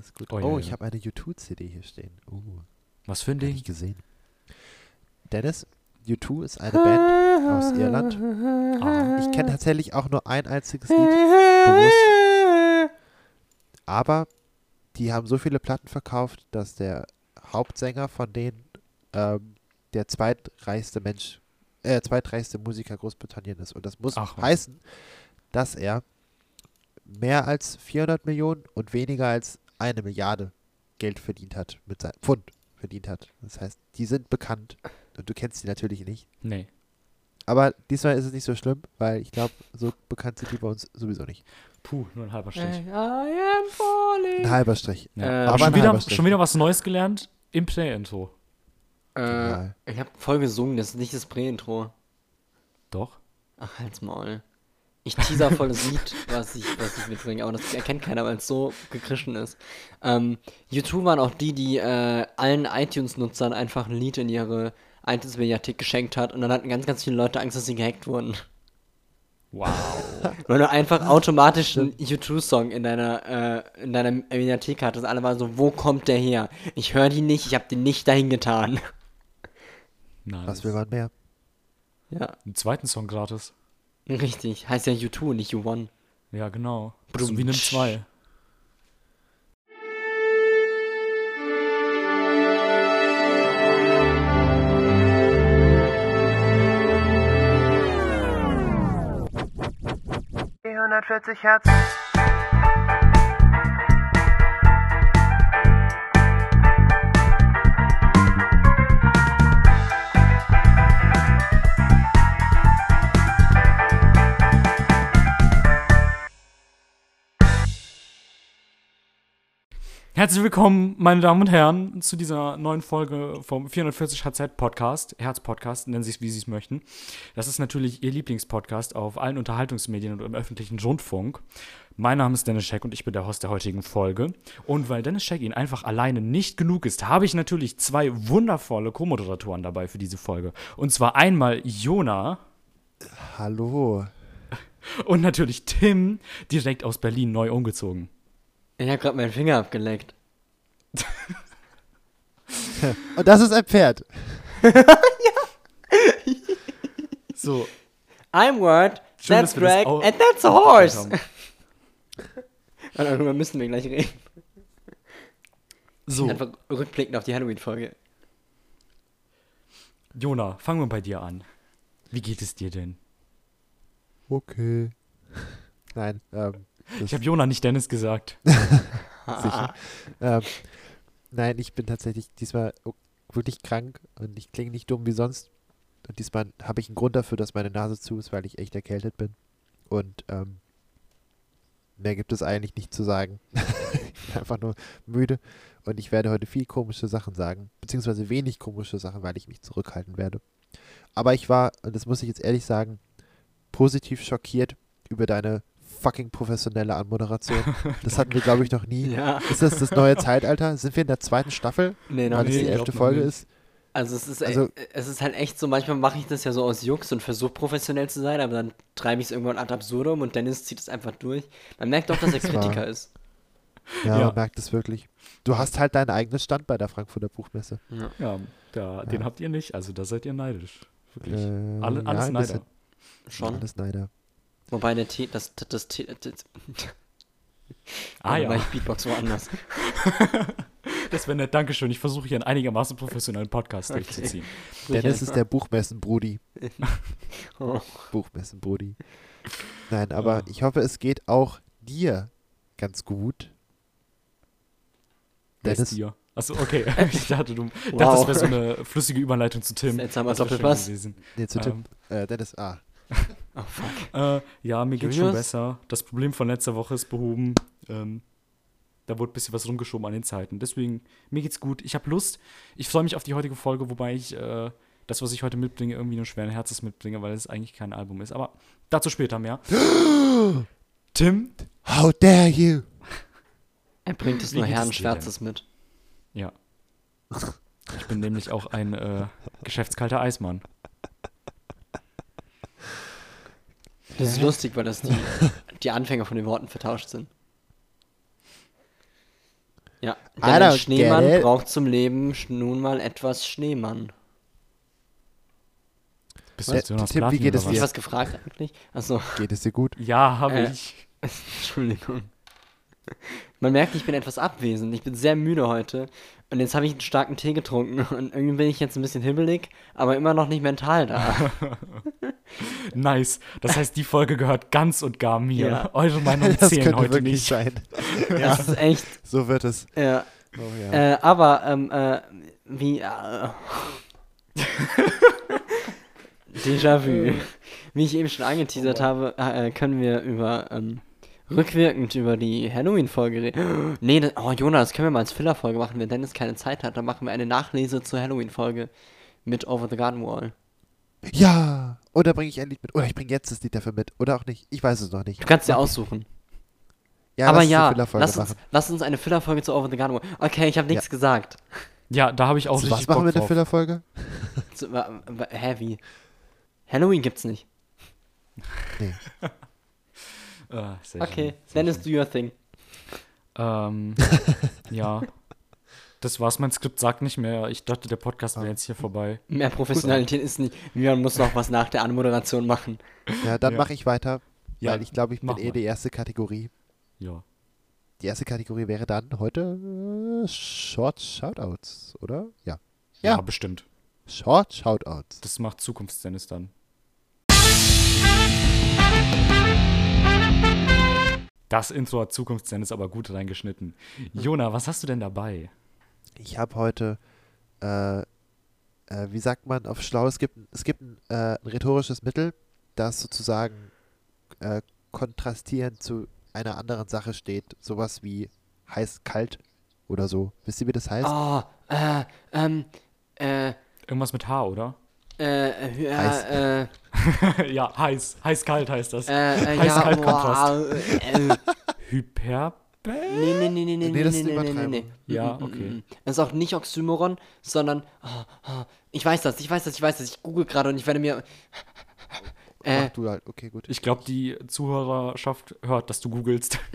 alles gut. Oh, Oh, ja, ich ja. habe eine U2-CD hier stehen. Uh, Was für ein Ding? nicht gesehen. Dennis, U2 ist eine Band aus Irland. Ah. Ich kenne tatsächlich auch nur ein einziges Lied bewusst. Aber die haben so viele Platten verkauft, dass der Hauptsänger von denen ähm, der zweitreichste Mensch, äh, zweitreichste Musiker Großbritannien ist. Und das muss Ach heißen, dass er mehr als 400 Millionen und weniger als eine Milliarde Geld verdient hat, mit seinem Pfund verdient hat. Das heißt, die sind bekannt und du kennst sie natürlich nicht. Nee. Aber diesmal ist es nicht so schlimm, weil ich glaube, so bekannt sind die bei uns sowieso nicht. Puh, nur ein halber Strich. I am falling. Ein halber Strich. Ja. Äh, Aber schon wieder, halber Strich. schon wieder was Neues gelernt im Play-Intro. Äh, ich habe voll gesungen, das ist nicht das Prä-Intro. Doch. Ach, halt's Maul. Ich teaser voll das Lied, was ich, was ich mitbringe, aber das erkennt keiner, weil es so gekrischen ist. Ähm, U2 waren auch die, die äh, allen iTunes-Nutzern einfach ein Lied in ihre iTunes-Mediathek geschenkt hat und dann hatten ganz, ganz viele Leute Angst, dass sie gehackt wurden. Wow. Weil du einfach automatisch einen U2-Song in deiner, äh, in deiner Mediathek hattest. Alle waren so, wo kommt der her? Ich höre die nicht, ich habe den nicht dahin getan. Nice. Was will man mehr? Ja, Einen zweiten Song gratis. Richtig. Heißt ja U2 und nicht U1. Ja, genau. Brum. So wie einem 2. Die 140 Hertz. Herzlich willkommen, meine Damen und Herren, zu dieser neuen Folge vom 440 HZ Podcast, Herz Podcast, nennen Sie es, wie Sie es möchten. Das ist natürlich Ihr Lieblingspodcast auf allen Unterhaltungsmedien und im öffentlichen Rundfunk. Mein Name ist Dennis Scheck und ich bin der Host der heutigen Folge. Und weil Dennis Scheck Ihnen einfach alleine nicht genug ist, habe ich natürlich zwei wundervolle Co-Moderatoren dabei für diese Folge. Und zwar einmal Jona Hallo. und natürlich Tim, direkt aus Berlin neu umgezogen. Ich habe gerade meinen Finger abgeleckt. Und das ist ein Pferd. So, I'm Word, Schön, that's auch- and that's a horse. Und darüber müssen wir gleich reden. so. Einfach rückblickend auf die Halloween-Folge. Jona, fangen wir bei dir an. Wie geht es dir denn? Okay. Nein, ähm, Ich habe Jona, nicht Dennis gesagt. sicher. ähm, nein, ich bin tatsächlich diesmal wirklich krank und ich klinge nicht dumm wie sonst. Und diesmal habe ich einen Grund dafür, dass meine Nase zu ist, weil ich echt erkältet bin. Und ähm, mehr gibt es eigentlich nicht zu sagen. ich bin einfach nur müde und ich werde heute viel komische Sachen sagen, beziehungsweise wenig komische Sachen, weil ich mich zurückhalten werde. Aber ich war, und das muss ich jetzt ehrlich sagen, positiv schockiert über deine fucking professionelle Anmoderation. Das hatten wir, glaube ich, noch nie. Ja. Ist das das neue Zeitalter? Sind wir in der zweiten Staffel? Nee, noch weil das nee, die elfte Folge ist? Also es ist, Also- e- es ist halt echt so, manchmal mache ich das ja so aus Jux und versuche professionell zu sein, aber dann treibe ich es irgendwann ad absurdum und Dennis zieht es einfach durch. Man merkt doch, dass er Kritiker ist. Ja, Ja. man merkt es wirklich. Du hast halt dein eigenes Stand bei der Frankfurter Buchmesse. Ja, da, den habt ihr nicht, also da seid ihr neidisch. Wirklich. Äh, Alle, ja, alles Neider. Schon. Alles Neider. Wobei der Tee, das, das, das, Tee, das, Ah ja, ich Beatbox woanders. das wäre nett. Dankeschön. Ich versuche hier einen einigermaßen professionellen Podcast Okay. durchzuziehen. Dennis ist der Buchmessen-Brudi. Oh. Buchmessen-Brudi. Nein, aber Ah. ich hoffe, es geht auch dir ganz gut. Wer ist Dennis, dir? Achso, okay. ich dachte, du dachte, Wow. das wäre so eine flüssige Überleitung zu Tim. Seltsamer Das wär schön Doppelpass. gewesen. nee, zu Ähm, Tim. Äh, Dennis, ah. Oh fuck. Äh, ja, mir geht's schon besser. Das Problem von letzter Woche ist behoben. Ähm, da wurde ein bisschen was rumgeschoben an den Zeiten. Deswegen, mir geht's gut. Ich habe Lust. Ich freue mich auf die heutige Folge, wobei ich äh, das, was ich heute mitbringe, irgendwie nur schweren Herzens mitbringe, weil es eigentlich kein Album ist. Aber dazu später mehr. Tim? How dare you? Er bringt es nur geht es Herrn dir Schwärzes mit. Ja. Ich bin nämlich auch ein äh, geschäftskalter Eismann. Das ist lustig, weil das die, die Anfänger von den Worten vertauscht sind. Ja, denn ein Schneemann braucht zum Leben nun mal etwas Schneemann. Bist Äh, du jetzt Jonas Tim, wie geht es Hast du dir? was gefragt eigentlich? Achso, Geht es dir gut? Ja, habe Äh. ich. Entschuldigung. Man merkt, ich bin etwas abwesend. Ich bin sehr müde heute. Und jetzt habe ich einen starken Tee getrunken. Und irgendwie bin ich jetzt ein bisschen hibbelig, aber immer noch nicht mental da. Nice. Das heißt, die Folge gehört ganz und gar mir. Ja. Eure Meinung Das zählen könnte heute wirklich nicht. sein. Das ist echt. So wird es. Ja. Oh, ja. Äh, aber, ähm, äh, wie. Äh, Déjà-vu. Wie ich eben schon angeteasert habe, äh, können wir über. Ähm, rückwirkend über die Halloween-Folge reden. Nee, das, oh Jonas, das können wir mal als Filler-Folge machen, wenn Dennis keine Zeit hat. Dann machen wir eine Nachlese zur Halloween-Folge mit Over the Garden Wall. ja! Oder bringe ich ein Lied mit? Oder ich bringe jetzt das Lied dafür mit. Oder auch nicht. Ich weiß es noch nicht. Du kannst dir aussuchen. Ja, Aber lass uns eine ja, Filler-Folge lass uns, lass uns eine Filler-Folge zu Over the Garden Wall. Okay, ich habe nichts gesagt. Ja, da habe ich auch Zu richtig was machen wir eine drauf. Filler-Folge? Hä, wie? Halloween gibt's nicht. Nee. Ah, sehr Okay, schön, sehr Dennis, schön. do your thing. Ähm, ja. Das war's, mein Skript sagt nicht mehr. Ich dachte, der Podcast wäre jetzt hier vorbei. Mehr Professionalität ist nicht. Man muss noch was nach der Anmoderation machen. Ja, dann Ja. mache ich weiter. Ja, weil ich glaube, ich bin eh mal. die erste Kategorie. Ja. Die erste Kategorie wäre dann heute äh, Short Shoutouts, oder? Ja. Ja, Ja. bestimmt. Short Shoutouts. Das macht Zukunftsdennis dann. Das Intro hat Zukunftsdennis aber gut reingeschnitten. Jona, was hast du denn dabei? Ich habe heute, äh, äh, wie sagt man auf Schlau, es gibt, es gibt ein, äh, ein rhetorisches Mittel, das sozusagen äh, kontrastierend zu einer anderen Sache steht. Sowas wie heiß-kalt oder so. Wisst ihr, wie das heißt? Oh, äh, ähm, äh, Irgendwas mit H, oder? Äh, äh, Heiß. äh, äh, ja, heiß. Heiß-kalt heißt das. äh, äh, ja, Heiß-kalt-Kontrast. wow, äh, Hyper. nee, nee, nee, nee, nee, Nee, nee, das nee, ist nee, nee, nee. Ja, Mm, mm, okay. mm. Es ist auch nicht Oxymoron, sondern, oh, oh, ich weiß das, ich weiß das, ich weiß das, ich google gerade und ich werde mir, äh, Mach du halt, okay, gut. Ich glaube, die Zuhörerschaft hört, dass du googelst.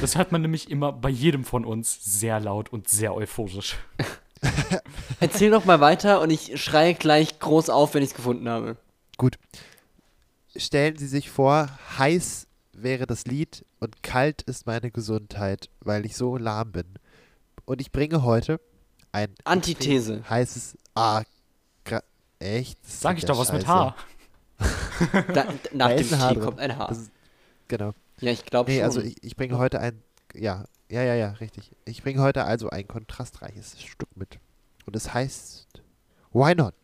Das hört man nämlich immer bei jedem von uns sehr laut und sehr euphorisch. erzähl doch mal weiter und ich schreie gleich groß auf, wenn ich es gefunden habe. Gut. Stellen Sie sich vor, heiß wäre das Lied und kalt ist meine Gesundheit, weil ich so lahm bin. Und ich bringe heute ein Antithese. heißes Ah, gra- echt? Sag ich doch was mit scheiße. H. Da, nach Da dem T kommt ein Haar. Das ist, genau. Ja, ich glaube Nee, schon. also ich, ich bringe heute ein, ja, ja, ja, ja, richtig. Ich bringe heute also ein kontrastreiches Stück mit. Und es heißt Why Not?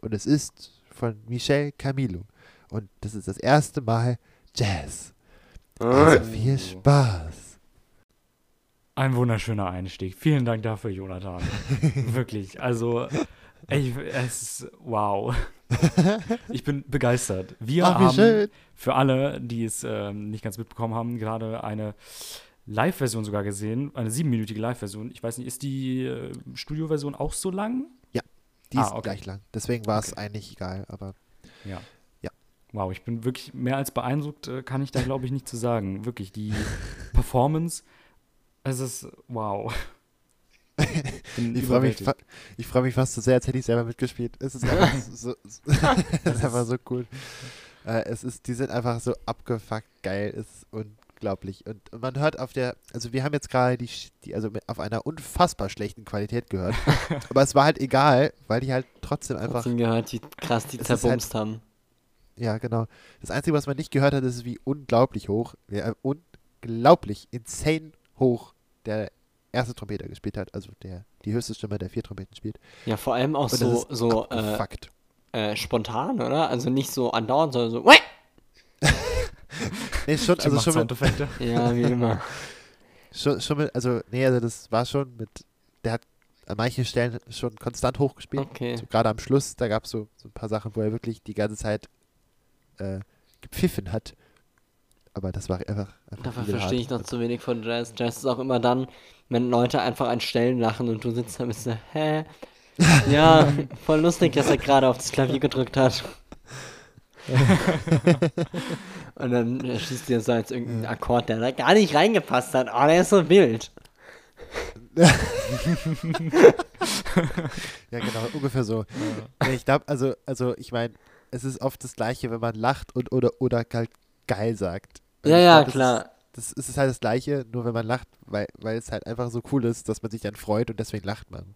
Und es ist von Michel Camilo. Und das ist das erste Mal Jazz. Also viel Spaß. Ein wunderschöner Einstieg. Vielen Dank dafür, Jonathan. Wirklich. Also, ey, es ist wow. Ich bin begeistert. Wir Ach, haben schön. für alle, die es ähm, nicht ganz mitbekommen haben, gerade eine Live-Version sogar gesehen. Eine siebenminütige Live-Version. Ich weiß nicht, ist die äh, Studio-Version auch so lang? Die Ah, ist okay. gleich lang. Deswegen war es Okay. eigentlich egal, aber Ja. Ja. Wow, ich bin wirklich mehr als beeindruckt, äh, kann ich da glaube ich nicht zu sagen. Wirklich, die Performance, es ist wow. Ich freue mich, überwältigt. fa ich freu mich fast so sehr, als hätte ich selber mitgespielt. Es ist einfach so, so es ist einfach so cool. Äh, es ist, die sind einfach so abgefuckt geil, ist unglaublich. Und, man hört auf der, also wir haben jetzt gerade die, die, also auf einer unfassbar schlechten Qualität gehört. Aber es war halt egal, weil die halt trotzdem einfach, Trotzdem gehört, wie krass die halt- zerbumst haben. ja genau. Das Einzige, was man nicht gehört hat, ist, wie unglaublich hoch, ja, unglaublich, insane hoch der erste Trompeter gespielt hat. Also der, die höchste Stimme, der vier Trompeten spielt. Ja, vor allem auch Und so, so äh, abgefuckt. äh, spontan, oder? Also nicht so andauernd, sondern so! Nee, schon, also schon mit. Ja, wie immer. schon, schon mit, also, nee, also das war schon mit, der hat an manchen Stellen schon konstant hochgespielt. Okay. So, Gerade am Schluss, da gab es so, so ein paar Sachen, wo er wirklich die ganze Zeit äh, gepfiffen hat. Aber das war einfach. einfach Dafür verstehe hart. ich noch zu wenig von Jazz. Jazz ist auch immer dann, wenn Leute einfach an Stellen lachen und du sitzt da und bist so, hä? Ja, voll lustig, dass er gerade auf das Klavier gedrückt hat. und dann schießt dir so als irgendein Akkord, der da gar nicht reingepasst hat. Oh, der ist so wild. ja, genau, ungefähr so. Nee, ich glaube, also, also ich meine, es ist oft das Gleiche, wenn man lacht und oder, oder halt geil sagt. Also Ja, ja, glaub, das klar. Ist, das ist halt das Gleiche, nur wenn man lacht, weil, weil es halt einfach so cool ist, dass man sich dann freut und deswegen lacht man.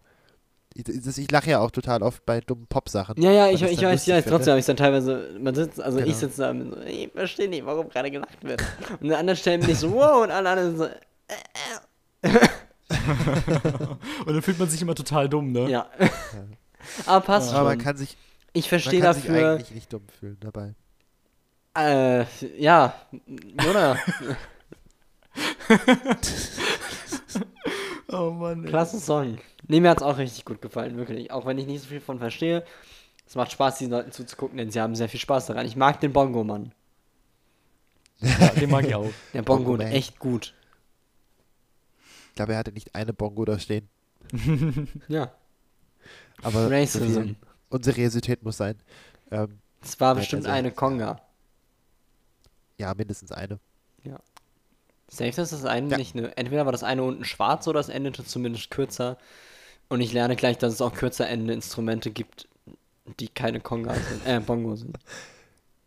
Ich, ich lache ja auch total oft bei dummen Pop-Sachen. Ja, ja, ich, ich weiß, ja, finde. trotzdem habe ich dann teilweise, man sitzt, also Genau. ich sitze da und so, ich verstehe nicht, warum gerade gelacht wird. Und an anderen Stellen bin ich so, wow, und alle anderen so, Und dann fühlt man sich immer total dumm, ne? ja. Aber passt Aber man schon. kann sich, Ich man verstehe kann sich dafür, eigentlich nicht dumm fühlen dabei. äh, ja, oder? Oh Mann. ey. Klasse Song. Nee, mir hat es auch richtig gut gefallen, wirklich. Auch wenn ich nicht so viel von verstehe. Es macht Spaß, diesen Leuten zuzugucken, denn sie haben sehr viel Spaß daran. Ich mag den Bongo-Mann. Ja, den mag ich auch. Der Bongo, Bongo-Man. echt gut. Ich glaube, er hatte nicht eine Bongo da stehen. Ja. Aber Racism. viel Unseriosität muss sein. Ähm, Es war Ja, bestimmt also- eine Conga. ja, mindestens eine. Safe, dass das eine Ja. nicht eine. Entweder war das eine unten schwarz oder es endete zumindest kürzer. Und ich lerne gleich, dass es auch kürzer endende Instrumente gibt, die keine Conga sind. Äh, Bongo sind.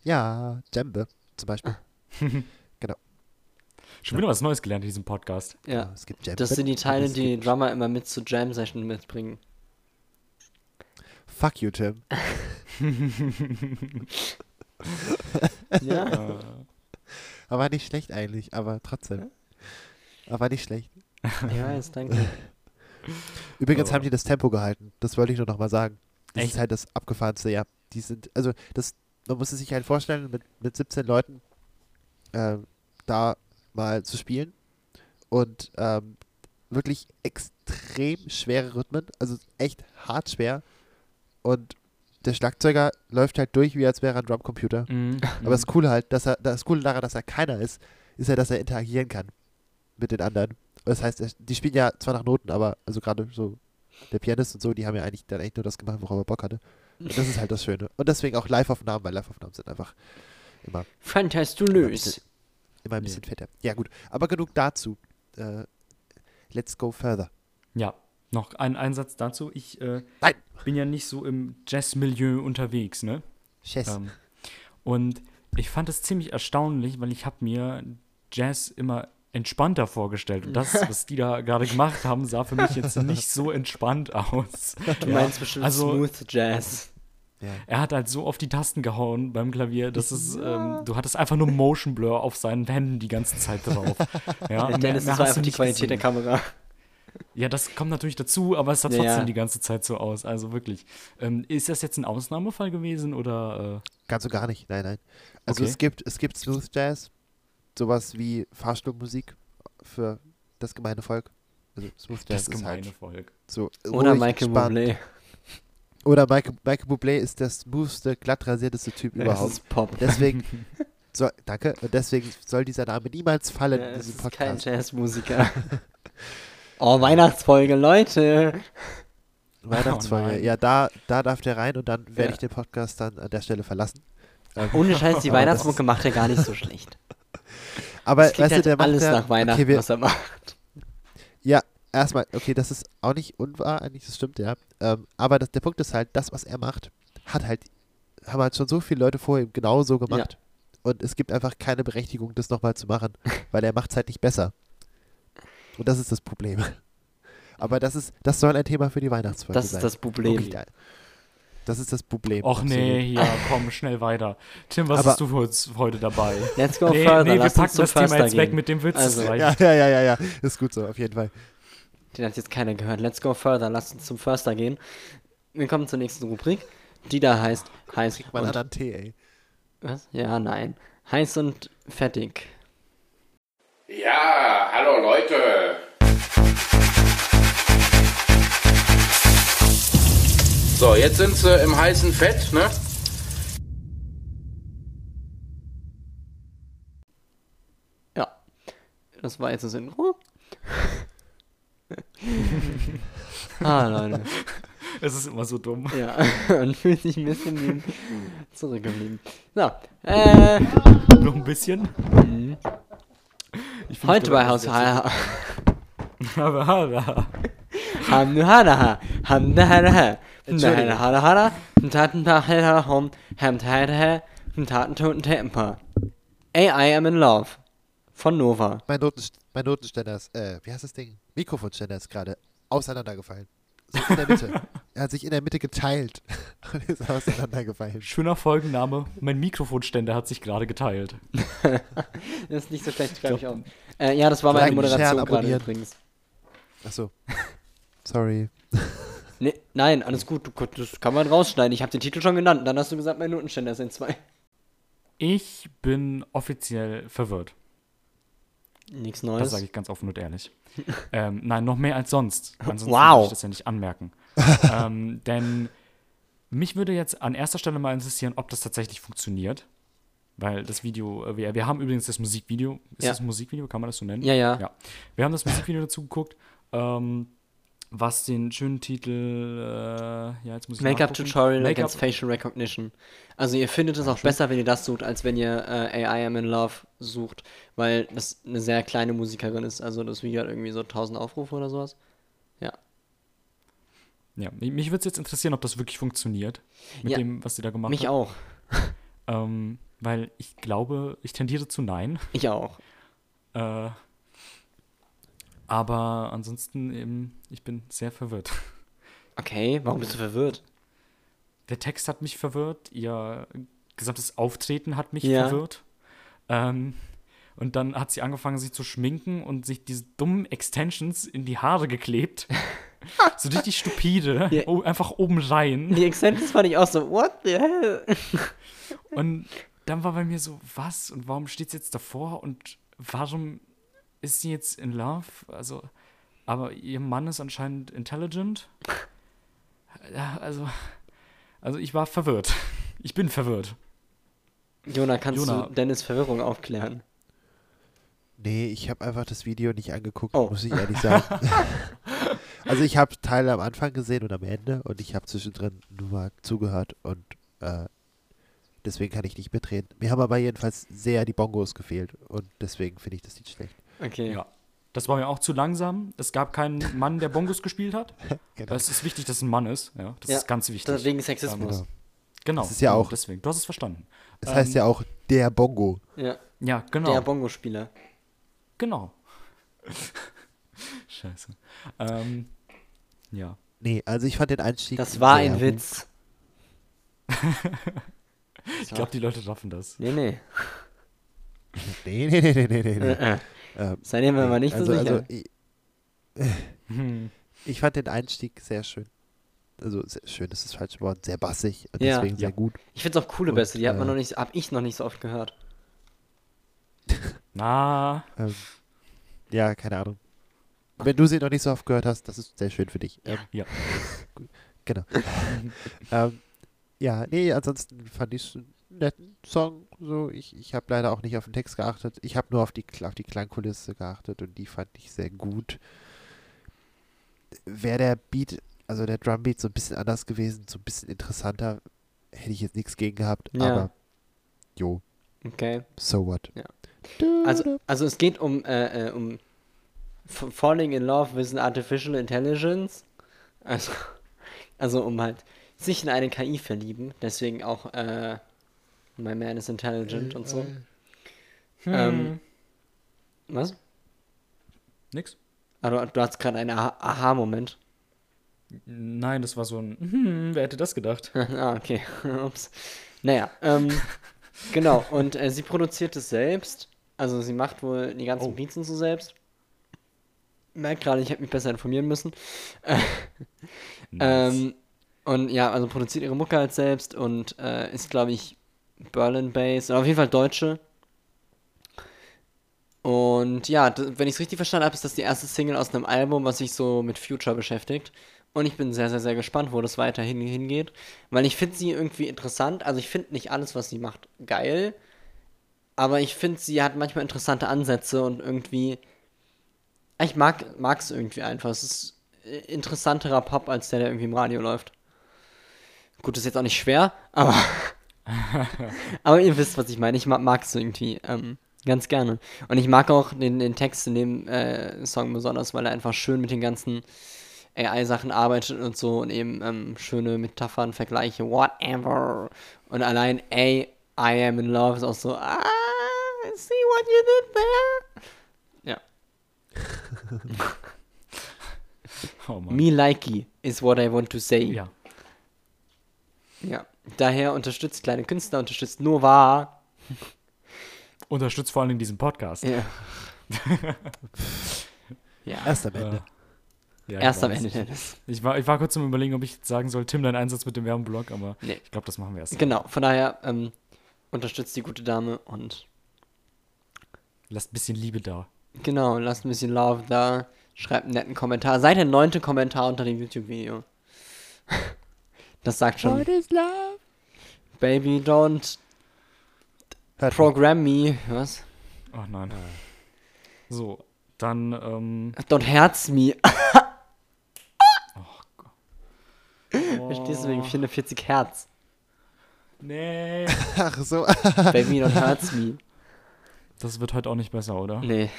Ja, Djembe zum Beispiel. Schon wieder was Neues gelernt in diesem Podcast. Ja. Es gibt Djembe. Das sind die Teile, die gibt- Drummer immer mit zu Jam-Session mitbringen. Fuck you, Tim. Ja. Äh, Aber nicht schlecht eigentlich, aber trotzdem. Aber nicht schlecht. ich weiß, danke. Übrigens Aber- haben die das Tempo gehalten. Das wollte ich nur noch mal sagen. Das Echt? ist halt das abgefahrenste, ja. Die sind, also das, man muss es sich halt vorstellen, mit, mit 17 Leuten ähm, da mal zu spielen und ähm, wirklich extrem schwere Rhythmen, also echt hart schwer. Und der Schlagzeuger läuft halt durch, wie als wäre er ein Drumcomputer. mhm. Aber das Coole halt, dass er, das Coole daran, dass er keiner ist, ist ja, dass er interagieren kann mit den anderen. Das heißt, die spielen ja zwar nach Noten, aber also gerade so der Pianist und so, die haben ja eigentlich dann echt nur das gemacht, worauf er Bock hatte. Und das ist halt das Schöne. Und deswegen auch Live-Aufnahmen, weil Live-Aufnahmen sind einfach immer, Fantastilös. immer ein bisschen fetter. Ja gut, aber genug dazu. Äh, let's go further. Ja, noch ein Einsatz dazu. Ich äh, Nein. bin ja nicht so im Jazz-Milieu unterwegs, ne? Chess. Ähm, und ich fand es ziemlich erstaunlich, weil ich habe mir Jazz immer entspannter vorgestellt. Und das, was die da gerade gemacht haben, sah für mich jetzt nicht so entspannt aus. Du meinst bestimmt also- Smooth Jazz. ja. Er hat halt so auf die Tasten gehauen beim Klavier, dass es, ähm, du hattest einfach nur Motion Blur auf seinen Händen die ganze Zeit drauf. Ja, Ja, Dennis, mehr das war hast du einfach die Qualität der gesehen. Kamera. Ja, das kommt natürlich dazu, aber es sah Ja, trotzdem ja. die ganze Zeit so aus. Also wirklich. Ähm, ist das jetzt ein Ausnahmefall gewesen oder? Ganz und gar nicht, nein, nein. Also Okay. es gibt, es gibt Smooth Jazz, sowas wie Fahrstuhlmusik für das gemeine Volk. Also Smooth Äh, das Jazz ist gemeine halt Volk. so Oder Michael. Bublé. Oder Michael, Michael Bublé ist der smoothste, glatt rasierteste Typ Das überhaupt. ist Pop. Deswegen, so, danke, und deswegen soll dieser Name niemals fallen Ja, in es diesem ist kein Podcast. Jazzmusiker. oh, Weihnachtsfolge, Leute. Weihnachtsfolge. Oh ja, da, da darf der rein und dann werde Ja. ich den Podcast dann an der Stelle verlassen. Ohne Scheiß, die Weihnachtsmucke macht er gar nicht so schlecht. aber weißt du, halt der macht alles ja, nach Weihnachten, okay, wir, was er macht. Ja, erstmal, okay, das ist auch nicht unwahr, eigentlich, das stimmt, ja. Ähm, aber das, der Punkt ist halt, das, was er macht, hat halt, haben halt schon so viele Leute vor ihm genauso gemacht. Und es gibt einfach keine Berechtigung, das nochmal zu machen, weil er macht es halt nicht besser. Und das ist das Problem. Aber das ist, das soll ein Thema für die Weihnachtsfolge Das ist sein. das Problem. Ja. Das ist das Problem. Och nee, ja, komm, schnell weiter. Tim, was Aber- hast du für uns heute dabei? Let's go nee, further. nee, wir Lass uns packen das Thema jetzt weg mit dem Witz. Also. Ja, ja, ja, ja, ja. Ist gut so, auf jeden Fall. Den hat jetzt keiner gehört. Let's go further. Lass uns zum Förster gehen. Wir kommen zur nächsten Rubrik, die da heißt heiß Mal einen und anderen Tee, ey. was? Ja, nein. Heiß und fettig. Ja, hallo Leute. So, jetzt sind sie im heißen Fett, ne? Ja. Das war jetzt das Intro. ah, Leute. Es ist immer so dumm. Ja, und fühlt sich ein bisschen zurückgeblieben. So, äh, Noch ein bisschen. Find, heute bei glaube, Haus. AI am in love. Von Nova. Mein, Notenst mein Notenständer ist, äh, wie heißt das Ding? Mikrofonständer ist gerade auseinandergefallen. So in der Mitte. er hat sich in der Mitte geteilt und ist auseinandergefallen. Schöner Folgenname. Mein Mikrofonständer hat sich gerade geteilt. Das ist nicht so schlecht, schreibe ich auch. Äh, ja, das war meine Moderation gerade übrigens. Achso. Sorry. Nee, nein, alles gut, du, das kann man rausschneiden. Ich habe den Titel schon genannt. Dann hast du gesagt, mein Notenständer sind zwei. Ich bin offiziell verwirrt. Nichts Das Neues. sage ich ganz offen und ehrlich. ähm, nein, noch mehr als sonst. Ansonsten Wow. würde ich das ja nicht anmerken. ähm, denn mich würde jetzt an erster Stelle mal interessieren, ob das tatsächlich funktioniert. Weil das Video, äh, wir, wir haben übrigens das Musikvideo. Ist Ja. das ein Musikvideo? Kann man das so nennen? Ja, ja. ja. Wir haben das Musikvideo dazu geguckt, ähm, was den schönen Titel, äh, ja, jetzt muss ich Make-up nachgucken. Tutorial Make-up- against Facial Recognition. Also ihr findet es auch besser, wenn ihr das sucht, als wenn ihr äh, AI am in Love sucht, weil das eine sehr kleine Musikerin ist. Also das Video hat irgendwie so 1000 Aufrufe oder sowas. Ja. Ja, mich, mich würde es jetzt interessieren, ob das wirklich funktioniert. Mit Ja, dem, was sie da gemacht Mich hat. auch. Ähm, weil ich glaube, ich tendiere zu nein. Ich auch. Äh, aber ansonsten eben, ich bin sehr verwirrt. Okay, warum bist du verwirrt? Der Text hat mich verwirrt, ihr gesamtes Auftreten hat mich Ja. verwirrt. Ähm, und dann hat sie angefangen, sich zu schminken und sich diese dummen Extensions in die Haare geklebt. so richtig stupide. Ja. Oh, einfach oben rein. Die Extensions fand ich auch so, what the hell? Und dann war bei mir so, was und warum steht sie jetzt davor und warum ist sie jetzt in Love? Also, aber ihr Mann ist anscheinend intelligent. Ja, also, also ich war verwirrt. Ich bin verwirrt. Jona, kannst Jona. du Dennis Verwirrung aufklären? Nee, ich habe einfach das Video nicht angeguckt, Oh. muss ich ehrlich sagen. also ich habe Teile am Anfang gesehen und am Ende und ich habe zwischendrin nur mal zugehört und äh, deswegen kann ich nicht mitreden. Mir haben aber jedenfalls sehr die Bongos gefehlt und deswegen finde ich das nicht schlecht. Okay. Ja. Das war mir auch zu langsam. Es gab keinen Mann, der Bongos gespielt hat. Genau. Es ist wichtig, dass es ein Mann ist. Ja, das Ja, ist ganz wichtig. Das wegen Sexismus. Genau. genau. das ist ja auch- Deswegen, du hast es verstanden. Es heißt ja auch der Bongo. Ja. Ja, genau. Der Bongo-Spieler. genau. Scheiße. Ähm, ja. Nee, also ich fand den Einstieg. Das war ein. Witz. Ich glaube, die Leute raffen das. Nee, nee. Nee, nee, nee, nee, nee, nee. Äh, äh. Ähm, Sei dir mal nicht also, so sicher. also ich, Hm. ich fand den Einstieg sehr schön. Also sehr schön ist das falsche Wort, sehr bassig und Ja. deswegen sehr Ja. gut. ich find's auch coole Bässe, die hat man äh, noch nicht, hab ich noch nicht so oft gehört. Na, Ähm, ja, keine Ahnung. Wenn du sie noch nicht so oft gehört hast, das ist sehr schön für dich. Ähm, ja. genau. ähm, ja, nee, ansonsten fand ich es netten Song. So, ich, ich habe leider auch nicht auf den Text geachtet. Ich habe nur auf die, auf die Klangkulisse geachtet und die fand ich sehr gut. Wäre der Beat, also der Drumbeat so ein bisschen anders gewesen, so ein bisschen interessanter, hätte ich jetzt nichts gegen gehabt. Ja. Aber, jo, Okay. so what. Ja. Also, also es geht um, äh, äh, um Falling in Love with an Artificial Intelligence. Also, also um halt sich in eine KI verlieben. Deswegen auch äh, My Man is Intelligent und so. Hm. Ähm, was? Nix? Ah, du, hast gerade einen Aha- Aha-Moment. Nein, das war so ein, hm, wer hätte das gedacht? ah, okay. Ups. Naja, ähm, genau. Und äh, sie produziert es selbst. Also sie macht wohl die ganzen Oh. So selbst. Merkt gerade, ich hätte mich besser informieren müssen. Äh, ähm, und ja, also produziert ihre Mucke halt selbst und äh, ist, glaube ich, Berlin-based. Oder auf jeden Fall Deutsche. Und ja, wenn ich es richtig verstanden habe, ist das die erste Single aus einem Album, was sich so mit Future beschäftigt. Und ich bin sehr, sehr, sehr gespannt, wo das weiterhin hingeht. Weil ich finde sie irgendwie interessant. Also ich finde nicht alles, was sie macht, geil. Aber ich finde, sie hat manchmal interessante Ansätze und irgendwie. Ich mag es irgendwie einfach. Es ist äh, interessanterer Pop als der, der irgendwie im Radio läuft. Gut, ist jetzt auch nicht schwer, aber. aber ihr wisst, was ich meine. Ich mag es irgendwie. Ähm, Ganz gerne. Und ich mag auch den, den Text in dem äh, Song besonders, weil er einfach schön mit den ganzen AI-Sachen arbeitet und so und eben ähm, schöne Metaphern, Vergleiche, whatever. Und allein A, I am in love ist auch so, ah, I see what you did there. Ja. Oh. Me likey is what I want to say. Ja. ja. Daher unterstützt kleine Künstler, unterstützt nur wahr. Unterstützt vor allem diesen Podcast. Ja. ja. Erst am Ende. Ja, ich Erst am weiß. Ende, Dennis. Ich war, ich war kurz zum Überlegen, ob ich sagen soll, Tim, dein Einsatz mit dem Werbeblock, aber Nee. ich glaube, das machen wir erst. Genau, von daher ähm, unterstützt die gute Dame und Lasst ein bisschen Liebe da. genau, lasst ein bisschen Love da, schreibt einen netten Kommentar. Seid der neunte Kommentar unter dem YouTube-Video. Das sagt schon, What is love? Baby, don't Hört program me. Was? Ach nein. So, dann, ähm, Don't herz me. Verstehst du wegen 44 Herz? nee. Ach so. Baby, don't herz me. Das wird heute auch nicht besser, oder? Nee,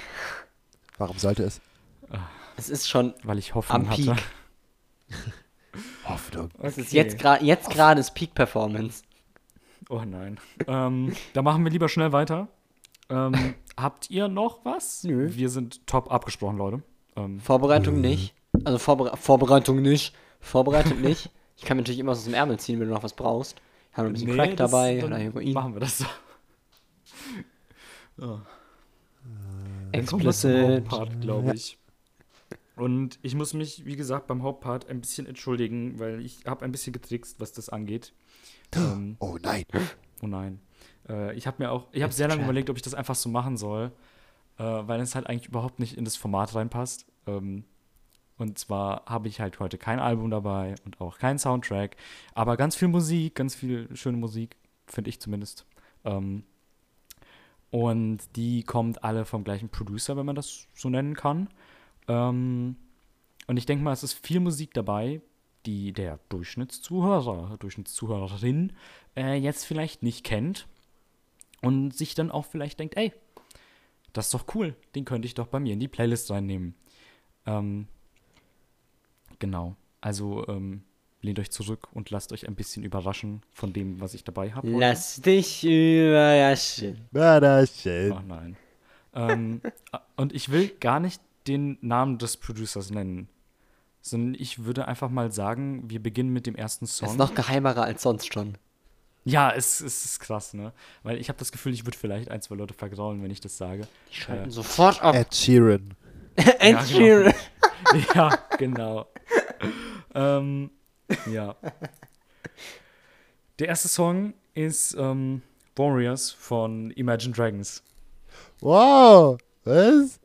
Warum sollte es? es ist schon, Weil ich Hoffnung Am hatte. Hoffnung. es ist jetzt gerade, jetzt gerade ist Peak Performance. Oh nein. ähm, da machen wir lieber schnell weiter. Ähm, habt ihr noch was? Nö. Wir sind top abgesprochen, Leute. Ähm, Vorbereitung nicht. Also Vorbere Vorbereitung nicht. Vorbereitet nicht. Ich kann mir natürlich immer was aus dem Ärmel ziehen, wenn du noch was brauchst. Ich habe noch ein bisschen nee, Crack das- dabei oder Heroin. Machen wir das so. Explicit. Hauptpart, glaube ich. Und ich muss mich, wie gesagt, beim Hauptpart ein bisschen entschuldigen, weil ich habe ein bisschen getrickst, was das angeht. ähm, Oh nein. oh nein. Äh, ich habe mir auch, ich habe sehr lange überlegt, ob ich das einfach so machen soll, äh, weil es halt eigentlich überhaupt nicht in das Format reinpasst. Ähm, und zwar habe ich halt heute kein Album dabei und auch keinen Soundtrack, aber ganz viel Musik, ganz viel schöne Musik, finde ich zumindest. Ähm, und die kommt alle vom gleichen Producer, wenn man das so nennen kann. Ähm, und ich denke mal, es ist viel Musik dabei, die der Durchschnittszuhörer, Durchschnittszuhörerin äh, jetzt vielleicht nicht kennt und sich dann auch vielleicht denkt, ey, das ist doch cool, den könnte ich doch bei mir in die Playlist reinnehmen. Ähm, genau, also ähm, lehnt euch zurück und lasst euch ein bisschen überraschen von dem, was ich dabei habe. heute. Lass dich überraschen. Schön. Ach nein. ähm, und ich will gar nicht den Namen des Producers nennen, sondern ich würde einfach mal sagen, wir beginnen mit dem ersten Das Song. ist noch geheimerer als sonst schon. ja, es, es ist krass, ne? Weil ich habe das Gefühl, ich würde vielleicht ein, zwei Leute vergraulen, wenn ich das sage. Die schalten Äh, sofort ab. Ed Sheeran. Ed genau. Sheeran. ja, genau. ähm, ja. Der erste Song ist ähm, Warriors von Imagine Dragons. Wow. Was?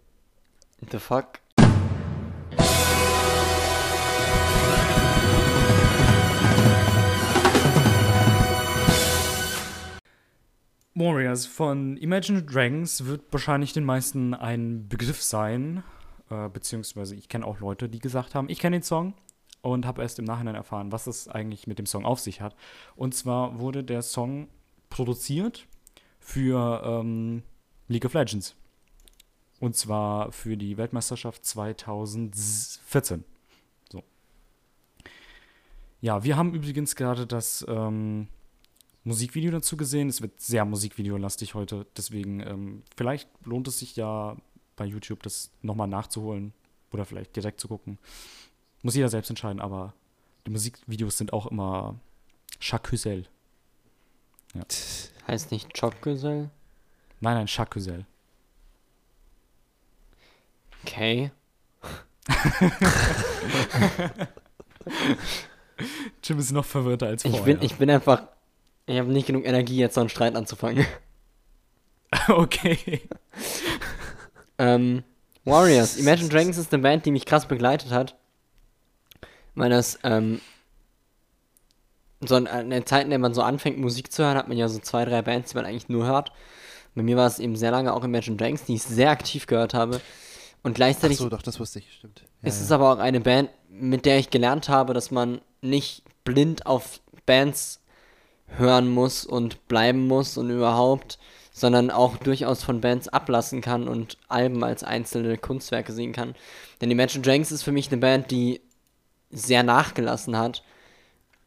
The fuck? Warriors von Imagine Dragons wird wahrscheinlich den meisten ein Begriff sein. Äh, beziehungsweise ich kenne auch Leute, die gesagt haben, ich kenne den Song und habe erst im Nachhinein erfahren, was es eigentlich mit dem Song auf sich hat. Und zwar wurde der Song produziert für ähm, League of Legends. Und zwar für die Weltmeisterschaft 2014. So. Ja, wir haben übrigens gerade das ähm, Musikvideo dazu gesehen. Es wird sehr musikvideolastig heute. Deswegen, ähm, vielleicht lohnt es sich ja bei YouTube das nochmal nachzuholen oder vielleicht direkt zu gucken. Muss jeder selbst entscheiden, aber die Musikvideos sind auch immer Jacques Husel. Heißt nicht Chopgesell? Nein, nein, Husel. Okay. Jim ist noch verwirrter als vorher. Ich bin, ich bin einfach. Ich habe nicht genug Energie, jetzt so einen Streit anzufangen. okay. Ähm, Warriors. Imagine Dragons ist eine Band, die mich krass begleitet hat. Weil das, ähm, so in, in der Zeit, in der man so anfängt, Musik zu hören, hat man ja so zwei, drei Bands, die man eigentlich nur hört. Bei mir war es eben sehr lange auch Imagine Dragons, die ich sehr aktiv gehört habe. Und gleichzeitig so, doch, das wusste ich, stimmt. Ja, ist es ja. aber auch eine Band, mit der ich gelernt habe, dass man nicht blind auf Bands hören muss und bleiben muss und überhaupt, sondern auch durchaus von Bands ablassen kann und Alben als einzelne Kunstwerke sehen kann. Denn die Imagine Dragons ist für mich eine Band, die sehr nachgelassen hat.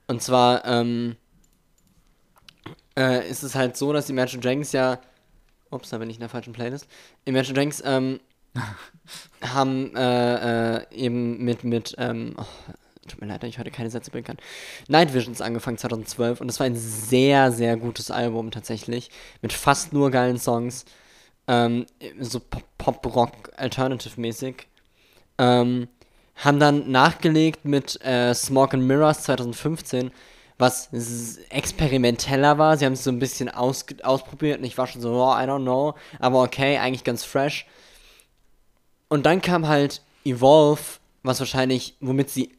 Und zwar ähm, äh, ist es halt so, dass die Imagine Dragons ja. Ups, da bin ich in der falschen Playlist. Imagine Dragons ähm, haben äh, äh, eben mit, mit ähm, oh, tut mir leid, dass ich heute keine Sätze bilden kann. Night Visions angefangen 2012 und das war ein sehr, sehr gutes Album tatsächlich. Mit fast nur geilen Songs. Ähm, so Pop-Rock, Alternative-mäßig. Ähm, haben dann nachgelegt mit äh, Smoke and Mirrors 2015, was experimenteller war. Sie haben es so ein bisschen aus ausprobiert und ich war schon so, oh, I don't know, aber okay, eigentlich ganz fresh. Und dann kam halt Evolve, was wahrscheinlich, womit sie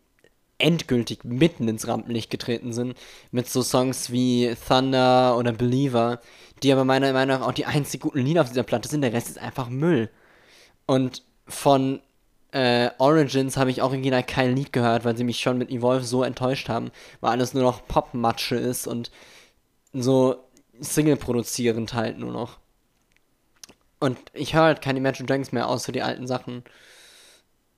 endgültig mitten ins Rampenlicht getreten sind, mit so Songs wie Thunder oder Believer, die aber meiner Meinung nach auch die einzig guten Lieder auf dieser Platte sind. Der Rest ist einfach Müll. Und von äh, Origins habe ich auch original kein Lied gehört, weil sie mich schon mit Evolve so enttäuscht haben, weil alles nur noch Popmatsche ist und so Single produzierend halt nur noch. Und ich höre halt keine Imagine Dragons mehr, außer die alten Sachen.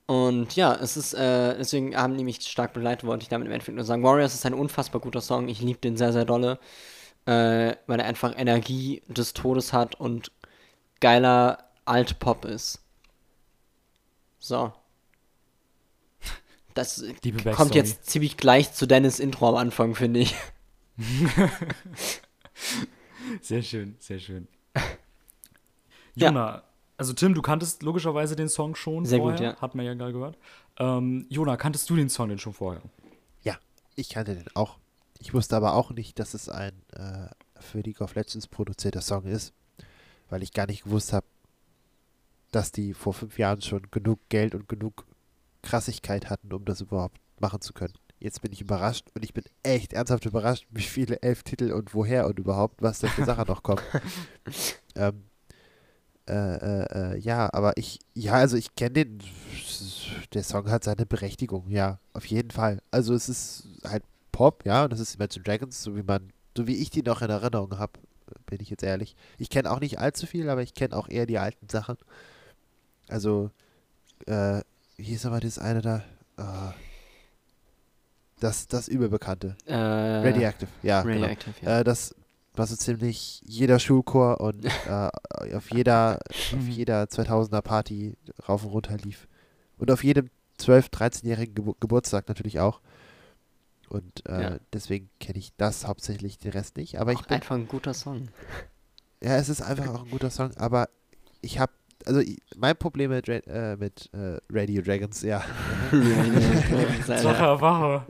Und ja, es ist, äh, deswegen haben die mich stark begleitet, wollte ich damit im Endeffekt nur sagen. Warriors ist ein unfassbar guter Song, ich liebe den sehr, sehr dolle, äh, weil er einfach Energie des Todes hat und geiler Alt-Pop ist. So. Das kommt jetzt ziemlich gleich zu Dennis Intro am Anfang, finde ich. sehr schön, sehr schön. Jona, ja. also Tim, du kanntest logischerweise den Song schon sehr vorher, gut, ja. hat man ja gerade gehört. Ähm, Jona, kanntest du den Song denn schon vorher? Ja, ich kannte den auch. Ich wusste aber auch nicht, dass es ein äh, für League of Legends produzierter Song ist, weil ich gar nicht gewusst habe, dass die vor fünf Jahren schon genug Geld und genug Krassigkeit hatten, um das überhaupt machen zu können. Jetzt bin ich überrascht und ich bin echt ernsthaft überrascht, wie viele elf Titel und woher und überhaupt, was da für Sachen noch kommen. ähm, äh, äh, äh, ja, aber ich, ja, also ich kenne den, der Song hat seine Berechtigung, ja, auf jeden Fall. Also es ist halt Pop, ja, und das ist Imagine Dragons, so wie man, so wie ich die noch in Erinnerung habe, bin ich jetzt ehrlich. Ich kenne auch nicht allzu viel, aber ich kenne auch eher die alten Sachen. Also, äh, wie hieß aber das eine da? Uh, das, das überbekannte. Äh, Radioactive, ja. genau. ja. Äh, das war so ziemlich jeder Schulchor und äh, auf jeder auf jeder 2000er Party rauf und runter lief. Und auf jedem 12-, 13-jährigen Gebur Geburtstag natürlich auch. Und äh, ja. deswegen kenne ich das hauptsächlich, den Rest nicht. Aber auch ich bin, einfach ein guter Song. Ja, es ist einfach auch ein guter Song, aber ich habe also mein Problem mit, äh, mit äh, Radio Dragons, ja. Sache, Wache.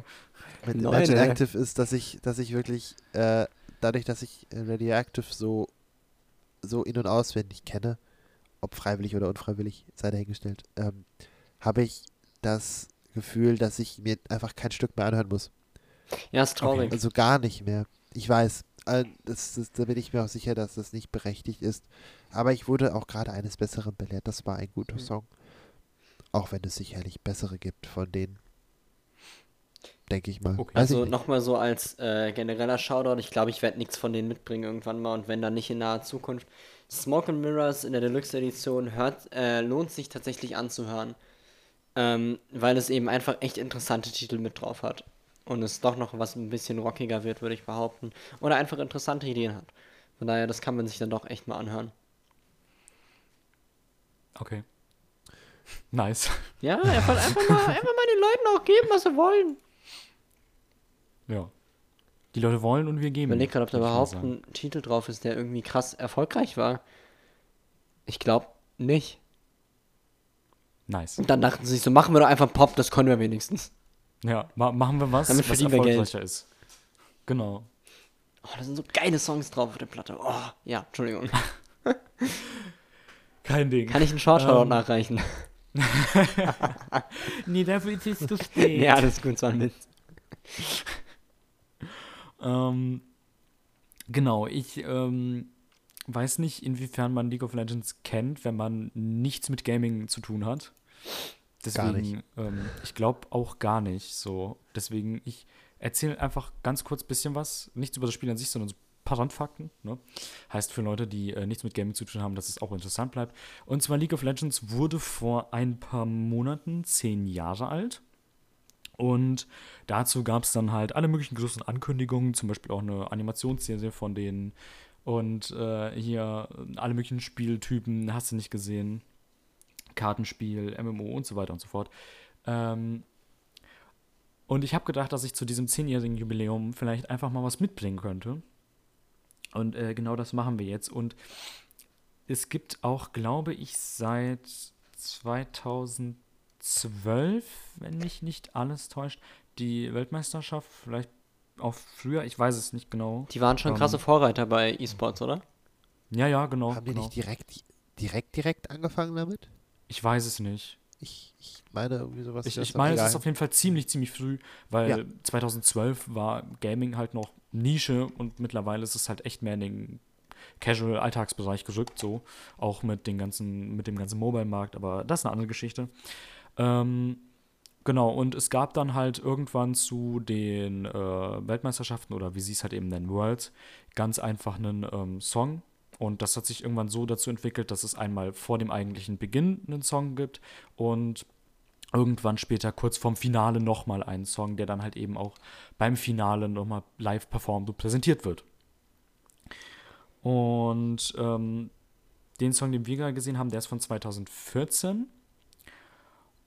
Mit Imagine Active ist, dass ich, dass ich wirklich, äh, dadurch, dass ich Radioactive so, so in- und auswendig kenne, ob freiwillig oder unfreiwillig, sei dahingestellt, ähm, habe ich das Gefühl, dass ich mir einfach kein Stück mehr anhören muss. Ja, ist traurig. Okay. Also gar nicht mehr. Ich weiß, äh, das, das, da bin ich mir auch sicher, dass das nicht berechtigt ist. Aber ich wurde auch gerade eines Besseren belehrt. Das war ein guter mhm. Song. Auch wenn es sicherlich bessere gibt von denen. Denke ich mal. Okay. Also nochmal so als äh, genereller Shoutout. Ich glaube, ich werde nichts von denen mitbringen irgendwann mal und wenn dann nicht in naher Zukunft. Smoke and Mirrors in der Deluxe Edition hört, äh, lohnt sich tatsächlich anzuhören. Ähm, weil es eben einfach echt interessante Titel mit drauf hat. Und es doch noch was ein bisschen rockiger wird, würde ich behaupten. Oder einfach interessante Ideen hat. Von daher, das kann man sich dann doch echt mal anhören. Okay. Nice. Ja, einfach, einfach, mal, einfach mal den Leuten auch geben, was sie wollen. Ja. Die Leute wollen und wir geben. Ich überlege gerade, ob da überhaupt ein Titel drauf ist, der irgendwie krass erfolgreich war. Ich glaube nicht. Nice. Und dann dachten sie sich so, machen wir doch einfach Pop, das können wir wenigstens. Ja, ma machen wir was, Damit was erfolgreicher Geld. ist. Genau. Oh, da sind so geile Songs drauf auf der Platte. Oh, ja, Entschuldigung. Kein Ding. Kann ich einen Short-Shoutout ähm. nachreichen? nee, dafür ist es zu spät. ja, das ist gut, zwar mit. Ähm, genau, ich ähm, weiß nicht, inwiefern man League of Legends kennt, wenn man nichts mit Gaming zu tun hat. Deswegen, ähm, ich glaube auch gar nicht so. Deswegen, ich erzähle einfach ganz kurz ein bisschen was. Nichts über das Spiel an sich, sondern so paar Randfakten. Ne? Heißt für Leute, die äh, nichts mit Gaming zu tun haben, dass es auch interessant bleibt. Und zwar League of Legends wurde vor ein paar Monaten zehn Jahre alt. Und dazu gab es dann halt alle möglichen größeren Ankündigungen, zum Beispiel auch eine Animationsserie von denen und äh, hier alle möglichen Spieltypen, hast du nicht gesehen, Kartenspiel, MMO und so weiter und so fort. Ähm, und ich habe gedacht, dass ich zu diesem zehnjährigen Jubiläum vielleicht einfach mal was mitbringen könnte. Und äh, genau das machen wir jetzt. Und es gibt auch, glaube ich, seit 2012, wenn mich nicht alles täuscht, die Weltmeisterschaft, vielleicht auch früher, ich weiß es nicht genau. Die waren schon Ähm, krasse Vorreiter bei E-Sports, oder? Ja, ja, genau. Haben die genau. nicht direkt, direkt, direkt angefangen damit? Ich weiß es nicht. Ich, ich meine irgendwie sowas. Ich, ich meine, es ist auf jeden Fall ziemlich, ziemlich früh, weil Ja. 2012 war Gaming halt noch Nische und mittlerweile ist es halt echt mehr in den Casual-Alltagsbereich gerückt, so. Auch mit, den ganzen, mit dem ganzen Mobile-Markt, aber das ist eine andere Geschichte. Ähm, genau, und es gab dann halt irgendwann zu den äh, Weltmeisterschaften oder wie sie es halt eben nennen, Worlds, ganz einfach einen ähm, Song. Und das hat sich irgendwann so dazu entwickelt, dass es einmal vor dem eigentlichen Beginn einen Song gibt und irgendwann später kurz vorm Finale nochmal einen Song, der dann halt eben auch beim Finale nochmal live performt und präsentiert wird. Und ähm, den Song, den wir gerade gesehen haben, der ist von 2014.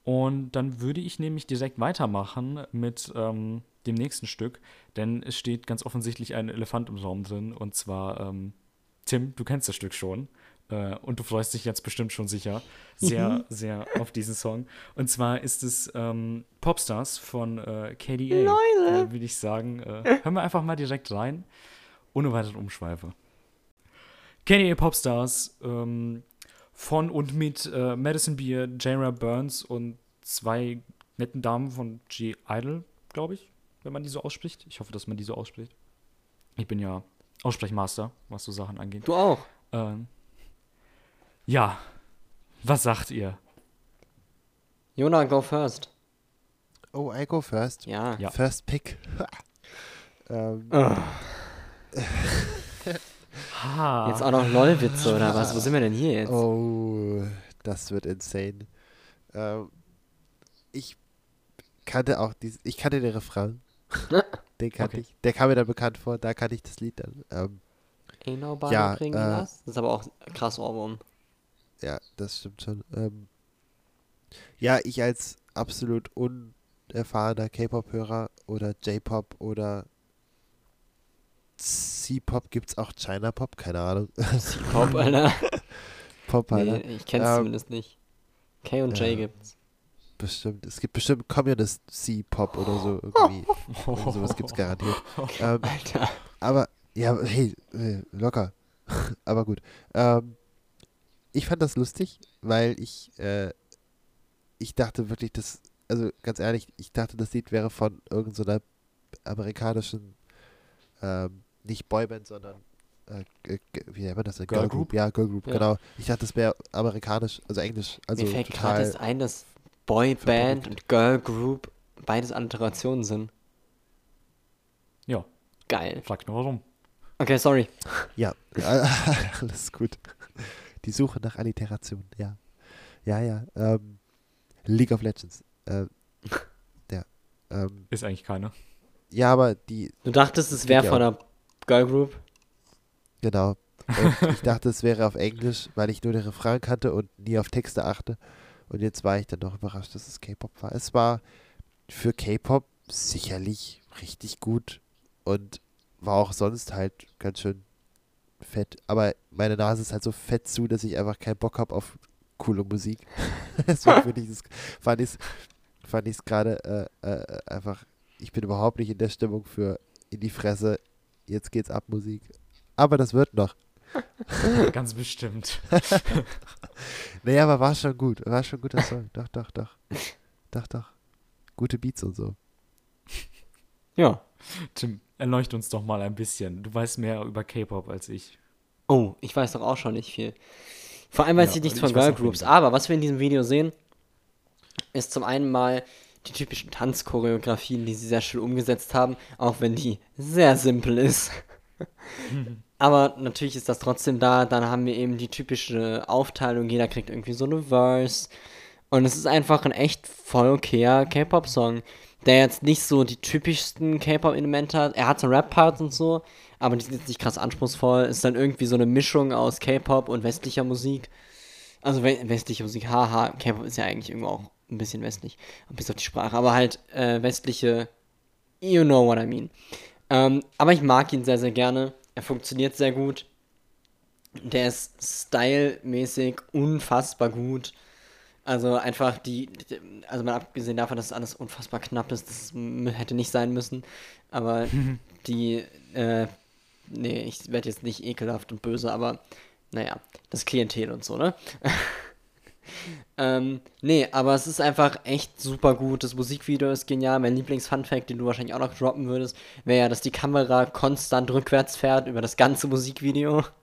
Und dann würde ich nämlich direkt weitermachen mit ähm, dem nächsten Stück, denn es steht ganz offensichtlich ein Elefant im Raum drin. Und zwar, ähm, Tim, du kennst das Stück schon. Äh, und du freust dich jetzt bestimmt schon sicher sehr, sehr auf diesen Song. Und zwar ist es ähm, Popstars von äh, KDA. Äh, würde ich sagen. Äh, hören wir einfach mal direkt rein, ohne weitere Umschweife. KDA Popstars ähm, von und mit äh, Madison Beer, Jara Burns und zwei netten Damen von G Idol, glaube ich, wenn man die so ausspricht. Ich hoffe, dass man die so ausspricht. Ich bin ja Aussprechmaster, was so Sachen angeht. Du auch. Ähm, ja, was sagt ihr? Jona, go first. Oh, I go first. Ja. Ja. First pick. ähm, Ha. Jetzt auch noch LOL-Witze oder was? Wo sind wir denn hier jetzt? Oh, das wird insane. Ähm, ich kannte auch dieses, ich kannte den Refrain. Den kannte Okay. ich. Der kam mir dann bekannt vor, da kannte ich das Lied dann. Ähm, Ain't nobody Ja, bringing äh, us. Das ist aber auch krass Ohrwurm. ja, das stimmt schon. Ähm, ja, ich als absolut unerfahrener K-Pop-Hörer oder J-Pop oder C-Pop gibt's auch China-Pop, keine Ahnung. Pop, Alter. Pop, Nee, Alter. ich kenn's Ähm, zumindest nicht. K und J ja. gibt's. Bestimmt. Es gibt bestimmt Communist C-Pop oder so irgendwie. Irgend sowas gibt's garantiert. Ähm, Alter. aber, ja, hey, äh, locker. aber gut. Ähm, ich fand das lustig, weil ich, äh, ich dachte wirklich, das, also ganz ehrlich, ich dachte, das Lied wäre von irgendeiner amerikanischen, ähm, nicht Boyband, sondern, äh, wie nennt man das? denn? Girl Group? Ja, Girl Group, Ja. genau. Ich dachte, das wäre amerikanisch, also englisch, also Mir fällt gerade erst ein, dass Boyband und Girl Group beides Alliterationen sind. Ja, Geil. frag nur warum. Okay, sorry. Ja, alles gut. Die Suche nach Alliteration, ja. Ja, ja. Ähm, League of Legends. Äh, ja. Ähm, Ist eigentlich keine. ja, aber die, Du dachtest, es wäre von der Girl Group? genau. Und ich dachte, es wäre auf Englisch, weil ich nur den Refrain kannte und nie auf Texte achte. Und jetzt war ich dann doch überrascht, dass es K-Pop war. Es war für K-Pop sicherlich richtig gut und war auch sonst halt ganz schön fett. Aber meine Nase ist halt so fett zu, dass ich einfach keinen Bock habe auf coole Musik. Deswegen ich das, fand ich es fand gerade äh, äh, einfach, ich bin überhaupt nicht in der Stimmung für in die Fresse, jetzt geht's ab Musik. Aber das wird noch. Ganz bestimmt. Naja, aber war schon gut. War schon ein guter Song. Doch, doch, doch. Doch, doch. Gute Beats und so. Ja. Tim, erleucht uns doch mal ein bisschen. Du weißt mehr über K-Pop als ich. Oh, ich weiß doch auch schon nicht viel. Vor allem weiß Ja, ich nichts ich von weiß Girl auch Groups. weniger. Aber was wir in diesem Video sehen, ist zum einen mal die typischen Tanzchoreografien, die sie sehr schön umgesetzt haben, auch wenn die sehr simpel ist. Aber natürlich ist das trotzdem da. Dann haben wir eben die typische Aufteilung. Jeder kriegt irgendwie so eine Verse. Und es ist einfach ein echt voll okayer K-Pop-Song, der jetzt nicht so die typischsten K-Pop-Elemente hat. Er hat so Rap-Parts und so, aber die sind jetzt nicht krass anspruchsvoll. Ist dann irgendwie so eine Mischung aus K-Pop und westlicher Musik. Also we westliche Musik, haha, K-Pop ist ja eigentlich irgendwo auch ein bisschen westlich, bis auf die Sprache, aber halt äh, westliche, you know what I mean. Ähm, aber ich mag ihn sehr, sehr gerne. Er funktioniert sehr gut. Der ist stylmäßig unfassbar gut. Also einfach die, also mal abgesehen davon, dass alles unfassbar knapp ist, das hätte nicht sein müssen. Aber die, äh, nee, ich werde jetzt nicht ekelhaft und böse, aber naja, das Klientel und so, ne? ähm, nee, aber es ist einfach echt super gut. Das Musikvideo ist genial. Mein Lieblings-Fun-Fact, den du wahrscheinlich auch noch droppen würdest, wäre ja, dass die Kamera konstant rückwärts fährt über das ganze Musikvideo.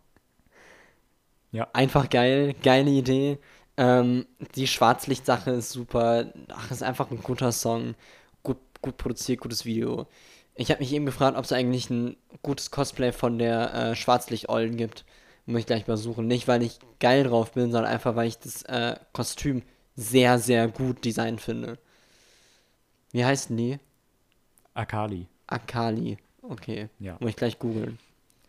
Ja. Einfach geil, geile Idee. Ähm, die Schwarzlicht-Sache ist super. Ach, ist einfach ein guter Song. Gut, gut produziert, gutes Video. Ich habe mich eben gefragt, ob es eigentlich ein gutes Cosplay von der äh, Schwarzlicht-Ollen gibt. Muss ich gleich mal suchen. Nicht, weil ich geil drauf bin, sondern einfach, weil ich das äh, Kostüm sehr, sehr gut designt finde. Wie heißen die? Akali. Akali. Okay. Ja. Muss ich gleich googeln.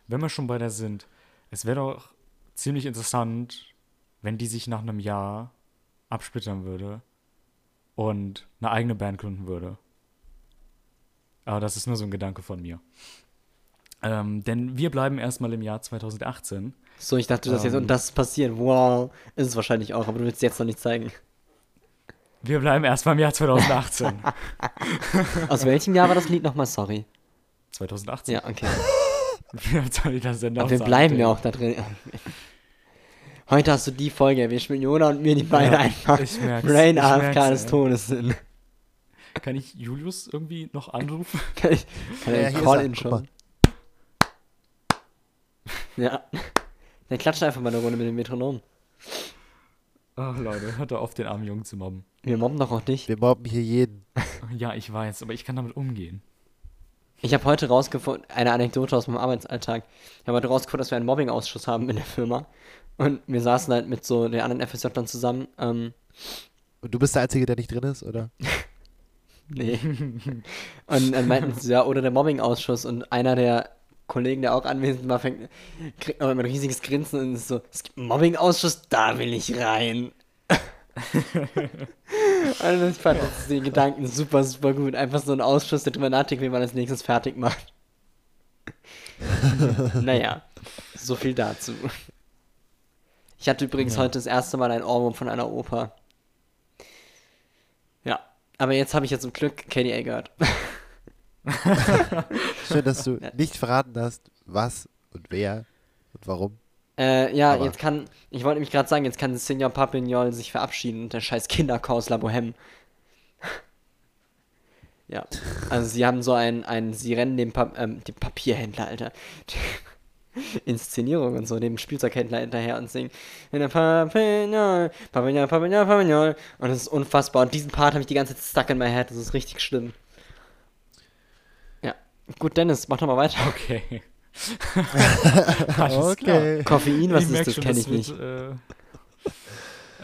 Wenn wir schon bei der sind, es wäre doch ziemlich interessant, wenn die sich nach einem Jahr absplittern würde und eine eigene Band gründen würde. Aber das ist nur so ein Gedanke von mir. Ähm, denn wir bleiben erstmal im Jahr 2018. So, ich dachte, das jetzt Ähm. und das passiert. Wow. Ist es wahrscheinlich auch, aber du willst es jetzt noch nicht zeigen. Wir bleiben erstmal im Jahr 2018. Aus welchem Jahr war das Lied nochmal? Sorry. 2018. Ja, okay. Wir, soll ich das denn Aber noch wir sagen? bleiben ja auch da drin. Heute hast du die Folge erwischt mit Jona und mir, die beide Ja, einfach ich merk's, Brain ich AFK merk's, des. Todes sind. Kann ich Julius irgendwie noch anrufen? Kann ich, kann Ja, ich Call-In schon. Ja. Der klatscht einfach mal eine Runde mit dem Metronom. Ach Leute, hört doch auf, den armen Jungen zu mobben. Wir mobben doch auch dich. Wir mobben hier jeden. Ja, ich weiß, aber ich kann damit umgehen. Ich habe heute rausgefunden, eine Anekdote aus meinem Arbeitsalltag. Ich habe heute rausgefunden, dass wir einen Mobbing-Ausschuss haben in der Firma. Und wir saßen halt mit so den anderen FSJlern zusammen. Ähm, Und du bist der Einzige, der nicht drin ist, oder? nee. Und dann meinten sie, ja, oder der Mobbing-Ausschuss. Und einer der Kollegen, der auch anwesend war, fängt, kriegt noch ein riesiges Grinsen und ist so, es gibt einen Mobbing-Ausschuss, da will ich rein. und ich fand das, den Gedanken super, super gut. Einfach so ein Ausschuss, der drüber nachdenkt, wie man als nächstes fertig macht. naja, so viel dazu. Ich hatte übrigens Ja. heute das erste Mal ein Ohrwurm von einer Oper. Ja, aber jetzt habe ich ja zum Glück KDA gehört. Schön, dass du nicht verraten hast, was und wer und warum. Äh, ja, Aber- jetzt kann, ich wollte nämlich gerade sagen, jetzt kann Senior Papignol sich verabschieden und der scheiß Kinderchaos La Bohème. ja, also sie haben so ein, ein sie rennen dem, pa ähm, dem Papierhändler, Alter. Inszenierung und so, dem Spielzeughändler hinterher und singen Papignol, Papignol, Papignol, Papignol. Und das ist unfassbar. Und diesen Part habe ich die ganze Zeit stuck in my head. Das ist richtig schlimm. Gut, Dennis, mach doch mal weiter. Okay. Alles klar. Okay. Koffein, was ich ist das? Kenne ich wird, nicht. Äh,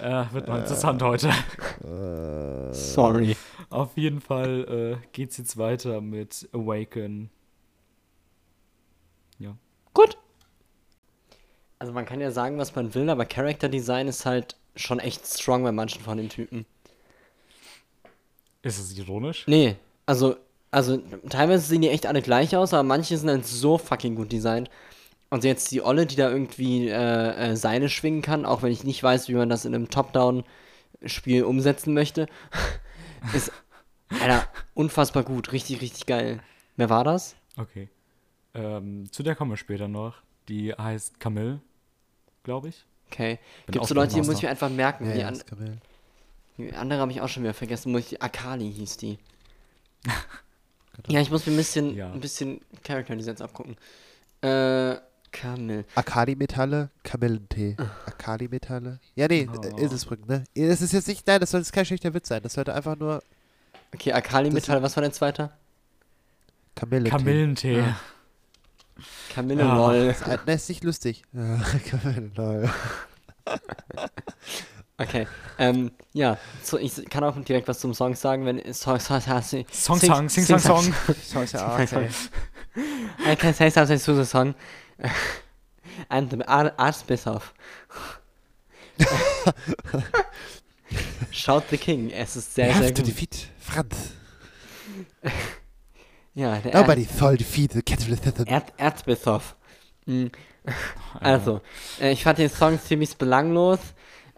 äh, wird mal interessant heute. Sorry. Auf jeden Fall äh, geht's jetzt weiter mit Awaken. Ja. Gut. Also man kann ja sagen, was man will, aber Character Design ist halt schon echt strong bei manchen von den Typen. Ist es ironisch? Nee, also, also teilweise sehen die echt alle gleich aus, aber manche sind halt so fucking gut designt. Und jetzt die Olle, die da irgendwie äh, äh, Seile schwingen kann, auch wenn ich nicht weiß, wie man das in einem Top-Down-Spiel umsetzen möchte, ist, Alter, unfassbar gut, richtig, richtig geil. Wer war das? Okay. Ähm, zu der kommen wir später noch. Die heißt Camille, glaube ich. Okay. Gibt auch so Leute, die muss ich mir einfach merken. Ja, die, an, die andere habe ich auch schon wieder vergessen. Muss ich, Akali hieß die. ja, ich muss mir ein bisschen, Ja. ein bisschen Character Designs abgucken. Äh, Kamil. Akali-Metalle, Kamillentee. Akali-Metalle. Ja, nee, Oh. äh, Eselsbrücken, ne? Das ist jetzt nicht, nein, das soll jetzt kein schlechter Witz sein. Das sollte einfach nur Okay, Akali Das- Metall, was war dein zweiter? Kamillentee. Kamillentee. Ah. Kamille, Ja. lol. Das ist- nicht lustig. Ja, lol. Okay. Ähm, ja, so, ich kann auch direkt was zum Song sagen, wenn Song, Song, Song, Song, Song, Sing, Song, Song. I can say something to the song. And the art, art's piss off. Shout the King. Es ist sehr, sehr to gut. defeat Franz. Ja, der Nobody shall defeat the Cat Erd Erzbischof. Mhm. Also, äh, ich fand den Song ziemlich belanglos,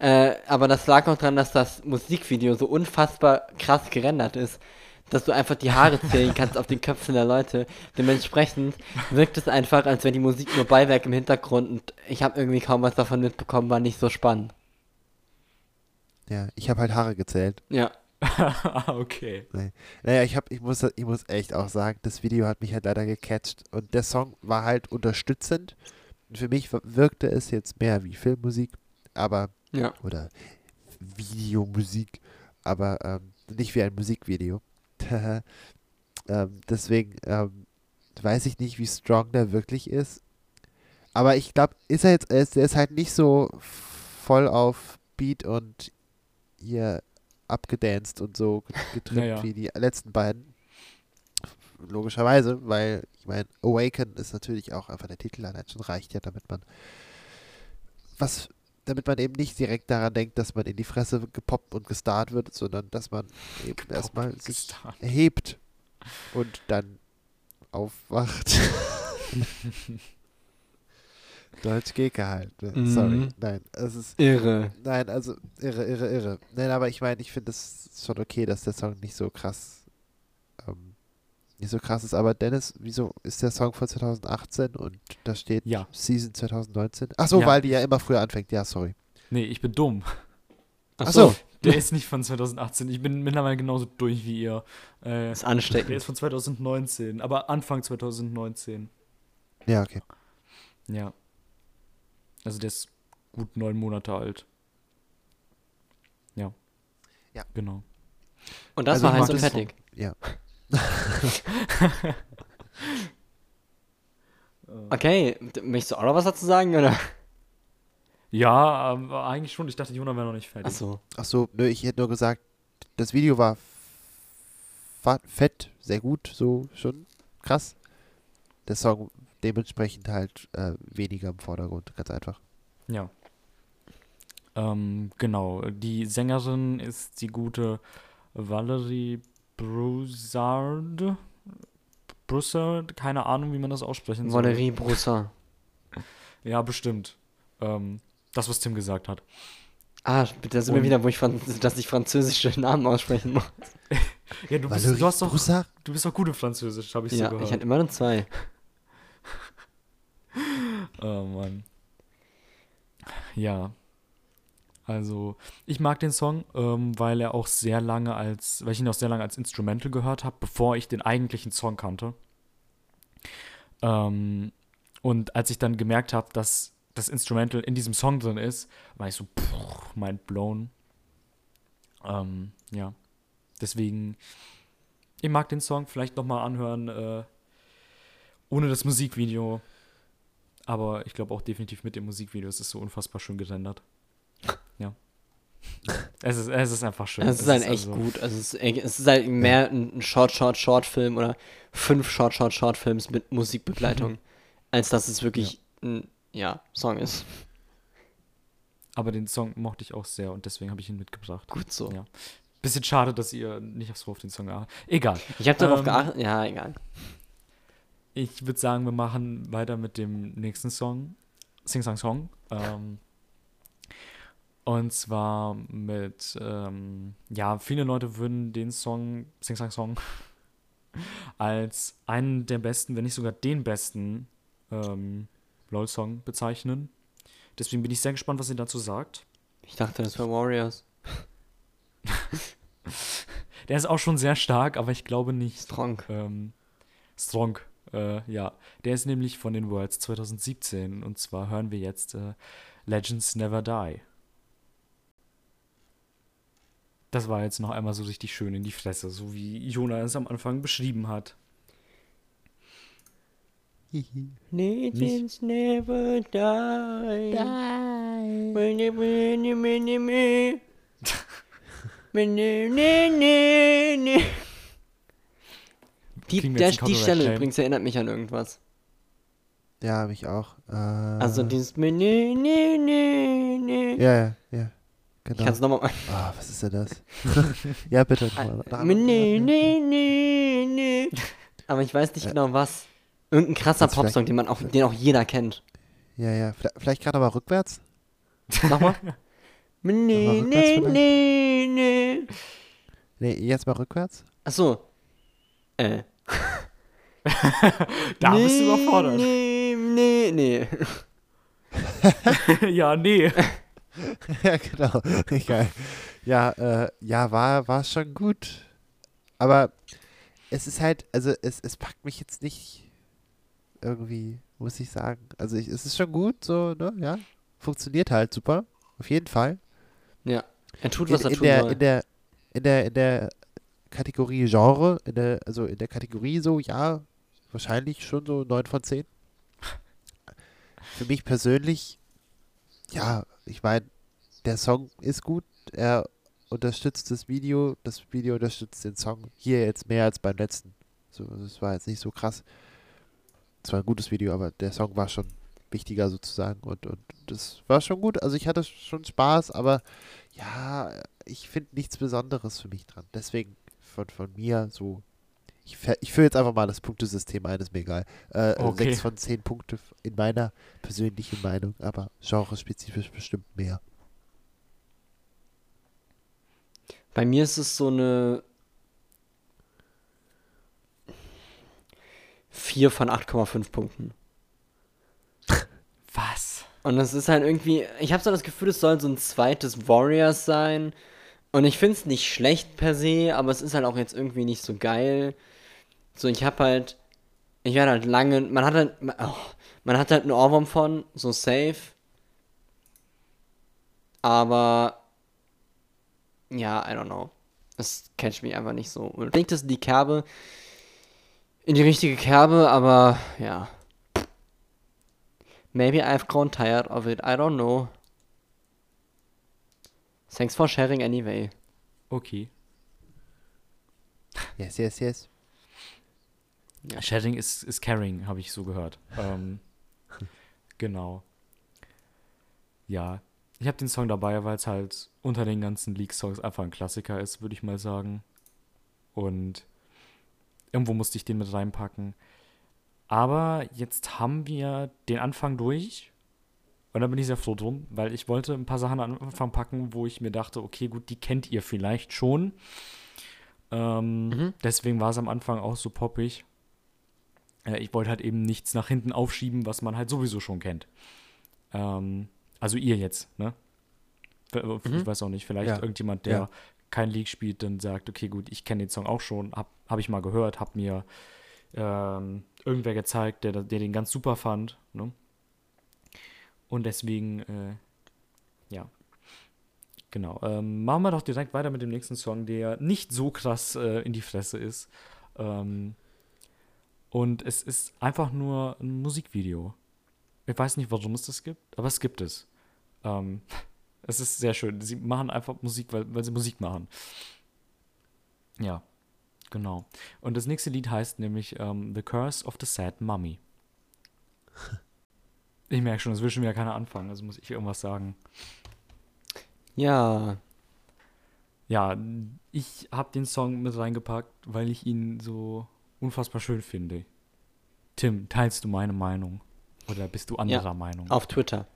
äh, aber das lag auch daran, dass das Musikvideo so unfassbar krass gerendert ist, dass du einfach die Haare zählen kannst auf den Köpfen der Leute. Dementsprechend wirkt es einfach, als wäre die Musik nur Beiwerk im Hintergrund und ich habe irgendwie kaum was davon mitbekommen, war nicht so spannend. Ja, ich habe halt Haare gezählt. Ja, okay. Naja, ich, hab, ich, muss, ich muss echt auch sagen, das Video hat mich halt leider gecatcht. Und der Song war halt unterstützend. Für mich wirkte es jetzt mehr wie Filmmusik, aber, ja. oder Videomusik, aber ähm, nicht wie ein Musikvideo. ähm, deswegen ähm, weiß ich nicht, wie strong der wirklich ist. Aber ich glaube, ist er jetzt, er ist, er ist halt nicht so voll auf Beat und hier abgedanced und so getrimmt Naja. wie die letzten beiden. Logischerweise, weil ich meine, Awaken ist natürlich auch einfach der Titel allein schon reicht ja, damit man was, damit man eben nicht direkt daran denkt, dass man in die Fresse gepoppt und gestarrt wird, sondern dass man eben erstmal und sich erhebt und dann aufwacht. Deutsch Geke halt. Sorry. Mhm. Nein, es ist Irre. Nein, also irre, irre, irre. Nein, aber ich meine, ich finde es schon okay, dass der Song nicht so krass, ähm, nicht so krass ist. Aber Dennis, wieso ist der Song von 2018 und da steht Ja. Season 2019? Ach so, Ja. weil die ja immer früher anfängt. Ja, sorry. Nee, ich bin dumm. Ach so. Der ist nicht von 2018. Ich bin mittlerweile genauso durch wie ihr. Äh, Ist der ansteckend. ist von 2019, aber Anfang 2019. Ja, okay. Ja. Also der ist gut neun Monate alt. Ja. Ja. Genau. Und das Also war heiß und fertig. Ja. Okay, möchtest du auch noch was dazu sagen, oder? Ja, ähm, eigentlich schon. Ich dachte, Jona wäre noch nicht fertig. Achso. Ach so, nö, ich hätte nur gesagt, das Video war fett, sehr gut, so schon krass. Der Song dementsprechend halt äh, weniger im Vordergrund, ganz einfach. Ja. Ähm, genau. Die Sängerin ist die gute Valerie Broussard. Broussard, keine Ahnung, wie man das aussprechen soll. Valerie Broussin. Ja, bestimmt. Ähm, das, was Tim gesagt hat. Ah, da sind wir wieder, wo ich dass ich französische Namen aussprechen muss. Ja, du bist, du hast doch, Broussard? du bist doch gut in Französisch, habe ich ja, so ich gehört. hatte immer nur zwei. Oh Mann. Ja. Also, ich mag den Song, ähm, weil er auch sehr lange als, weil ich ihn auch sehr lange als Instrumental gehört habe, bevor ich den eigentlichen Song kannte. Ähm, und als ich dann gemerkt habe, dass das Instrumental in diesem Song drin ist, war ich so, pff, mind blown. Ähm, ja. Deswegen, ich mag den Song vielleicht nochmal anhören, äh, ohne das Musikvideo. Aber ich glaube auch definitiv mit dem Musikvideo. Es ist so unfassbar schön gerendert. Ja. Es ist, es ist einfach schön. Es ist halt echt also- gut. Also es, ist, es ist halt mehr ein Short, Short, Short-Film oder fünf Short, Short, Short-Films mit Musikbegleitung, als dass es wirklich ein ja, Song ist. Aber den Song mochte ich auch sehr und deswegen habe ich ihn mitgebracht. Gut so. Ja. Bisschen schade, dass ihr nicht so auf den Song geachtet Egal. Ich habe darauf Ähm, geachtet. Ja, egal. Ich würde sagen, wir machen weiter mit dem nächsten Song. Sing Sang Song. Ähm, und zwar mit, ähm, ja, viele Leute würden den Song, Sing Sang Song, als einen der besten, wenn nicht sogar den besten ähm, LOL-Song bezeichnen. Deswegen bin ich sehr gespannt, was ihr dazu sagt. Ich dachte, das war Warriors. Der ist auch schon sehr stark, aber ich glaube nicht. Strong. Ähm, Strong, äh, ja. Der ist nämlich von den Worlds 2017 und zwar hören wir jetzt äh, Legends Never Die. Das war jetzt noch einmal so richtig schön in die Fresse, so wie Jona es am Anfang beschrieben hat. Legends never die. Die. Die, der, die Stelle übrigens erinnert mich an irgendwas. Ja, mich auch. Äh, Also dieses Mini, mini, mini. Ja, ja, ja. Ich Genau. kann es nochmal. Ah, was ist denn das? ja, bitte. Na, Nee, nee, nee, nee. Aber ich weiß nicht genau was. Irgendein krasser Popsong, den man auch, den auch jeder kennt. Ja, ja. Vielleicht, gerade aber rückwärts? Nochmal. Nee, nee, nee, nee. Nee, jetzt mal rückwärts? Achso. Äh. Da bist du Nee, überfordert. Nee, nee, nee. ja, nee. ja, genau. Egal. Ja, äh, ja, war, war schon gut. Aber es ist halt, also es, es packt mich jetzt nicht irgendwie, muss ich sagen. Also ich, es ist schon gut, so, ne, ja. Funktioniert halt super. Auf jeden Fall. Ja. Er tut, In, was er in, tun der, soll. in der, in der, in der Kategorie Genre, in der, also in der Kategorie so, ja, wahrscheinlich schon so 9 von 10. Für mich persönlich, ja, ich meine, der Song ist gut, er unterstützt das Video, das Video unterstützt den Song. Hier jetzt mehr als beim letzten. So, das war jetzt nicht so krass. Es war ein gutes Video, aber der Song war schon wichtiger sozusagen und, und das war schon gut. Also ich hatte schon Spaß, aber ja, ich finde nichts Besonderes für mich dran. Deswegen von, von mir so. Ich, ich führe jetzt einfach mal das Punktesystem ein, ist mir egal. Äh, Okay. 6 von 10 Punkte in meiner persönlichen Meinung, aber genrespezifisch bestimmt mehr. Bei mir ist es so eine 4 von 8,5 Punkten. Was? Und es ist halt irgendwie, ich habe so das Gefühl, es soll so ein zweites Warriors sein. Und ich finde es nicht schlecht per se, aber es ist halt auch jetzt irgendwie nicht so geil. So, ich habe halt, ich werde halt lange, man hat halt, oh, man hat halt einen Ohrwurm von, so safe. Aber, ja, I don't know. Es catcht mich einfach nicht so. Ich denke, das in die Kerbe, in die richtige Kerbe, aber, ja. Maybe I've grown tired of it. I don't know. Thanks for sharing anyway. Okay. Yes, yes, yes. Sharing ist, ist caring, habe ich so gehört. Ähm, genau. Ja. Ich habe den Song dabei, weil es halt unter den ganzen League-Songs einfach ein Klassiker ist, würde ich mal sagen. Und irgendwo musste ich den mit reinpacken. Aber jetzt haben wir den Anfang durch. Und da bin ich sehr froh drum, weil ich wollte ein paar Sachen am Anfang packen, wo ich mir dachte, okay, gut, die kennt ihr vielleicht schon. Ähm, Deswegen war es am Anfang auch so poppig. Äh, ich wollte halt eben nichts nach hinten aufschieben, was man halt sowieso schon kennt. Ähm, also ihr jetzt, ne? V- Ich weiß auch nicht, vielleicht Ja. irgendjemand, der Ja. kein League spielt, dann sagt, okay, gut, ich kenne den Song auch schon, hab, hab ich mal gehört, hab mir ähm, irgendwer gezeigt, der, der den ganz super fand, ne? Und deswegen, äh, ja. Genau. Ähm, machen wir doch direkt weiter mit dem nächsten Song, der nicht so krass äh, in die Fresse ist. Ähm, und es ist einfach nur ein Musikvideo. Ich weiß nicht, warum es das gibt, aber es gibt es. Ähm, es ist sehr schön. Sie machen einfach Musik, weil, weil sie Musik machen. Ja, genau. Und das nächste Lied heißt nämlich ähm, The Curse of the Sad Mummy. Ich merke schon, es will schon wieder keiner anfangen, also muss ich irgendwas sagen. Ja, Ja, ich habe den Song mit reingepackt, weil ich ihn so unfassbar schön finde. Tim, teilst du meine Meinung? Oder bist du anderer Ja, Meinung? auf Twitter.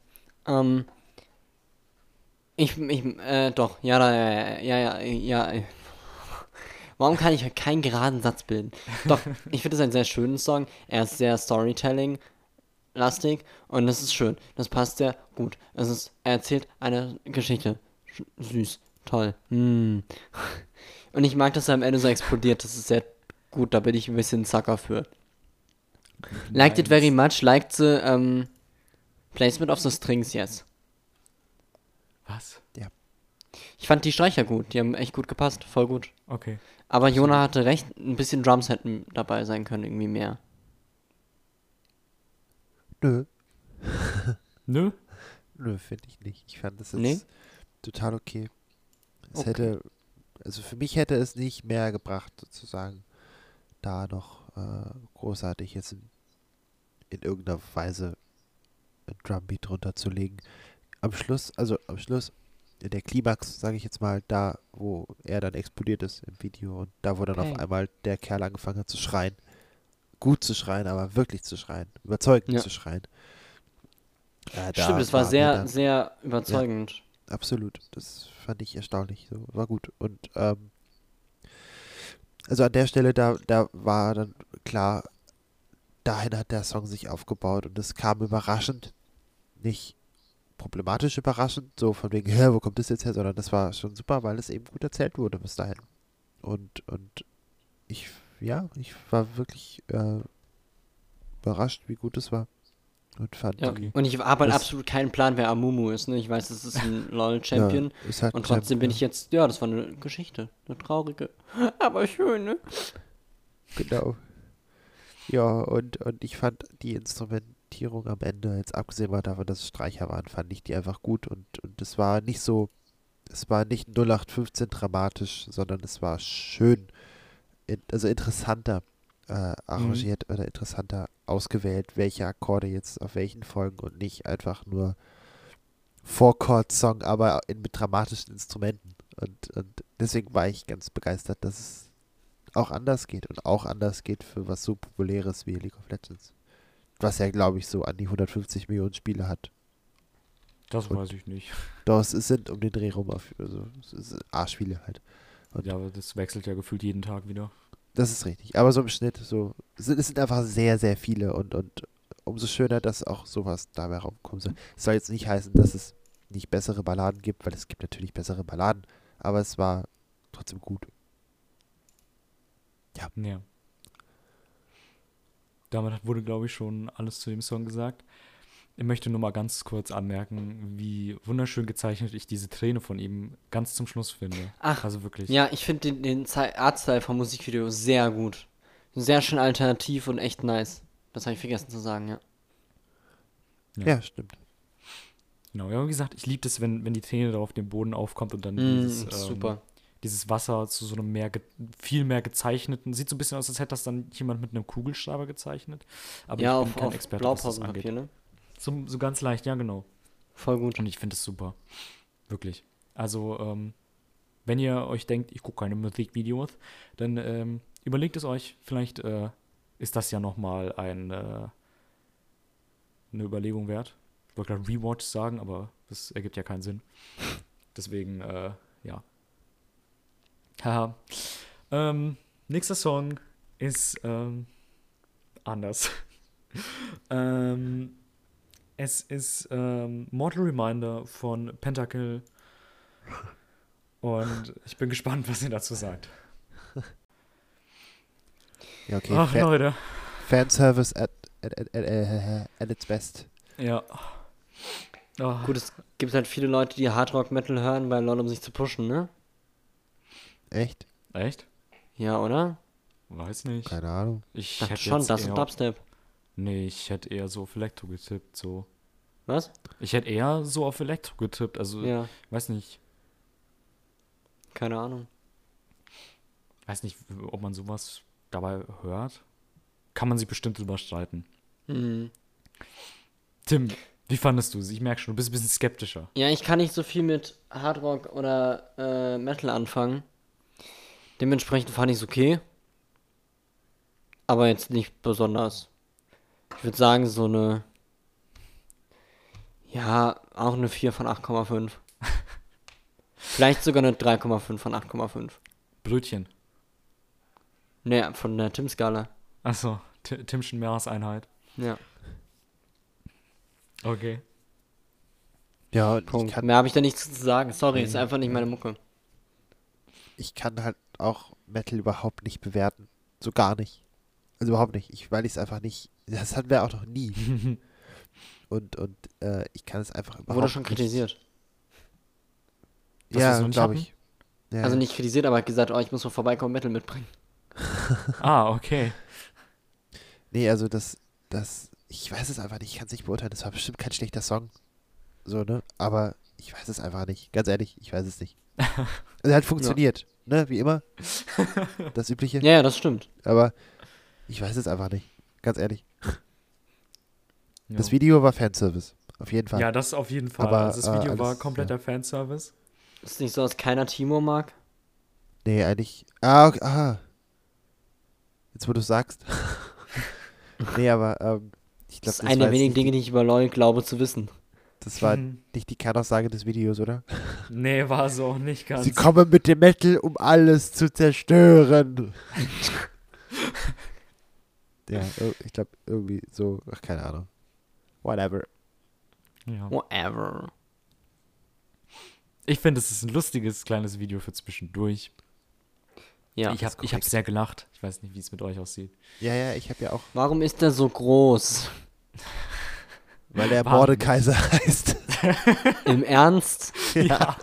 Ähm, ich, ich, äh, doch, ja, da, ja, ja, ja, ja. äh. Warum kann ich keinen geraden Satz bilden? Doch, ich finde es einen sehr schönen Song. Er ist sehr Storytelling-lastig und das ist schön. Das passt sehr gut. Es ist, er erzählt eine Geschichte. Sch- Süß, toll. Mm. Und ich mag, dass er am Ende so explodiert. Das ist sehr gut. Da bin ich ein bisschen Sucker für. Liked it very much. Liked the um, placement of the strings, yes. Was? Ich fand die Streicher gut. Die haben echt gut gepasst. Voll gut. Okay. Aber Jona hatte recht. Ein bisschen Drums hätten dabei sein können. Irgendwie mehr. Nö, Nö? nö, finde ich nicht. Ich fand das jetzt Nee? total okay. Es Okay. hätte, also für mich hätte es nicht mehr gebracht, sozusagen, da noch äh, großartig jetzt in, in irgendeiner Weise ein Drumbeat drunter zu legen. Am Schluss, also am Schluss, in der Klimax, sage ich jetzt mal, da, wo er dann explodiert ist im Video und da, wo dann Okay. auf einmal der Kerl angefangen hat zu schreien. Gut zu schreien, aber wirklich zu schreien. Überzeugend Ja. zu schreien. Äh, da Stimmt, es war mir sehr, dann- sehr überzeugend. absolut. Das fand ich erstaunlich. So, war gut. Und ähm, also an der Stelle, da, da war dann klar, dahin hat der Song sich aufgebaut und es kam überraschend, nicht problematisch überraschend, so von wegen, hä, wo kommt das jetzt her, sondern das war schon super, weil es eben gut erzählt wurde bis dahin. Und, und ich, ja, ich war wirklich äh, überrascht, wie gut es war. Ja. die, Und ich habe halt absolut keinen Plan, wer Amumu ist. Ne? Ich weiß, das ist ein LOL-Champion. ja, halt und trotzdem bin Champion. ich jetzt, ja, das war eine Geschichte. Eine traurige. Aber schön, ne? Genau. Ja, und, und ich fand die Instrumentierung am Ende, jetzt abgesehen mal davon, dass es Streicher waren, fand ich die einfach gut und, und es war nicht so, es war nicht 0815 dramatisch, sondern es war schön, in, also interessanter äh, arrangiert oder interessanter ausgewählt, welche Akkorde jetzt auf welchen folgen und nicht einfach nur Four-Chord-Song, aber in, mit dramatischen Instrumenten. Und, und deswegen war ich ganz begeistert, dass es auch anders geht und auch anders geht für was so populäres wie League of Legends. Was ja, glaube ich, so an die 150 Millionen Spiele hat. Das Und- weiß ich nicht. Doch, es sind um den Dreh rum, auf, also es ist A-Spiele halt. Und- Ja, aber das wechselt ja gefühlt jeden Tag wieder. Das ist richtig. Aber so im Schnitt, so, es sind, einfach sehr, sehr viele und, und umso schöner, dass auch sowas dabei rauskommen soll. Es soll jetzt nicht heißen, dass es nicht bessere Balladen gibt, weil es gibt natürlich bessere Balladen, aber es war trotzdem gut. Ja. Damit hat- wurde, glaube ich, schon alles zu dem Song gesagt. Ich möchte nur mal ganz kurz anmerken, wie wunderschön gezeichnet ich diese Träne von ihm ganz zum Schluss finde. Ach, also wirklich. Ja, ich finde den, den Artstyle vom Musikvideo sehr gut. Sehr schön alternativ und echt nice. Das habe ich vergessen zu sagen, ja. Ja. Ja, stimmt. Genau, ja, wie gesagt, ich liebe es, wenn, wenn die Träne da auf dem Boden aufkommt und dann Mm, dieses, ähm, super. dieses Wasser zu so einem mehr, viel mehr gezeichneten, sieht so ein bisschen aus, als hätte das dann jemand mit einem Kugelschreiber gezeichnet. Aber ja, ich bin auf, kein Experte, was das angeht. ne? So, so ganz leicht, ja, genau. Voll gut. Und ich finde es super. Wirklich. Also, ähm, wenn ihr euch denkt, ich gucke keine Musikvideos, dann ähm, überlegt es euch. Vielleicht äh, ist das ja nochmal ein, äh, eine Überlegung wert. Ich wollte gerade Rewatch sagen, aber das ergibt ja keinen Sinn. Deswegen, äh, ja. Haha. Ähm, nächster Song ist ähm, anders. ähm, es ist ähm, Mortal Reminder von Pentakill. Und ich bin gespannt, was ihr dazu sagt. Ja, okay. Ach, Fa Leute. Fanservice at, at, at, at, at, at its best. Ja. Oh, Gut, es gibt halt viele Leute, die Hardrock Metal hören bei LOL, um sich zu pushen, ne? Echt? Echt? Ja, oder? Weiß nicht. Keine Ahnung. Ich Dachte schon, jetzt das ist eher, Dubstep. Nee, ich hätte eher so auf Elektro getippt, so. Was? Ich hätte eher so auf Elektro getippt, also, Ja, weiß nicht, keine Ahnung. weiß nicht, ob man sowas dabei hört. Kann man sich bestimmt drüber streiten. Mhm. Tim, wie fandest du es? Ich merke schon, du bist ein bisschen skeptischer. Ja, ich kann nicht so viel mit Hardrock oder äh, Metal anfangen. Dementsprechend fand ich es okay. Aber jetzt nicht besonders. Ich würde sagen, so eine. Ja, auch eine 4 von 8,5. Vielleicht sogar eine 3,5 von 8,5. Brötchen. Ne, von der Tim-Skala. Achso, Ti- Timschen Meereseinheit. Ja, Okay. Ja, Punkt. kann, Mehr habe ich da nichts zu sagen. Sorry, ist einfach nicht meine Mucke. ich kann halt auch Metal überhaupt nicht bewerten. So gar nicht. Also überhaupt nicht. Ich, weil ich es einfach nicht. Das hatten wir auch noch nie. und und äh, ich kann es einfach überhaupt Wurde schon nicht. kritisiert. Ja, glaube ich. Ja. Also nicht kritisiert, aber hat gesagt, oh, ich muss mal vorbeikommen, Metal mitbringen. Ah, okay. Nee, also das, das ich weiß es einfach nicht, ich kann es nicht beurteilen. Das war bestimmt kein schlechter Song. So, ne? Aber ich weiß es einfach nicht. Ganz ehrlich, ich weiß es nicht. Es hat funktioniert, ne? Wie immer. Das Übliche. Ja, ja, das stimmt. Aber ich weiß es einfach nicht. Ganz ehrlich. Ja. Das Video war Fanservice. Auf jeden Fall. Ja, das auf jeden Fall. Aber, also das äh, Video war alles- kompletter Fanservice. Ist nicht so, dass keiner Timo mag? Nee, eigentlich. Ah, okay, aha. Jetzt, wo du sagst. nee, aber ähm, ich glaube, Das ist eine der wenigen Dinge, die ich über LOL glaube zu wissen. Das war Mhm. nicht die Kernaussage des Videos, oder? Nee, war so auch nicht ganz. Sie kommen mit dem Metal, um alles zu zerstören. ja, ich glaube irgendwie so, ach, keine Ahnung. Whatever. ja. Whatever. Ich finde, es ist ein lustiges kleines Video für zwischendurch. Ja. ich habe hab sehr gelacht. Ich weiß nicht, wie es mit euch aussieht. Ja, ja, ich habe ja auch, Warum ist der so groß? weil der? Mordekaiser heißt. Im Ernst? ja.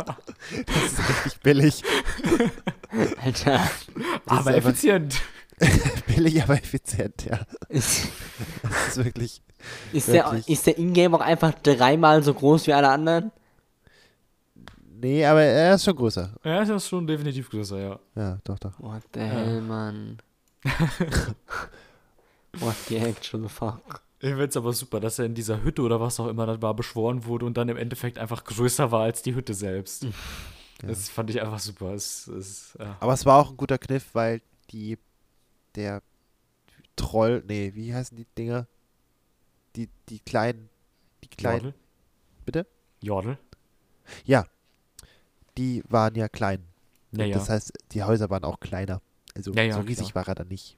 Das ist richtig billig. Alter. Aber einfach- effizient. billig, aber effizient, ja. Ist, Das ist wirklich. ist, der, Wirklich. ist der Ingame auch einfach dreimal so groß wie alle anderen? Nee, aber er ist schon größer. Ja, das ist schon definitiv größer, ja. Ja, doch, doch. What the hell, Mann? What the actual fuck? Ich finde es aber super, dass er in dieser Hütte oder was auch immer das war, beschworen wurde und dann im Endeffekt einfach größer war als die Hütte selbst. Das fand ich einfach super. Es, es, ja. Aber es war auch ein guter Kniff, weil die, der Troll, nee, wie heißen die Dinger? Die, die kleinen, die kleinen, Jodel? bitte? Jodel? Ja, die waren ja klein. Ja, Und ja. Das heißt, die Häuser waren auch kleiner. Also Ja, ja, so riesig klar. war er dann nicht.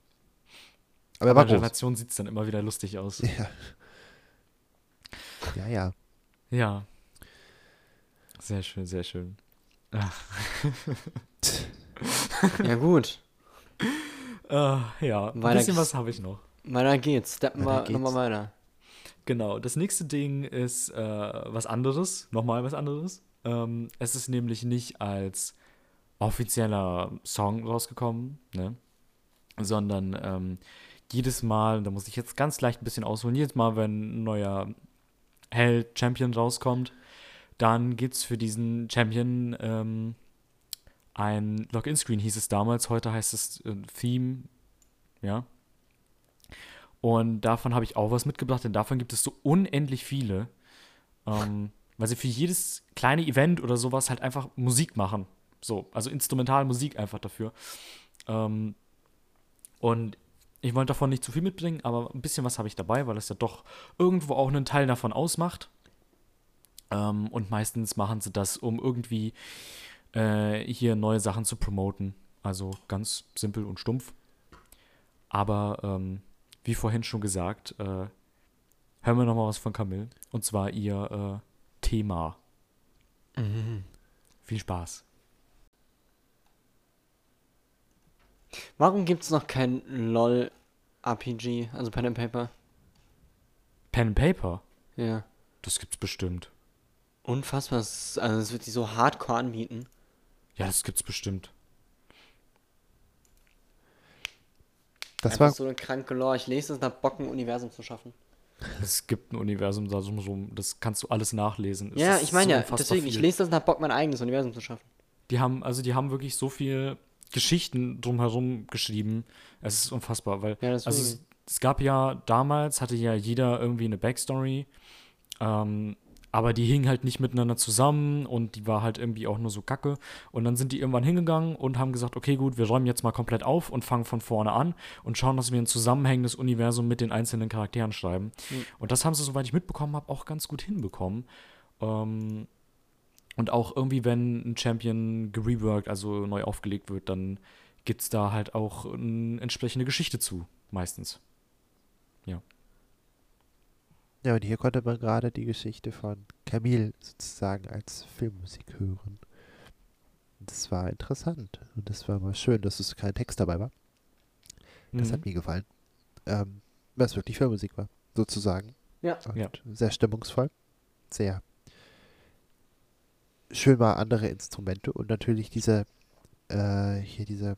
Aber er war In der groß. Relation sieht es dann immer wieder lustig aus. Ja. ja, ja. Ja. Sehr schön, sehr schön. Ah, Ja gut, äh, ja, ein Weiter bisschen was habe ich noch. weiter geht's. Steppen Weiter wir nochmal weiter. Genau, das nächste Ding ist äh, was anderes, nochmal was anderes. Ähm, es ist nämlich nicht als offizieller Song rausgekommen, ne? sondern ähm, jedes Mal, da muss ich jetzt ganz leicht ein bisschen ausholen, jedes Mal, wenn ein neuer Held, Champion rauskommt, dann gibt es für diesen Champion ähm, ein Login-Screen, hieß es damals, heute heißt es äh, Theme, ja. Und davon habe ich auch was mitgebracht, denn davon gibt es so unendlich viele. Ähm, weil sie für jedes kleine Event oder sowas halt einfach Musik machen. So, also instrumental Musik einfach dafür. Ähm, und ich wollte davon nicht zu viel mitbringen, aber ein bisschen was habe ich dabei, weil es ja doch irgendwo auch einen Teil davon ausmacht. Ähm, und meistens machen sie das, um irgendwie äh, hier neue Sachen zu promoten. Also ganz simpel und stumpf. Aber ähm, wie vorhin schon gesagt, äh, hören wir nochmal was von Camille. Und zwar ihr äh, Thema. Viel Spaß. Warum gibt's noch kein LOL-RPG, also Pen and Paper? Pen and Paper? Ja. Das gibt's bestimmt. Unfassbar. es- Also es wird die so hardcore anbieten. Ja, das gibt's bestimmt. Das Einfach war, so eine kranke Lore. Ich lese es nach Bock, ein Universum zu schaffen. Es gibt ein Universum, da so, so, das kannst du alles nachlesen. Es ja, ist ich meine so ja, deswegen, ich viel. lese das nach Bock, mein eigenes Universum zu schaffen. Die haben, also die haben wirklich so viel Geschichten drumherum geschrieben. Es ist unfassbar, weil Ja, also es, es gab ja damals hatte ja jeder irgendwie eine Backstory, ähm, aber die hingen halt nicht miteinander zusammen und die war halt irgendwie auch nur so kacke. Und dann sind die irgendwann hingegangen und haben gesagt, okay, gut, wir räumen jetzt mal komplett auf und fangen von vorne an und schauen, dass wir ein zusammenhängendes Universum mit den einzelnen Charakteren schreiben. Und das haben sie, soweit ich mitbekommen habe, auch ganz gut hinbekommen. Ähm, und auch irgendwie, wenn ein Champion gereworked, also neu aufgelegt wird, dann gibt es da halt auch eine entsprechende Geschichte zu, meistens. ja, und hier konnte man gerade die Geschichte von Camille sozusagen als Filmmusik hören. Das war interessant. Und das war mal schön, dass es kein Text dabei war. Das Mhm. hat mir gefallen. Ähm, weil es wirklich Filmmusik war, sozusagen. Ja. Ja. Sehr stimmungsvoll. Sehr schön mal andere Instrumente und natürlich diese, äh, hier diese,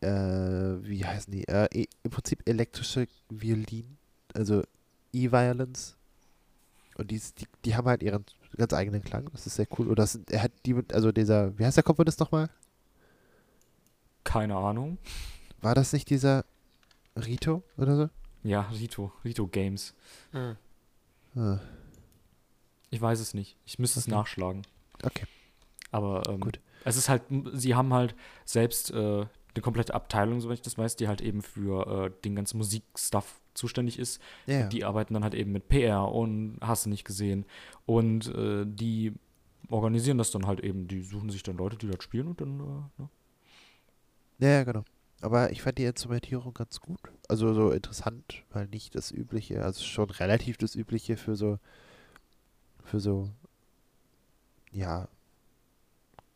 äh, wie heißen die? Äh, e- Im Prinzip elektrische Violin, also E-Violence. Und die, die, die haben halt ihren ganz eigenen Klang. Das ist sehr cool. Oder das, er hat die, mit- also dieser, wie heißt der Komponist nochmal? Keine Ahnung. War das nicht dieser Rito oder so? Ja, Rito, Rito Games. Hm. Ah, Ich weiß es nicht. Ich müsste es Okay. nachschlagen. okay. Aber ähm, Gut. es ist halt, sie haben halt selbst äh, eine komplette Abteilung, soweit ich das weiß, die halt eben für äh, den ganzen Musikstuff zuständig ist. Ja. Die arbeiten dann halt eben mit PR und hast du nicht gesehen. Und äh, die organisieren das dann halt eben. Die suchen sich dann Leute, die das spielen und dann, äh, ne? Ja, genau. Aber ich fand die Instrumentierung ganz gut. Also so interessant, weil nicht das Übliche, also schon relativ das Übliche für so, für so, ja,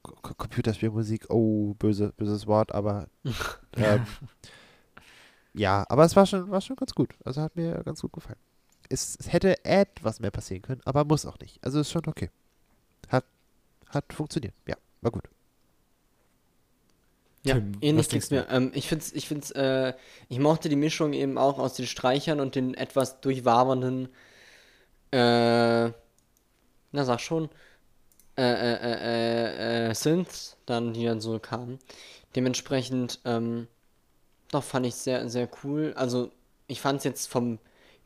Computerspielmusik. Oh, böse, böses Wort, aber ähm, ja, aber es war schon, war schon ganz gut. Also hat mir ganz gut gefallen. Es, es hätte etwas mehr passieren können, aber muss auch nicht. Also ist schon okay. Hat, hat funktioniert. Ja, war gut. Ja, Tim, ähnlich ging's denkst mir. Ähm, ich find's, ich find's, äh, ich mochte die Mischung eben auch aus den Streichern und den etwas durchwabernden, äh, na sag schon, äh, äh, äh, äh, äh, Synths, dann, die dann so kamen. Dementsprechend, ähm, doch fand ich sehr, sehr cool. Also, ich fand's jetzt vom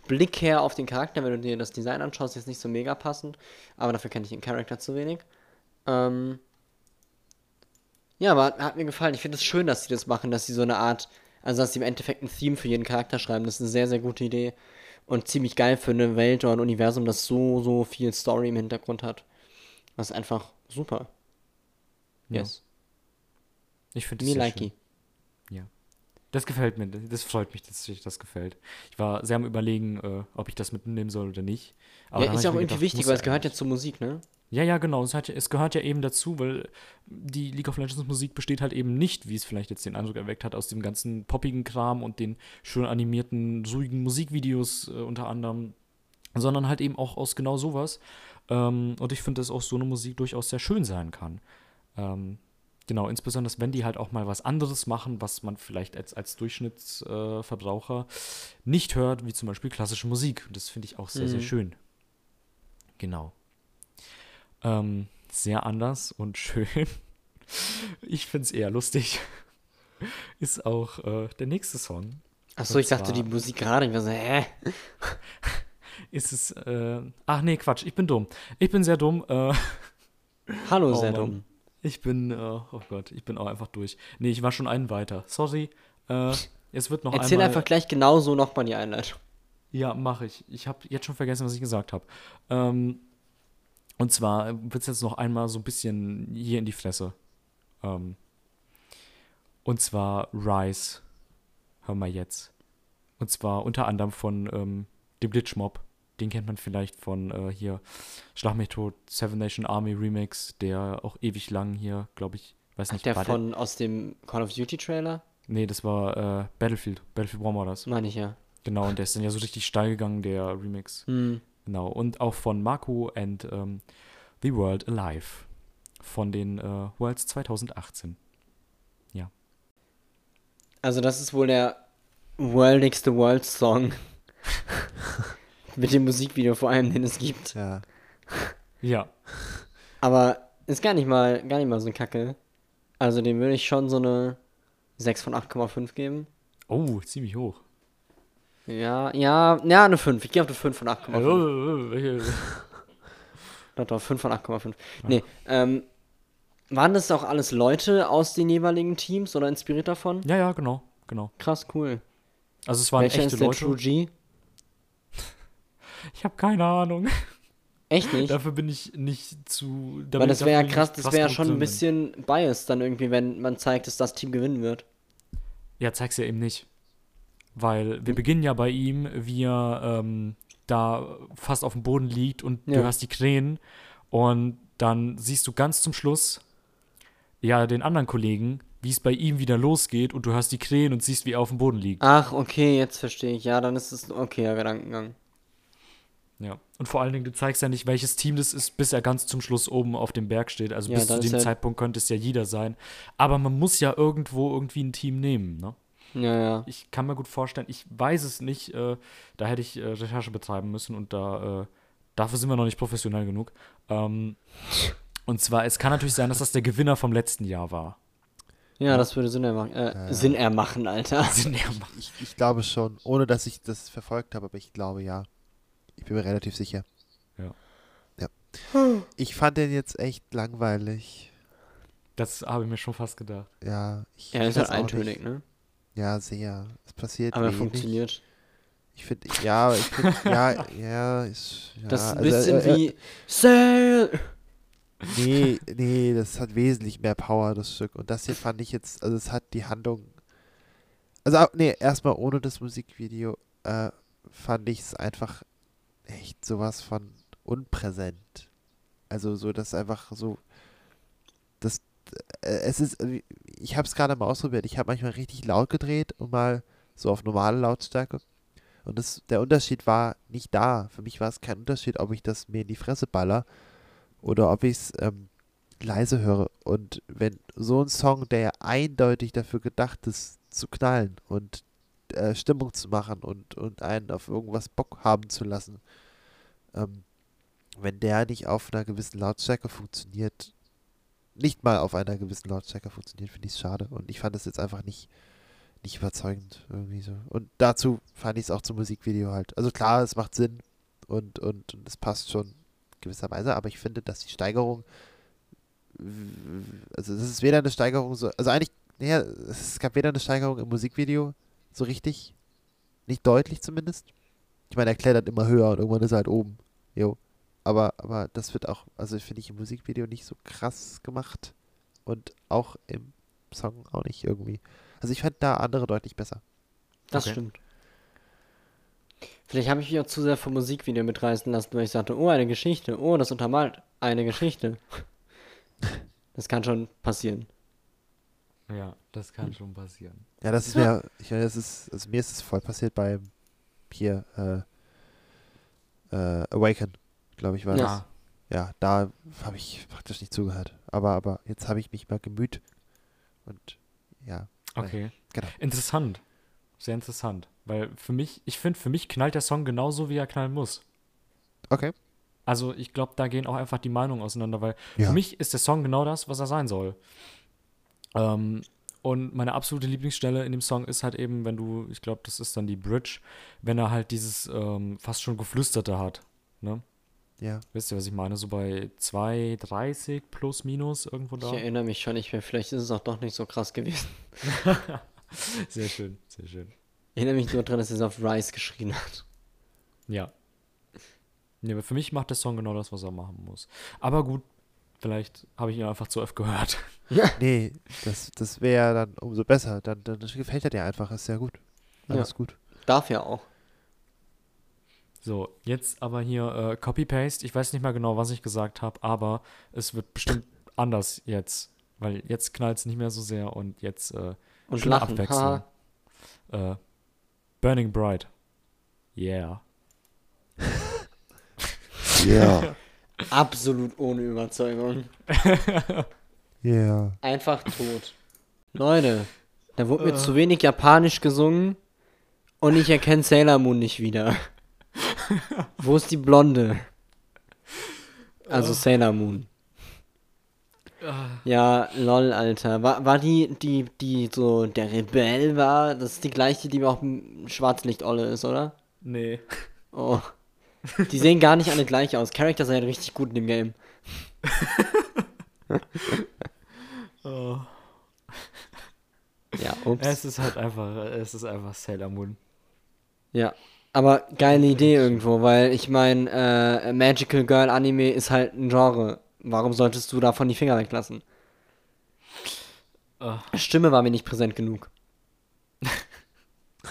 Blick her auf den Charakter, wenn du dir das Design anschaust, jetzt nicht so mega passend, aber dafür kenne ich den Charakter zu wenig. Ähm, ja, aber hat mir gefallen. Ich finde es schön, dass sie das machen, dass sie so eine Art, also dass sie im Endeffekt ein Theme für jeden Charakter schreiben. Das ist eine sehr, sehr gute Idee. Und ziemlich geil für eine Welt oder ein Universum, das so, so viel Story im Hintergrund hat. Das ist einfach super. Ja. Yes. ich finde es sehr likey. schön. Das gefällt mir, das freut mich, dass sich das gefällt. Ich war sehr am überlegen, äh, ob ich das mitnehmen soll oder nicht. Aber ja, ist ja auch irgendwie gedacht, wichtig, weil es gehört ja zur Musik, ne? Ja, ja, genau. Es, hat, es gehört ja eben dazu, weil die League of Legends Musik besteht halt eben nicht, wie es vielleicht jetzt den Eindruck erweckt hat, aus dem ganzen poppigen Kram und den schön animierten, ruhigen Musikvideos äh, unter anderem, sondern halt eben auch aus genau sowas. Ähm, und ich finde, dass auch so eine Musik durchaus sehr schön sein kann. Ähm, genau, insbesondere wenn die halt auch mal was anderes machen, was man vielleicht als, als Durchschnittsverbraucher äh, nicht hört, wie zum Beispiel klassische Musik. Und das finde ich auch sehr, sehr Mhm. schön. Genau. Ähm, sehr anders und schön. Ich finde es eher lustig. Ist auch äh, der nächste Song. Achso, ich dachte die Musik gerade. Ich war so, hä? Ist es. Äh, ach nee, Quatsch, ich bin dumm. Ich bin sehr dumm. Äh, Hallo, Oh sehr Mann. dumm. Ich bin. Äh, oh Gott, ich bin auch einfach durch. Nee, ich war schon einen weiter. Sorry. Äh, es wird noch Erzähl einmal. einfach gleich genauso nochmal die Einleitung. Ja, mache ich. Ich habe jetzt schon vergessen, was ich gesagt habe. Ähm, und zwar wird es jetzt noch einmal so ein bisschen hier in die Fresse. Ähm, und zwar Rise. Hör mal jetzt. Und zwar unter anderem von ähm, dem Glitchmob. Den kennt man vielleicht von äh, hier Schlag mich tot, Seven Nation Army Remix, der auch ewig lang hier, glaube ich, weiß Ach, nicht, der war von aus dem Call of Duty Trailer? Nee, das war äh, Battlefield. Battlefield One war das. Meine ich ja. Genau, und der ist dann ja so richtig steil gegangen, der Remix. Hm. Genau, und auch von Marco and ähm, The World Alive von den äh, Worlds 2018. Also das ist wohl der worldigste World Song. Mit dem Musikvideo vor allem, den es gibt. Ja. Ja, Aber ist gar nicht mal, gar nicht mal so kacke. Also dem würde ich schon so eine 6 von 8,5 geben. oh, ziemlich hoch. Ja, ja, ja, eine 5. Ich gehe auf eine 5 von 8,5. Also, Doch, doch, 5 von 8,5. Nee, ähm, waren das auch alles Leute aus den jeweiligen Teams oder inspiriert davon? ja, ja, genau, genau. Krass, cool. Also es waren Welcher echte ist der Leute. True G? Ich habe keine Ahnung. Echt nicht? Dafür bin ich nicht zu. Weil das wäre ja krass, das wäre ja schon ein bisschen biased dann irgendwie, wenn man zeigt, dass das Team gewinnen wird. Ja, zeig's ja eben nicht. Weil wir beginnen ja bei ihm, wie er ähm, da fast auf dem Boden liegt und du Ja. hörst die Krähen und dann siehst du ganz zum Schluss ja den anderen Kollegen, wie es bei ihm wieder losgeht und du hörst die Krähen und siehst, wie er auf dem Boden liegt. Ach, okay, jetzt verstehe ich. Ja, dann ist es ein okayer Gedankengang. Ja. Und vor allen Dingen, du zeigst ja nicht, welches Team das ist, bis er ganz zum Schluss oben auf dem Berg steht. Also Ja, bis zu dem er- Zeitpunkt könnte es ja jeder sein. Aber man muss ja irgendwo irgendwie ein Team nehmen, ne? Ja, ja. Ich kann mir gut vorstellen, ich weiß es nicht, äh, da hätte ich äh, Recherche betreiben müssen und da, äh, dafür sind wir noch nicht professionell genug. Ähm, und zwar, es kann natürlich sein, dass das der Gewinner vom letzten Jahr war. Ja, das würde Sinn ermachen. Äh, Sinn ermachen, Alter. Sinn ermachen. Ich, ich glaube schon, ohne dass ich das verfolgt habe, aber ich glaube ja. Ich bin mir relativ sicher. Ja. Ja. Ich fand den jetzt echt langweilig. Das habe ich mir schon fast gedacht. Ja, ich Ja, ist halt eintönig, ne? Ja, sehr. Es passiert Aber wenig. funktioniert. Ich finde, ja, ich finde, ja, ja, ist, ja, Das ist ein also, bisschen äh, äh, wie Sail! Nee, nee, das hat wesentlich mehr Power, das Stück. Und das hier fand ich jetzt, also es hat die Handlung. Also, nee, erstmal ohne das Musikvideo äh, fand ich es einfach echt sowas von unpräsent. Also, so, dass einfach so. Das, äh, es ist, äh, ich habe es gerade mal ausprobiert. Ich habe manchmal richtig laut gedreht und mal so auf normale Lautstärke. Und das, der Unterschied war nicht da. Für mich war es kein Unterschied, ob ich das mir in die Fresse baller oder ob ich es ähm, leise höre. Und wenn so ein Song, der ja eindeutig dafür gedacht ist, zu knallen und äh, Stimmung zu machen und, und einen auf irgendwas Bock haben zu lassen, ähm, wenn der nicht auf einer gewissen Lautstärke funktioniert, nicht mal auf einer gewissen Lautstärke funktioniert, finde ich es schade. Und ich fand es jetzt einfach nicht, nicht überzeugend irgendwie so. Und dazu fand ich es auch zum Musikvideo halt. Also klar, es macht Sinn und, und, und es passt schon gewisserweise, aber ich finde, dass die Steigerung, also es ist weder eine Steigerung so, also eigentlich, naja, es gab weder eine Steigerung im Musikvideo so richtig, nicht deutlich zumindest. Ich meine, er klettert immer höher und irgendwann ist er halt oben. Jo. Aber, aber das wird auch, also finde ich im Musikvideo nicht so krass gemacht und auch im Song auch nicht irgendwie. Also ich fand da andere deutlich besser. Das Okay. stimmt. Vielleicht habe ich mich auch zu sehr vom Musikvideo mitreißen lassen, weil ich sagte, oh, eine Geschichte, oh, das untermalt eine Geschichte. Das kann schon passieren. Ja, das kann schon passieren. Ja, das ist mir, ich meine, das ist, also mir ist es voll passiert beim hier, äh, äh, Awaken, glaube ich, war Ja. das. Ja, da habe ich praktisch nicht zugehört. Aber, aber jetzt habe ich mich mal gemüht. Und ja. Okay. Genau. Interessant. Sehr interessant. Weil für mich, ich finde, für mich knallt der Song genauso, wie er knallen muss. Okay. Also ich glaube, da gehen auch einfach die Meinungen auseinander, weil Ja. für mich ist der Song genau das, was er sein soll. Ähm, und meine absolute Lieblingsstelle in dem Song ist halt eben, wenn du, ich glaube, das ist dann die Bridge, wenn er halt dieses ähm, fast schon geflüsterte hat. Ne? Ja. Wisst ihr, was ich meine? So bei 2,30 plus minus irgendwo da. Ich erinnere mich schon nicht mehr, vielleicht ist es auch doch nicht so krass gewesen. Sehr schön, sehr schön. Ich erinnere mich nur dran, dass er es auf Rice geschrien hat. Ja. Nee, aber für mich macht der Song genau das, was er machen muss. Aber gut, vielleicht habe ich ihn einfach zu oft gehört. Nee, das, das wäre dann umso besser. Dann, dann gefällt er dir einfach, ist sehr gut. Alles gut. Darf ja auch. So, jetzt aber hier äh, Copy-Paste. Ich weiß nicht mehr genau, was ich gesagt habe, aber es wird bestimmt anders jetzt. Weil jetzt knallt es nicht mehr so sehr und jetzt äh, Und lachen. Abwechslung. haha. Äh, Burning Bright. Yeah. Ja. Absolut ohne Überzeugung. Ja. Einfach tot. Leute, da wurde mir zu wenig Japanisch gesungen und ich erkenne Sailor Moon nicht wieder. Wo ist die Blonde? Also Sailor Moon. Ja, lol, Alter. War, war die, die, die so der Rebell war, das ist die gleiche, die auch im Schwarzlicht-Olle ist, oder? Nee. Oh. Die sehen gar nicht alle gleich aus. Charakter sind richtig gut in dem Game. Oh. Ja, ups. Es ist halt einfach, es ist einfach Sailor Moon. Ja, aber geile Idee irgendwo, weil ich meine, äh, Magical Girl Anime ist halt ein Genre. Warum solltest du davon die Finger weglassen? Ah. Stimme war mir nicht präsent genug.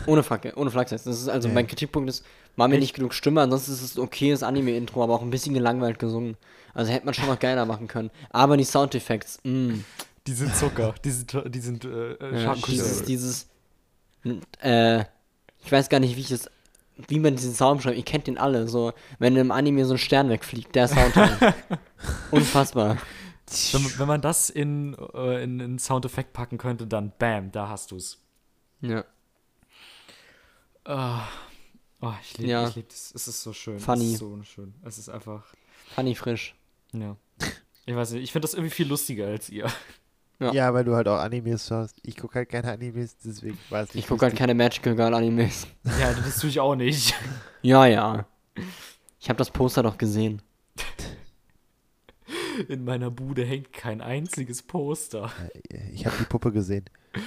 ohne Facke, ohne Flachsex. Das ist also Nee. mein Kritikpunkt ist, war mir nicht genug Stimme, ansonsten ist es ein okayes Anime-Intro, aber auch ein bisschen gelangweilt gesungen. Also hätte man schon noch geiler machen können. Aber die Soundeffekte, mh. Die sind Zucker. die sind, die sind äh, äh, Ja, dieses, dieses, äh, ich weiß gar nicht, wie ich das, wie man diesen Sound schreibt. Ihr kennt den alle, so, wenn im Anime so ein Stern wegfliegt, der Sound. Unfassbar. Wenn, man- wenn man das in, äh, in, in Soundeffekt packen könnte, dann bam, da hast du's. Ja. Ah. Oh, ich liebe Ja. ich lieb das. Es ist so schön. Funny. Es ist so schön. Es ist einfach. Funny frisch. Ja. Ich weiß nicht, ich finde das irgendwie viel lustiger als ihr. Ja. Ja. weil du halt auch Animes schaust. Ich gucke halt keine Animes, deswegen weiß ich Ich gucke halt keine Magical Girl Animes. Ja, das tue ich auch nicht. Ja, ja. Ich habe das Poster doch gesehen. In meiner Bude hängt kein einziges Poster. Ich habe die Puppe gesehen.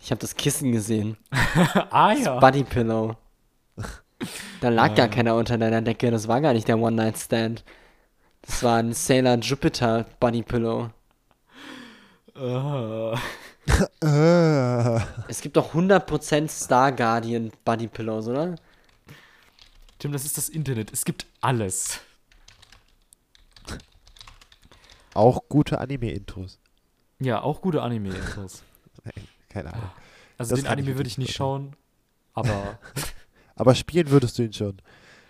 Ich habe das Kissen gesehen. ah ja. Buddy Pillow. Da lag gar keiner unter deiner Decke. Das war gar nicht der One-Night-Stand. Das war ein Sailor Jupiter Buddy Pillow. Ah. Es gibt doch 100% Star Guardian Buddy Pillows, oder? Tim, das ist das Internet. Es gibt alles. auch gute Anime-Intros. Ja, auch gute Anime-Intros. Keine Ahnung. Also Das den Anime würde ich nicht schauen. Aber Aber spielen würdest du ihn schon.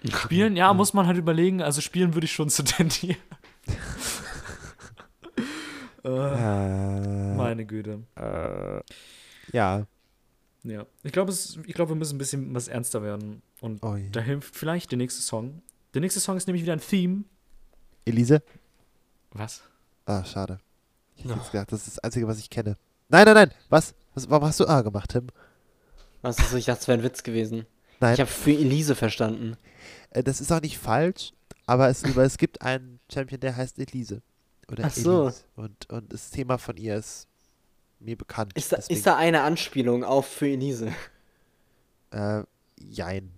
spielen, ja, muss man halt überlegen. Also spielen würde ich schon zu tendieren. äh, meine Güte. äh, ja. Ja. Ich glaube, ich glaube, wir müssen ein bisschen was ernster werden. Und Oh da hilft vielleicht der nächste Song. Der nächste Song ist nämlich wieder ein Theme. Elise? Was? Ah, schade. Ich hätte gedacht, das ist das Einzige, was ich kenne. Nein, nein, nein. Was? Was warum hast du A gemacht, Tim? Was ist so? Ich dachte, es wäre ein Witz gewesen. Nein, Ich habe für Elise verstanden. äh, das ist auch nicht falsch, aber es, aber es gibt einen Champion, der heißt Elise. Oder Ach so. Elise. Und, und das Thema von ihr ist mir bekannt. Ist da, ist da eine Anspielung auf für Elise? Äh, jein.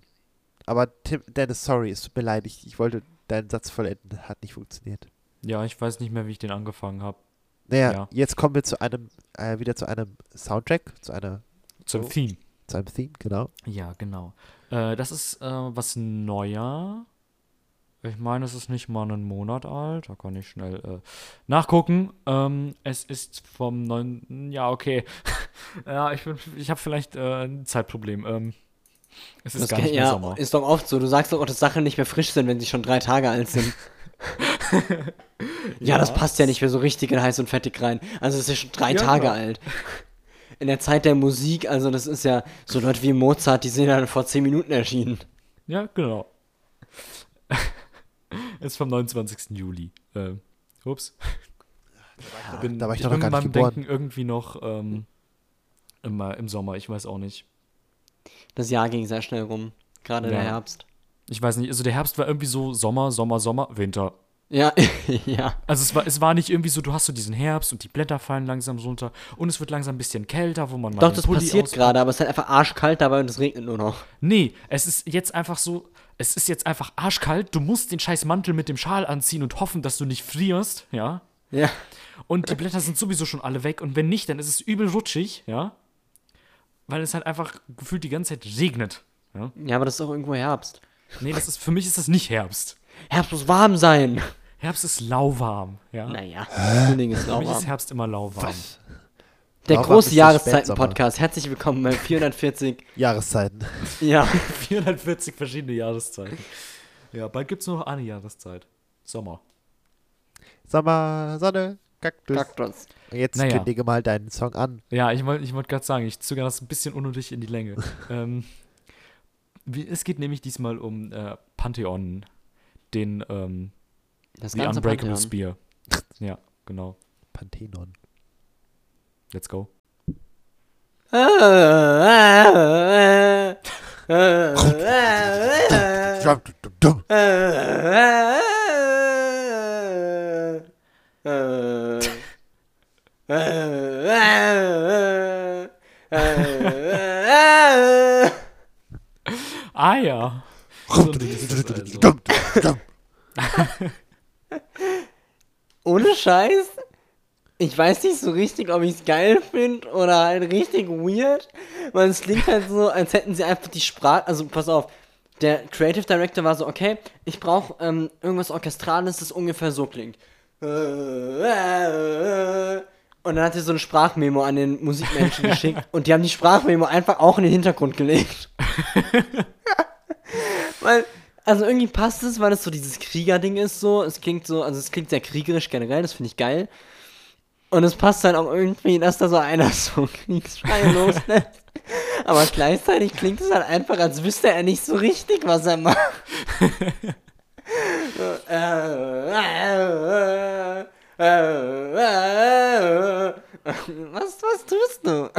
Aber Tim, Dennis, sorry, es tut mir leid, ich, ich wollte deinen Satz vollenden, hat nicht funktioniert. Ja, ich weiß nicht mehr, wie ich den angefangen habe. Naja, Ja. jetzt kommen wir zu einem, äh, wieder zu einem Soundtrack, zu einer, Zum Oh. Theme. zu einem Theme, genau. Ja, genau. Äh, das ist äh, was neuer. Ich meine, es ist nicht mal einen Monat alt. Da kann ich schnell äh, nachgucken. Ähm, es ist vom 9. Ja, okay. ja, ich, bin- ich habe vielleicht äh, ein Zeitproblem. Ähm, es ist Das gar nicht mehr ja, Sommer. ist doch oft so. Du sagst doch auch, dass Sachen nicht mehr frisch sind, wenn sie schon drei Tage alt sind. ja, das passt ja nicht mehr so richtig in heiß und fettig rein. Also es ist ja schon drei Ja, Tage klar. alt. In der Zeit der Musik, also das ist ja so Leute wie Mozart, die sind ja vor zehn Minuten erschienen. Ja, genau. ist vom 29. Juli. Äh, ups. bin, da war ich ich doch bin noch gar nicht meinem geboren. Denken irgendwie noch ähm, immer im Sommer. Ich weiß auch nicht. Das Jahr ging sehr schnell rum. Gerade der Ja. Herbst. Ich weiß nicht, also der Herbst war irgendwie so Sommer, Sommer, Sommer, Winter. Ja, ja. Also es war, es war nicht irgendwie so, du hast so diesen Herbst und die Blätter fallen langsam runter und es wird langsam ein bisschen kälter, wo man mal Doch, das Pulli passiert gerade, aber es ist halt einfach arschkalt dabei und es regnet nur noch. Nee, es ist jetzt einfach so, es ist jetzt einfach arschkalt, du musst den scheiß Mantel mit dem Schal anziehen und hoffen, dass du nicht frierst, ja? Ja. Und die Blätter sind sowieso schon alle weg und wenn nicht, dann ist es übel rutschig, ja? Weil es halt einfach gefühlt die ganze Zeit regnet. Ja? Ja, aber das ist auch irgendwo Herbst. Nee, das ist, für mich ist das nicht Herbst. Herbst muss warm sein. Herbst ist lauwarm, ja? Naja, Frühling ist Für mich ist lauwarm. Herbst immer lauwarm. Der Lauwarm große ist der Jahreszeiten-Podcast. Herzlich willkommen bei 440. Jahreszeiten. Ja. 440 verschiedene Jahreszeiten. Ja, bald gibt es nur noch eine Jahreszeit. Sommer. Sommer, Sonne, Kaktus. Kaktus. Und Jetzt Naja. kündige mal deinen Song an. Ja, ich wollte ich wollt gerade sagen, ich zögere das ein bisschen unnötig in die Länge. ähm, wie, es geht nämlich diesmal um äh, Pantheon, den ähm, Das The ganze Unbreakable Pantheon. Spear. ja, genau. Pantheon. Let's go. Ah ja. So also. Ohne Scheiß? Ich weiß nicht so richtig, ob ich es geil finde oder halt richtig weird. Weil es klingt halt so, als hätten sie einfach die Sprache. Also pass auf, der Creative Director war so, okay, ich brauche ähm, irgendwas Orchestrales, das ungefähr so klingt. Und dann hat er so ein Sprachmemo an den Musikmenschen geschickt und die haben die Sprachmemo einfach auch in den Hintergrund gelegt. weil, also irgendwie passt es, weil es so dieses Kriegerding ist so. Es klingt so, also es klingt sehr kriegerisch generell, das finde ich geil. Und es passt halt auch irgendwie, dass da so einer so Kriegsschreie loslässt. Aber gleichzeitig klingt es halt einfach, als wüsste er nicht so richtig, was er macht. Äh, äh, äh, was, was tust du?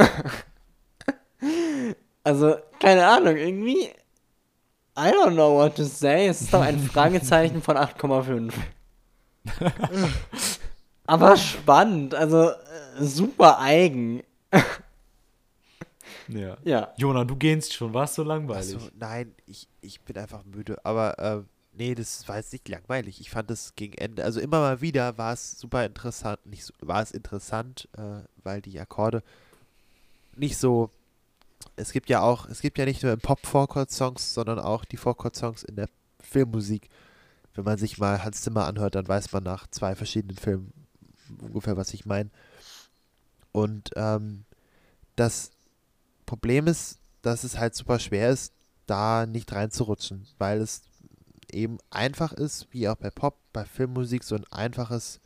Also, keine Ahnung, irgendwie. I don't know what to say. Es ist doch ein Fragezeichen von 8,5. Aber spannend, also äh, super eigen. Ja. Ja. Jona, du gehst schon, warst so langweilig. Achso, nein, ich, ich bin einfach müde. Aber ähm, nee, das war jetzt nicht langweilig. Ich fand es gegen Ende, also immer mal wieder war es super interessant. Nicht so, war es interessant, äh, weil die Akkorde nicht so. Es gibt ja auch, es gibt ja nicht nur im Pop Vorchord-Songs, sondern auch die Vorchord-Songs in der Filmmusik. Wenn man sich mal Hans Zimmer anhört, dann weiß man nach zwei verschiedenen Filmen ungefähr, was ich meine. Und ähm, das Problem ist, dass es halt super schwer ist, da nicht reinzurutschen, weil es eben einfach ist, wie auch bei Pop, bei Filmmusik, so ein einfaches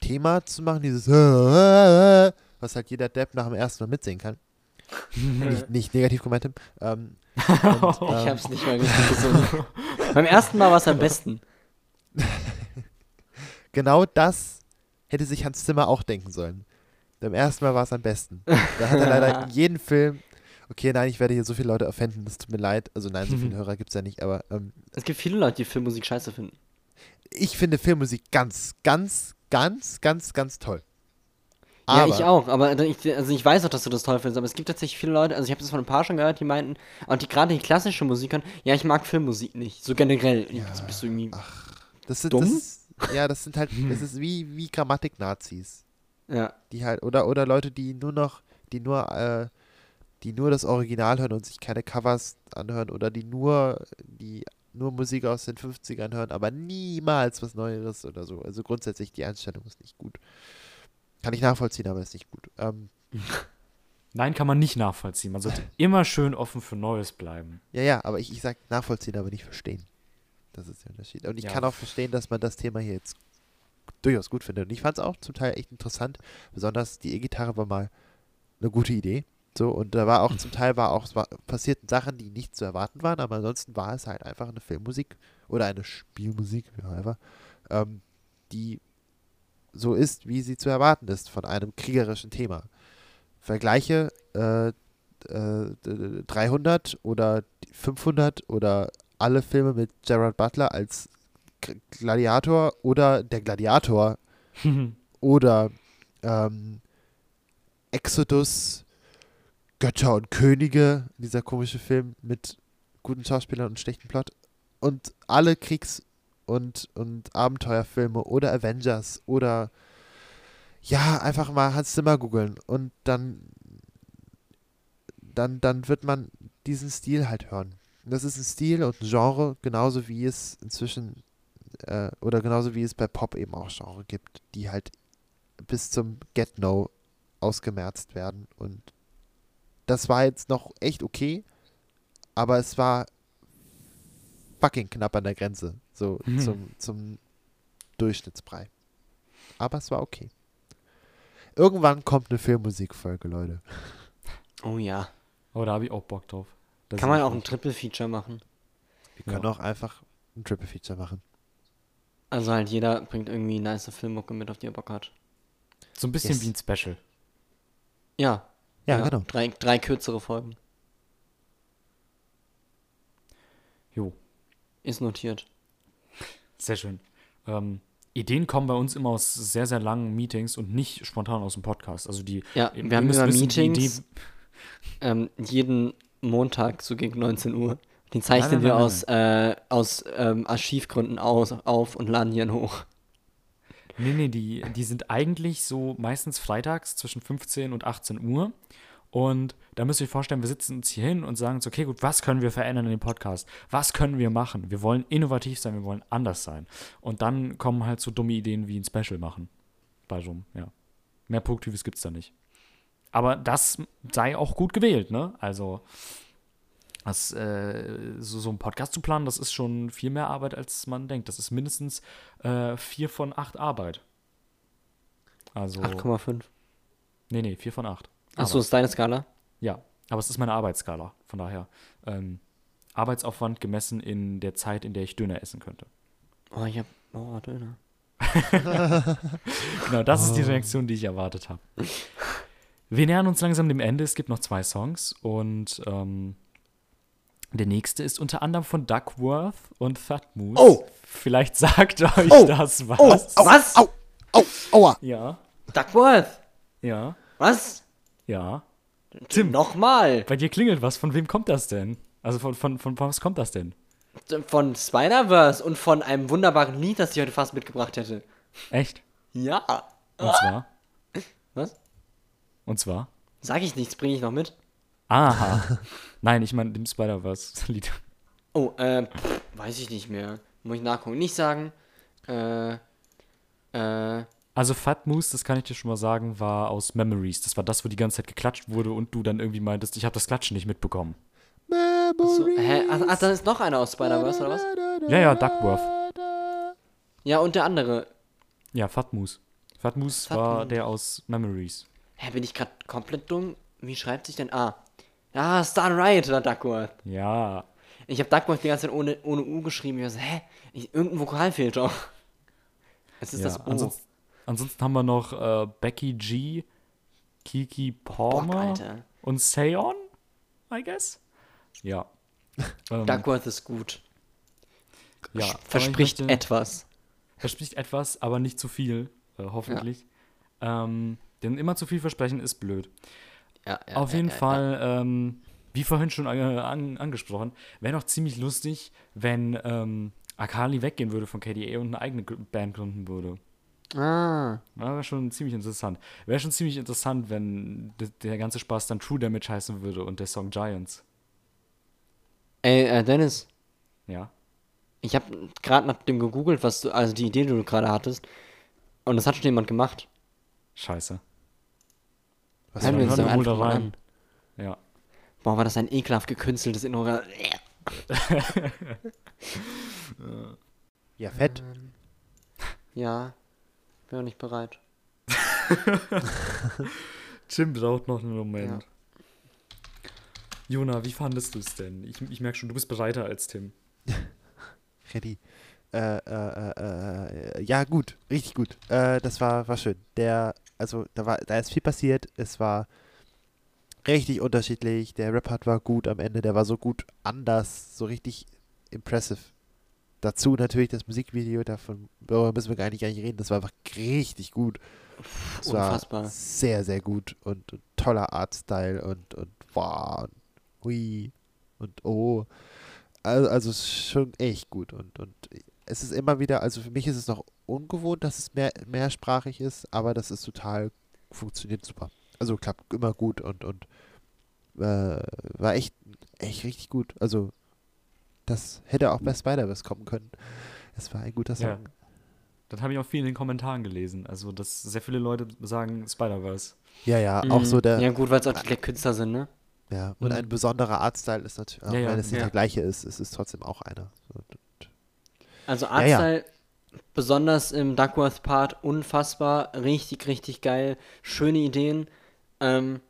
Thema zu machen, dieses was halt jeder Depp nach dem ersten Mal mitsingen kann. Nicht, nicht negativ gemeint, Tim. Ähm, und, Ich ähm, hab's nicht mal richtig gesungen. Beim ersten Mal war es am besten. genau das hätte sich Hans Zimmer auch denken sollen. Beim ersten Mal war es am besten. Da hat er leider in jedem Film. Okay, nein, ich werde hier so viele Leute offenden, das tut mir leid. Also nein, so viele Hörer gibt es ja nicht, aber ähm, Es gibt viele Leute, die Filmmusik scheiße finden. ich finde Filmmusik ganz, ganz, ganz, ganz, ganz toll. Ja, Aber, ich auch, aber ich, also ich weiß auch, dass du das toll findest, aber es gibt tatsächlich viele Leute, also ich habe das von ein paar schon gehört, die meinten, und die gerade die klassische Musik hören, ja, ich mag Filmmusik nicht, so generell. Ja. Jetzt bist du irgendwie, Das sind, dumm? Das, ja, das sind halt, das ist wie, wie Grammatik-Nazis. ja. Die halt, oder, oder Leute, die nur noch, die nur, äh, die nur das Original hören und sich keine Covers anhören oder die nur, die nur Musik aus den 50ern hören, aber niemals was Neueres oder so. Also grundsätzlich die Einstellung ist nicht gut. Kann ich nachvollziehen, aber ist nicht gut. Ähm, Nein, kann man nicht nachvollziehen. Man sollte immer schön offen für Neues bleiben. ja, ja, aber ich, ich sag nachvollziehen, aber nicht verstehen. Das ist der Unterschied. Und ich Ja. kann auch verstehen, dass man das Thema hier jetzt durchaus gut findet. Und ich fand es auch zum Teil echt interessant. Besonders die E-Gitarre war mal eine gute Idee. So, und da war auch zum Teil war auch, war, passierten Sachen, die nicht zu erwarten waren, aber ansonsten war es halt einfach eine Filmmusik oder eine Spielmusik, wie auch immer, ähm, die so ist, wie sie zu erwarten ist von einem kriegerischen Thema. Vergleiche äh, äh, d- 300 oder 500 oder alle Filme mit Gerard Butler als Gladiator oder der Gladiator oder ähm, Exodus, Götter und Könige, dieser komische Film mit guten Schauspielern und schlechten Plot. Und alle Kriegs- und, und Abenteuerfilme oder Avengers oder ja, einfach mal Hans Zimmer googeln und dann, dann, dann wird man diesen Stil halt hören. Das ist ein Stil und ein Genre, genauso wie es inzwischen äh, oder genauso wie es bei Pop eben auch Genre gibt, die halt bis zum Get-No ausgemerzt werden. Und das war jetzt noch echt okay, aber es war fucking knapp an der Grenze, so Mhm. zum, zum Durchschnittsbrei. Aber es war okay. Irgendwann kommt eine Filmmusikfolge, Leute. Oh ja. Oh, da habe ich auch Bock drauf. Da Kann man auch ein. Triple-Feature machen. Wir können Ja. auch einfach ein Triple-Feature machen. Also halt jeder bringt irgendwie nice Filmmucke mit, auf die er Bock hat. So ein bisschen Yes. wie ein Special. Ja. Ja, genau. Drei, drei kürzere Folgen. Jo, Ist notiert. Sehr schön. Ähm, Ideen kommen bei uns immer aus sehr, sehr langen Meetings und nicht spontan aus dem Podcast. Also die. Ja, wir ihr haben immer wissen, die Meetings. Ähm, jeden Montag so gegen 19 Uhr. Die zeichnen nein, wir nein, aus, äh, aus ähm, Archivgründen aus, auf und laden dann hoch. Nee, nee, die, die sind eigentlich so meistens freitags zwischen 15 und 18 Uhr. Und da müsst ihr euch vorstellen, wir sitzen uns hier hin und sagen uns, okay, gut, was können wir verändern in dem Podcast? Was können wir machen? Wir wollen innovativ sein, wir wollen anders sein. Und dann kommen halt so dumme Ideen wie ein Special machen. Bei so einem, ja. Mehr Produktives gibt es da nicht. Aber das sei auch gut gewählt, ne? Also, das, äh, so, so ein Podcast zu planen, das ist schon viel mehr Arbeit, als man denkt. Das ist mindestens äh, vier von acht Arbeit. Also, 8,5. nee, nee, vier von acht. Achso, ist deine Skala? Ja, Aber es ist meine Arbeitsskala. Von daher. Ähm, Arbeitsaufwand gemessen in der Zeit, in der ich Döner essen könnte. Oh, ich hab. Oh, Döner. Genau, das ist die Reaktion, die ich erwartet habe. Wir nähern uns langsam dem Ende. Es gibt noch zwei Songs und ähm, der nächste ist unter anderem von Duckworth und Thutmose. Oh! Vielleicht sagt euch Oh! das was. Oh, Was? Au, au, aua. Ja, Duckworth! ja, Was? Ja. Tim. Nochmal! Bei dir klingelt was. Von wem kommt das denn? Also von, von, von, von was kommt das denn? Von Spider-Verse und von einem wunderbaren Lied, das ich heute fast mitgebracht hätte. Echt? Ja. Und zwar? Was? Und zwar? Sag ich nichts, bringe ich noch mit. Aha. Nein, ich meine dem Spider-Verse-Lied. Oh, äh, pff, weiß ich nicht mehr. Muss ich nachgucken. Nicht sagen. Äh, äh, Also Fatmoose, das kann ich dir schon mal sagen, war aus Memories. Das war das, wo die ganze Zeit geklatscht wurde und du dann irgendwie meintest, ich habe das Klatschen nicht mitbekommen. so, hä? Ach, ach, dann ist noch einer aus Spider-Verse, oder was? Ja, ja, Duckworth. Ja, und der andere. Ja, Fatmoose. Fatmoose war der aus Memories. Hä, bin ich gerade komplett dumm? Wie schreibt sich denn? Ah. Ja, Star Riot oder Duckworth. Ja. Ich habe Duckworth die ganze Zeit ohne, ohne U geschrieben. Ich war so, hä? Ich, irgendein Vokal fehlt doch. Es ist ja. das O. Ansonsten, ansonsten haben wir noch äh, Becky G, Kiki Bock, Palmer Alter. und Seon, I guess. Ja. ähm, Duckworth ist gut. ja. Verspricht möchte- etwas. verspricht etwas, aber nicht zu viel, äh, hoffentlich. Ähm, denn immer zu viel versprechen ist blöd. Ja, ja, Auf ja, jeden ja, Fall, ähm, wie vorhin schon an, an, angesprochen, wäre doch ziemlich lustig, wenn ähm, Akali weggehen würde von KDA und eine eigene Band gründen würde. Ah. Wäre schon ziemlich interessant. Wäre schon ziemlich interessant, wenn der ganze Spaß dann True Damage heißen würde und der Song Giants. Ey, äh, Dennis, Ja. ich habe gerade nach dem gegoogelt, was du, also die Idee, die du gerade hattest. Und das hat schon jemand gemacht. Scheiße. Was Hören war wir das? uns doch einfach mal an. Ja. Boah, war das ein ekelhaft gekünsteltes Ignorat. Ja, fett. Ja, bin noch nicht bereit. Tim braucht noch einen Moment. Jona, wie fandest du es denn? Ich, ich merke schon, du bist bereiter als Tim. Ready. Äh, äh, äh, äh, ja, gut, richtig gut. Äh, das war, war schön. Der, also, da war, da ist viel passiert. Es war richtig unterschiedlich. Der Rap-Part war gut am Ende. Der war so gut anders, so richtig impressive. Dazu natürlich das Musikvideo, davon müssen wir gar nicht, gar nicht reden. Das war einfach richtig gut. War Unfassbar. sehr, sehr gut und, und toller Artstyle und, und wow, und hui und oh. Also, also schon echt gut und, und es ist immer wieder, also für mich ist es noch ungewohnt, dass es mehr, mehrsprachig ist, aber das ist total, funktioniert super. Also klappt immer gut und, und äh, war echt, echt richtig gut. Also das hätte auch bei Spider-Verse kommen können. Es war ein guter Ja. Song. Das habe ich auch viel in den Kommentaren gelesen. Also, dass sehr viele Leute sagen Spider-Verse. Ja, ja, auch so Mhm. der, Ja, gut, weil es auch die Künstler sind, ne? Ja, und Mhm. ein besonderer Artstyle ist natürlich, auch Ja, ja, wenn es nicht ja. der gleiche ist, ist es trotzdem auch einer. Also ja. Artstyle, besonders im Duckworth-Part, unfassbar, richtig, richtig geil, schöne Ideen. Ähm,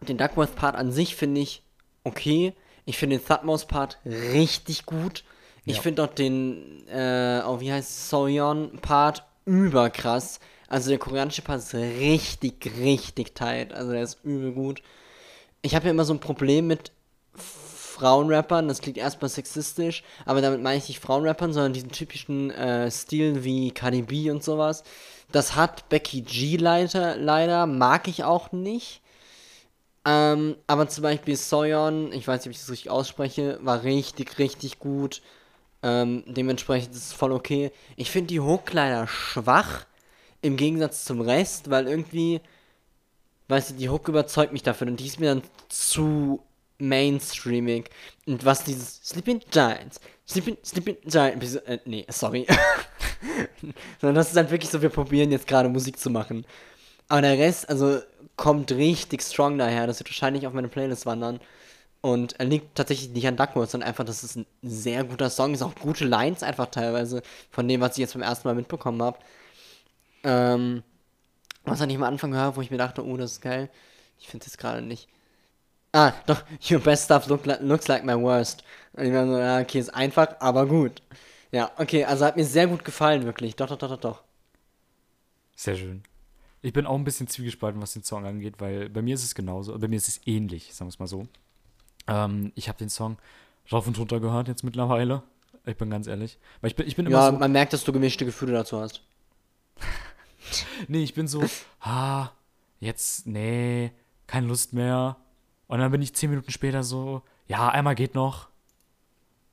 den Duckworth-Part an sich finde ich okay. Ich finde den Thutmose-Part richtig gut. Ich Ja. finde auch den, äh, oh, wie heißt es, Soyeon-Part überkrass. Also der koreanische Part ist richtig, richtig tight. Also der ist übel gut. Ich habe ja immer so ein Problem mit Frauenrappern, das klingt erstmal sexistisch, aber damit meine ich nicht Frauenrappern, sondern diesen typischen äh, Stil wie Cardi B und sowas. Das hat Becky G leider, leider mag ich auch nicht. Ähm, aber zum Beispiel Soyeon, ich weiß nicht, ob ich das richtig ausspreche, war richtig, richtig gut. Ähm, dementsprechend ist es voll okay. Ich finde die Hook leider schwach, im Gegensatz zum Rest, weil irgendwie, weißt du, die Hook überzeugt mich dafür und die ist mir dann zu mainstreamig. Und was dieses Sleeping Giants, Sleeping, Sleeping Giants, äh, nee, sorry. Sondern das ist dann wirklich so, wir probieren jetzt gerade Musik zu machen. Aber der Rest, also, kommt richtig strong daher. Das wird wahrscheinlich auf meine Playlist wandern. Und er liegt tatsächlich nicht an Duckworth, sondern einfach, dass es ein sehr guter Song ist. Auch gute Lines einfach teilweise von dem, was ich jetzt beim ersten Mal mitbekommen habe. Ähm, was ich am Anfang höre, wo ich mir dachte, oh, das ist geil. Ich finde es gerade nicht. Ah, doch, your best stuff look li looks like my worst. Und ich war so, ja, okay, ist einfach, aber gut. Ja, okay, also hat mir sehr gut gefallen, wirklich. Doch, doch, doch, doch, doch. Sehr schön. Ich bin auch ein bisschen zwiegespalten, was den Song angeht, weil bei mir ist es genauso. Bei mir ist es ähnlich, sagen wir es mal so. Ähm, ich habe den Song rauf und runter gehört jetzt mittlerweile. Ich bin ganz ehrlich. Weil ich bin, ich bin immer Ja, so. man merkt, dass du gemischte Gefühle dazu hast. Nee, ich bin so, ah, jetzt, nee, keine Lust mehr. Und dann bin ich zehn Minuten später so, ja, einmal geht noch.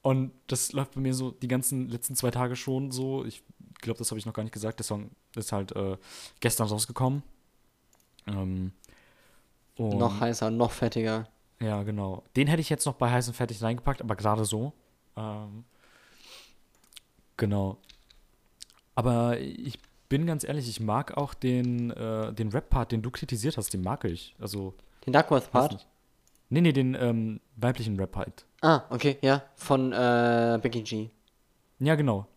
Und das läuft bei mir so die ganzen letzten zwei Tage schon so. Ich glaube, das habe ich noch gar nicht gesagt. Der Song ist halt äh, gestern rausgekommen. Ähm, Noch heißer, noch fettiger. Ja, genau. Den hätte ich jetzt noch bei heiß und fertig reingepackt, aber gerade so. Ähm, genau. Aber ich bin ganz ehrlich, ich mag auch den, äh, den Rap-Part, den du kritisiert hast, den mag ich. Also, Den Duckworth weiß Part? nicht. Nee, nee, den ähm, weiblichen Rap-Part. Ah, okay, ja, von äh, Becky G. Ja, genau.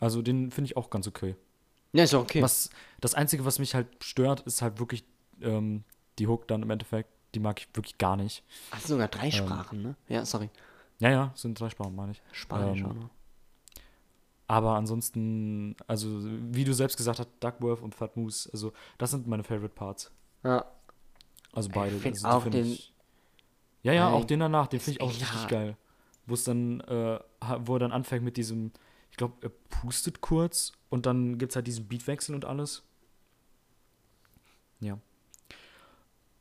Also, den finde ich auch ganz okay. Ja, ist ja okay. Was, das Einzige, was mich halt stört, ist halt wirklich ähm, die Hook dann im Endeffekt. Die mag ich wirklich gar nicht. Ach, sogar drei Ähm. Sprachen, ne? Ja, sorry. Ja, ja, sind drei Sprachen, meine ich. Spanisch ähm, auch noch. Aber ansonsten, also wie du selbst gesagt hast, Duckworth und Fat Moose, also das sind meine Favorite Parts. Ja. Also beide. find also, auch find den- ich, ja, ja, auch den danach, den finde ich auch ja. richtig geil. Wo es dann, äh, wo er dann anfängt mit diesem, ich glaube, er pustet kurz und dann gibt es halt diesen Beatwechsel und alles. Ja.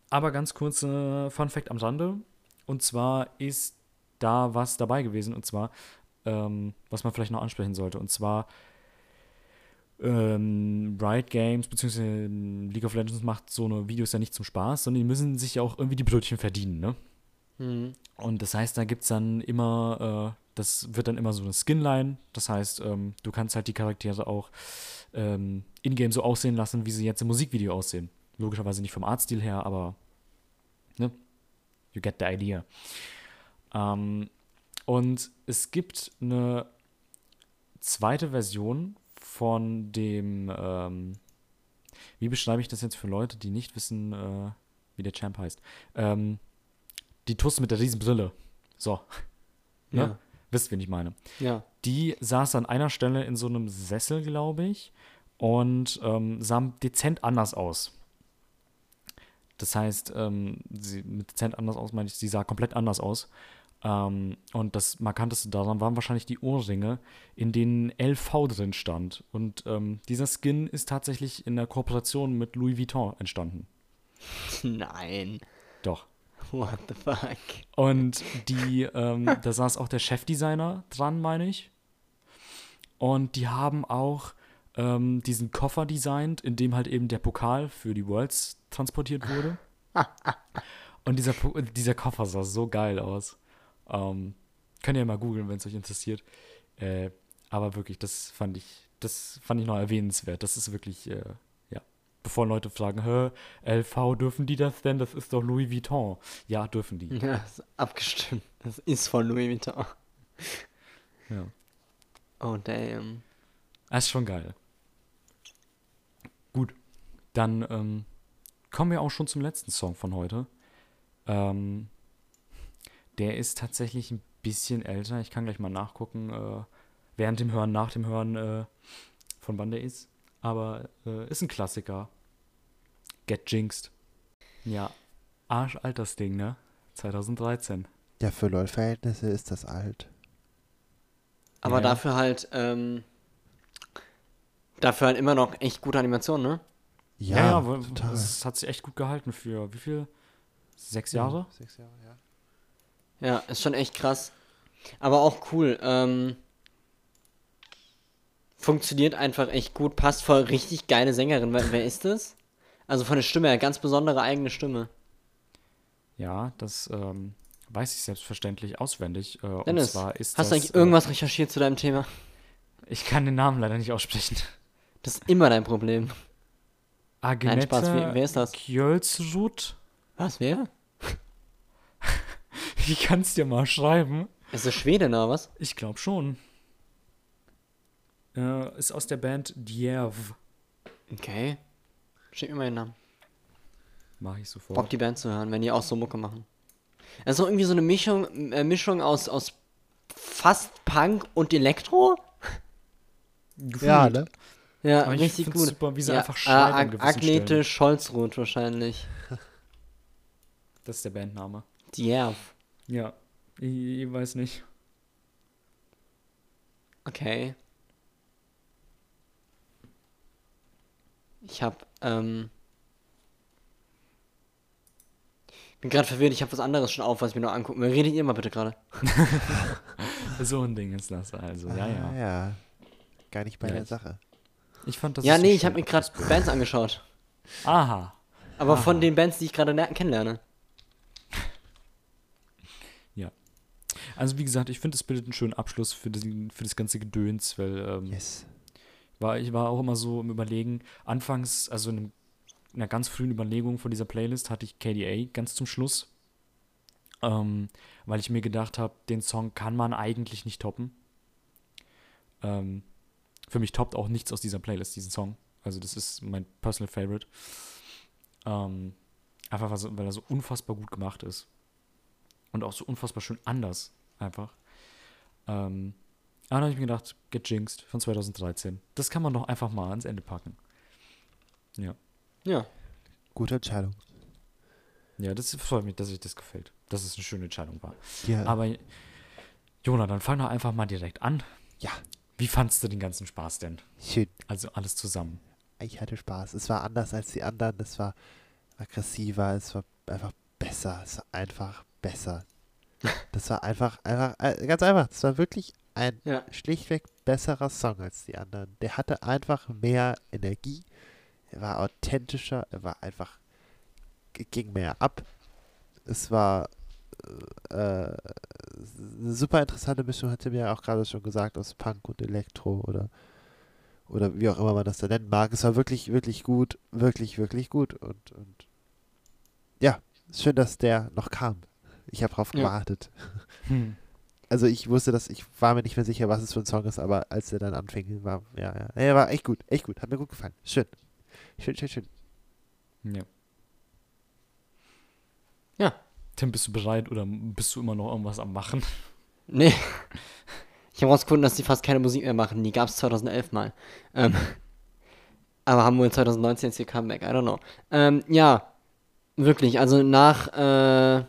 Aber ganz kurz äh, Fun Fact am Rande. Und zwar ist da was dabei gewesen. Und zwar, ähm, was man vielleicht noch ansprechen sollte. Und zwar, ähm, Riot Games bzw. League of Legends macht so eine Videos ja nicht zum Spaß, sondern die müssen sich ja auch irgendwie die Brötchen verdienen, ne? Mhm. Und das heißt, da gibt es dann immer, äh, das wird dann immer so eine Skinline. Das heißt, ähm, du kannst halt die Charaktere auch ähm, in-game so aussehen lassen, wie sie jetzt im Musikvideo aussehen. Logischerweise nicht vom Artstil her, aber ne? You get the idea. Ähm, und es gibt eine zweite Version von dem, ähm, wie beschreibe ich das jetzt für Leute, die nicht wissen, äh, wie der Champ heißt? Ähm, die Tuss mit der riesen Brille. So. Ne? Wisst, wen ich meine. Ja. Die saß an einer Stelle in so einem Sessel, glaube ich, und ähm, sah dezent anders aus. Das heißt, ähm, sie, mit dezent anders aus meine ich, sie sah komplett anders aus. Ähm, und das Markanteste daran waren wahrscheinlich die Ohrringe, in denen LV drin stand. Und ähm, dieser Skin ist tatsächlich in der Kooperation mit Louis Vuitton entstanden. Nein. Doch. What the fuck? Und die, ähm, da saß auch der Chefdesigner dran, meine ich. Und die haben auch ähm, diesen Koffer designt, in dem halt eben der Pokal für die Worlds transportiert wurde. Und dieser, dieser Koffer sah so geil aus. Ähm, könnt ihr mal googeln, wenn es euch interessiert. Äh, aber wirklich, das fand ich, das fand ich noch erwähnenswert. Das ist wirklich, äh. Bevor Leute fragen, hä, LV, dürfen die das denn? Das ist doch Louis Vuitton. Ja, dürfen die. Ja, ist abgestimmt. Das ist von Louis Vuitton. Ja. Oh, damn. Das ist schon geil. Gut, dann ähm, kommen wir auch schon zum letzten Song von heute. Ähm, der ist tatsächlich ein bisschen älter. Ich kann gleich mal nachgucken, äh, während dem Hören, nach dem Hören, äh, von wann der ist. Aber äh, ist ein Klassiker. Get Jinxed. Ja, arschalt das Ding, ne? 2013. Ja, für LOL-Verhältnisse ist das alt. Aber Ja. dafür halt, ähm, dafür halt immer noch echt gute Animationen, ne? Ja, Ja, ja, total. es hat sich echt gut gehalten für wie viel? Sechs Jahre? Sechs Jahre, ja. Ja, ist schon echt krass. Aber auch cool. Ähm, funktioniert einfach echt gut, passt voll richtig geile Sängerin. Wer, wer ist das? Also von der Stimme her, ganz besondere eigene Stimme. Ja, das ähm, weiß ich selbstverständlich auswendig. Äh, und Dennis, zwar ist hast du das, eigentlich irgendwas recherchiert zu deinem Thema? Äh, ich kann den Namen leider nicht aussprechen. Das ist immer dein Problem. Agnete Spaß, wer- wer ist das? Kjölsrud? Was, wer? Ich kann es dir mal schreiben. Ist das Schwede, oder was? Ich glaube schon. Äh, ist aus der Band Djerv. Okay. Schick mir mal den Namen. Mache ich sofort. Bock, die Band zu hören, wenn die auch so Mucke machen. Es ist auch irgendwie so eine Mischung, äh, Mischung aus, aus fast Punk und Elektro. Ja, ne? Ja, Aber ich richtig gut. super, wie sie ja, einfach schreit an äh, gewissen Agnete. Scholzroth wahrscheinlich. Das ist der Bandname. Die Jerv. Ja, ich, ich weiß nicht. Okay. Ich hab, ähm. Bin gerade verwirrt, ich habe was anderes schon auf, was ich mir noch angucken will. Redet ihr mal bitte gerade. So ein Ding ist das also. Ja, Ah, ja. ja. Gar nicht bei Ja, der ich- Sache. Ich fand das Ja, nee, so ich habe mir gerade Bands angeschaut. Aha. Aber von den Bands, die ich gerade ler- kennenlerne. Also wie gesagt, ich finde, es bildet einen schönen Abschluss für, den, für das ganze Gedöns, weil ähm, Yes. War, ich war auch immer so im Überlegen, anfangs, also in, einer ganz frühen Überlegung von dieser Playlist hatte ich KDA ganz zum Schluss, ähm, weil ich mir gedacht habe, den Song kann man eigentlich nicht toppen. Ähm, für mich toppt auch nichts aus dieser Playlist, diesen Song. Also das ist mein personal favorite. Ähm, einfach weil er so unfassbar gut gemacht ist. Und auch so unfassbar schön anders, einfach. Ähm, aber dann habe ich mir gedacht, Get Jinxed von 2013. Das kann man doch einfach mal ans Ende packen. Ja. Ja. Gute Entscheidung. Ja, das freut mich, dass euch das gefällt. Dass es eine schöne Entscheidung war. Ja. Aber, Jona, dann fang doch einfach mal direkt an. ja, Wie fandst du den ganzen Spaß denn? schön. Also alles zusammen. Ich hatte Spaß. Es war anders als die anderen. Es war aggressiver. Es war einfach besser. Es war einfach besser. Das war einfach, einfach, äh, ganz einfach. Es war wirklich ein Ja. schlichtweg besserer Song als die anderen. Der hatte einfach mehr Energie. Er war authentischer. Er war einfach, ging mehr ab. Es war äh, äh, eine super interessante Mischung, hat Tim ja auch gerade schon gesagt, aus Punk und Elektro oder oder wie auch immer man das da nennen mag. Es war wirklich, wirklich gut, wirklich, wirklich gut und, und ja, schön, dass der noch kam. Ich habe drauf Ja. gewartet. Hm. Also ich wusste, dass ich war mir nicht mehr sicher, was es für ein Song ist, aber als er dann anfing, war ja, ja, er war echt gut, echt gut, hat mir gut gefallen. Schön, schön, schön, schön. Ja. Ja. Tim, bist du bereit oder bist du immer noch irgendwas am Machen? Nee. Ich habe rausgefunden, dass die fast keine Musik mehr machen. Die gab es 2011 mal. Ähm, aber haben wohl 2019 jetzt ihr Comeback. I don't know. Ähm, ja, wirklich. Also nach äh,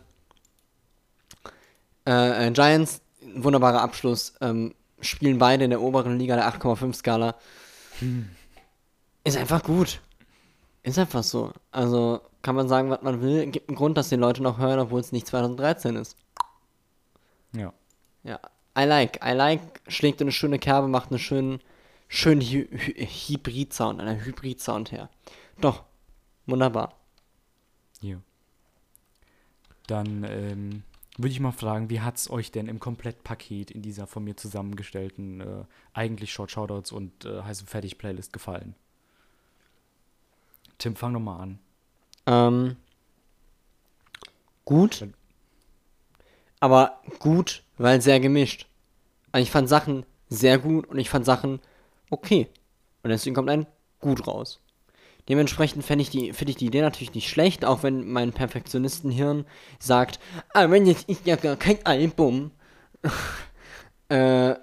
äh, äh, Giants, wunderbarer Abschluss. Ähm, spielen beide in der oberen Liga der 8,5 Skala. Ist einfach gut. Ist einfach so. Also kann man sagen, was man will. Gibt einen Grund, dass die Leute noch hören, obwohl es nicht 2013 ist. Ja. Ja, I like, I like, schlägt eine schöne Kerbe, macht einen schönen, schönen Hy Hy Hybrid-Sound, einen Hybrid-Sound her. Doch, wunderbar. Hier. Dann ähm, würde ich mal fragen, wie hat es euch denn im Komplettpaket in dieser von mir zusammengestellten äh, eigentlich Short Shoutouts und äh, heiß und fertig Playlist gefallen? Tim, fang doch mal an. Ähm, gut, aber gut, weil sehr gemischt. Also ich fand Sachen sehr gut und ich fand Sachen okay. Und deswegen kommt ein gut raus. Dementsprechend fände ich die, finde ich die Idee natürlich nicht schlecht, auch wenn mein Perfektionistenhirn sagt, ah, wenn jetzt ist ja gar kein Album. äh,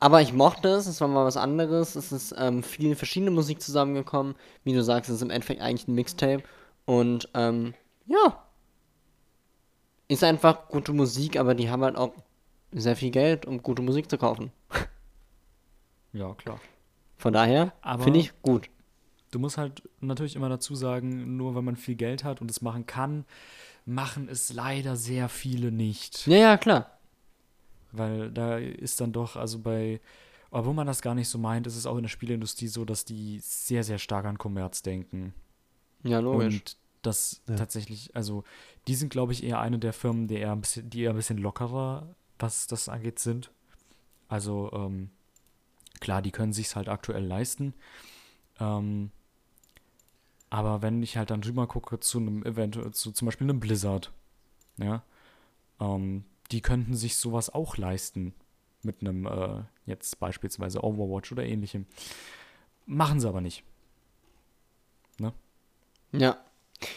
aber ich mochte es, es war mal was anderes, es ist ähm, viel verschiedene Musik zusammengekommen. Wie du sagst, es ist im Endeffekt eigentlich ein Mixtape. Und ähm, ja. Ist einfach gute Musik, aber die haben halt auch sehr viel Geld, um gute Musik zu kaufen. Ja, klar. Von daher Aber- finde ich gut. Du musst halt natürlich immer dazu sagen, nur weil man viel Geld hat und es machen kann, machen es leider sehr viele nicht. Ja, ja, klar. Weil da ist dann doch, also bei, obwohl man das gar nicht so meint, ist es auch in der Spieleindustrie so, dass die sehr, sehr stark an Kommerz denken. Ja, logisch. Und das Ja. tatsächlich, also die sind, glaube ich, eher eine der Firmen, die eher ein bisschen, die eher ein bisschen lockerer, was das angeht, sind. Also, ähm, klar, die können sich's halt aktuell leisten. Ähm, aber wenn ich halt dann rüber gucke zu einem Event, zu zum Beispiel einem Blizzard, ja, ähm, die könnten sich sowas auch leisten. Mit einem, äh, jetzt beispielsweise Overwatch oder ähnlichem. Machen sie aber nicht. Ja.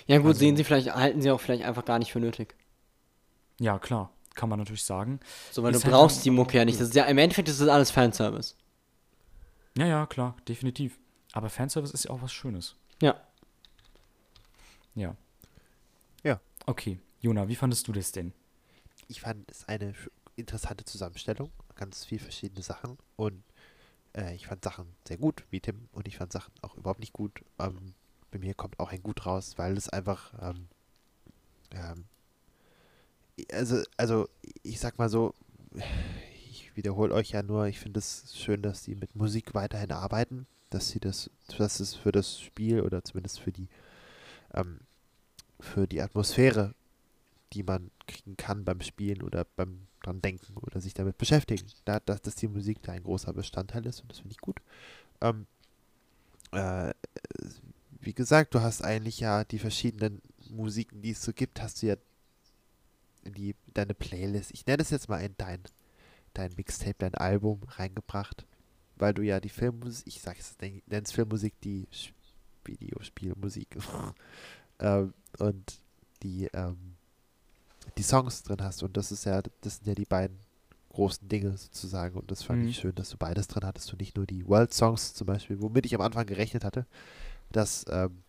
Ja gut, Also- sehen sie vielleicht, halten sie auch vielleicht einfach gar nicht für nötig. Ja, klar, kann man natürlich sagen. So, weil Ist du halt brauchst dann- die Mucke ja nicht. Das ist ja, im Endeffekt ist das alles Fanservice. Ja, ja, klar, definitiv. Aber Fanservice ist ja auch was Schönes. Ja. Ja. Ja. Okay, Jona, wie fandest du das denn? Ich fand es eine interessante Zusammenstellung, ganz viel verschiedene Sachen und äh, ich fand Sachen sehr gut, wie Tim, und ich fand Sachen auch überhaupt nicht gut. Ähm, bei mir kommt auch ein Gut raus, weil es einfach, ähm, ähm, also, also ich sag mal so, ich wiederhole euch ja nur, ich finde es schön, dass sie mit Musik weiterhin arbeiten, dass sie das, dass es für das Spiel oder zumindest für die, ähm, für die Atmosphäre die man kriegen kann beim Spielen oder beim dran denken oder sich damit beschäftigen. Da, dass, dass die Musik da ein großer Bestandteil ist und das finde ich gut. Ähm, äh, wie gesagt, du hast eigentlich ja die verschiedenen Musiken, die es so gibt, hast du ja in die, deine Playlist, ich nenne es jetzt mal in dein, dein Mixtape, dein Album reingebracht, weil du ja die Filmmusik, ich sage es, nenne es Filmmusik, die Videospielmusik ähm, und die ähm, die Songs drin hast und das ist ja, das sind ja die beiden großen Dinge sozusagen und das fand Mhm. ich schön, dass du beides drin hattest und nicht nur die World Songs zum Beispiel, womit ich am Anfang gerechnet hatte, dass ähm,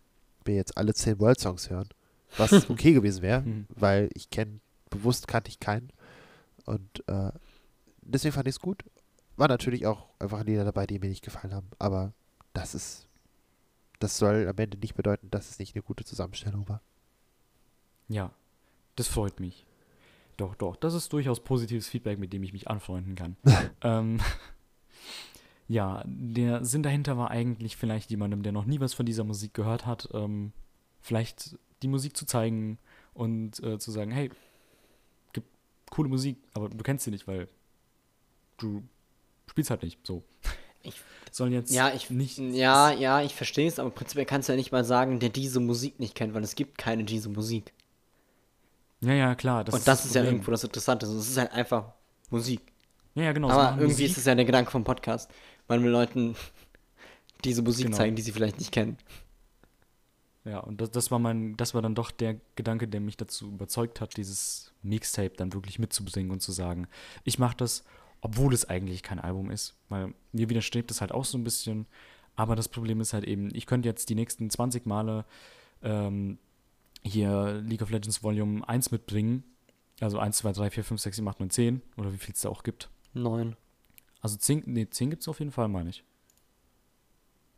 wir jetzt alle zehn World Songs hören, was okay gewesen wäre, Mhm. weil ich kenne, bewusst kannte ich keinen und äh, deswegen fand ich es gut. War natürlich auch einfach Lieder dabei, die mir nicht gefallen haben, aber das ist, das soll am Ende nicht bedeuten, dass es nicht eine gute Zusammenstellung war. Ja, das freut mich. Doch, doch, das ist durchaus positives Feedback, mit dem ich mich anfreunden kann. ähm, ja, der Sinn dahinter war eigentlich vielleicht jemandem, der noch nie was von dieser Musik gehört hat, ähm, vielleicht die Musik zu zeigen und äh, zu sagen, hey, gibt coole Musik, aber du kennst sie nicht, weil du spielst halt nicht so. Ich- Sollen jetzt Ja, ich, nicht. ja, ja, ich verstehe es, aber prinzipiell kannst du ja nicht mal sagen, der diese Musik nicht kennt, weil es gibt keine diese Musik. Ja, ja, klar. Das Und das ist ja Problem. irgendwo das Interessante. Es ist halt einfach Musik. Ja, ja, genau. aber machen irgendwie Musik. ist es ja der Gedanke vom Podcast. Man will Leuten diese Musik Genau. zeigen, die sie vielleicht nicht kennen. Ja, und das, das war mein, das war dann doch der Gedanke, der mich dazu überzeugt hat, dieses Mixtape dann wirklich mitzubringen und zu sagen, ich mache das, obwohl es eigentlich kein Album ist, weil mir widerstrebt es halt auch so ein bisschen. Aber das Problem ist halt eben, ich könnte jetzt die nächsten 20 Male ähm, hier League of Legends Volume 1 mitbringen. Also 1, 2, 3, 4, 5, 6, 7, 8, 9, 10 oder wie viel es da auch gibt. Neun. Also 10, nee, 10 gibt es auf jeden Fall, meine ich.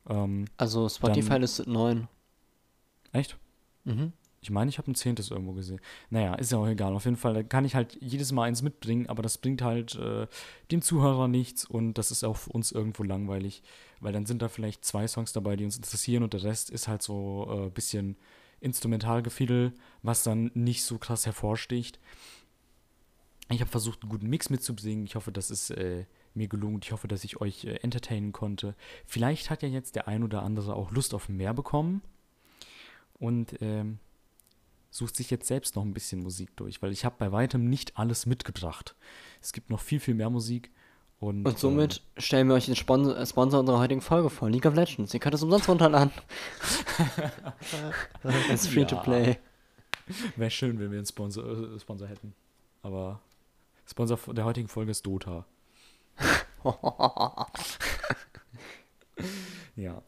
Ähm, Also Spotify Dann- listet neun. echt? Mhm. Ich meine, ich habe ein zehntes irgendwo gesehen. Naja, ist ja auch egal. Auf jeden Fall kann ich halt jedes Mal eins mitbringen, aber das bringt halt äh, dem Zuhörer nichts und das ist auch für uns irgendwo langweilig, weil dann sind da vielleicht zwei Songs dabei, die uns interessieren und der Rest ist halt so ein äh, bisschen Instrumentalgefiedel, was dann nicht so krass hervorsticht. Ich habe versucht, einen guten Mix mitzubringen. Ich hoffe, das ist äh, mir gelungen. Ich hoffe, dass ich euch äh, entertainen konnte. Vielleicht hat ja jetzt der ein oder andere auch Lust auf mehr bekommen und ähm, sucht sich jetzt selbst noch ein bisschen Musik durch, weil ich habe bei weitem nicht alles mitgebracht. Es gibt noch viel, viel mehr Musik. Und, Und somit stellen wir euch den Sponsor, äh, Sponsor unserer heutigen Folge vor, League of Legends. Ihr könnt es umsonst runterladen. Es ist free to Ja. play. Wäre schön, wenn wir einen Sponsor, äh, Sponsor hätten. Aber Sponsor der heutigen Folge ist Dota. ja.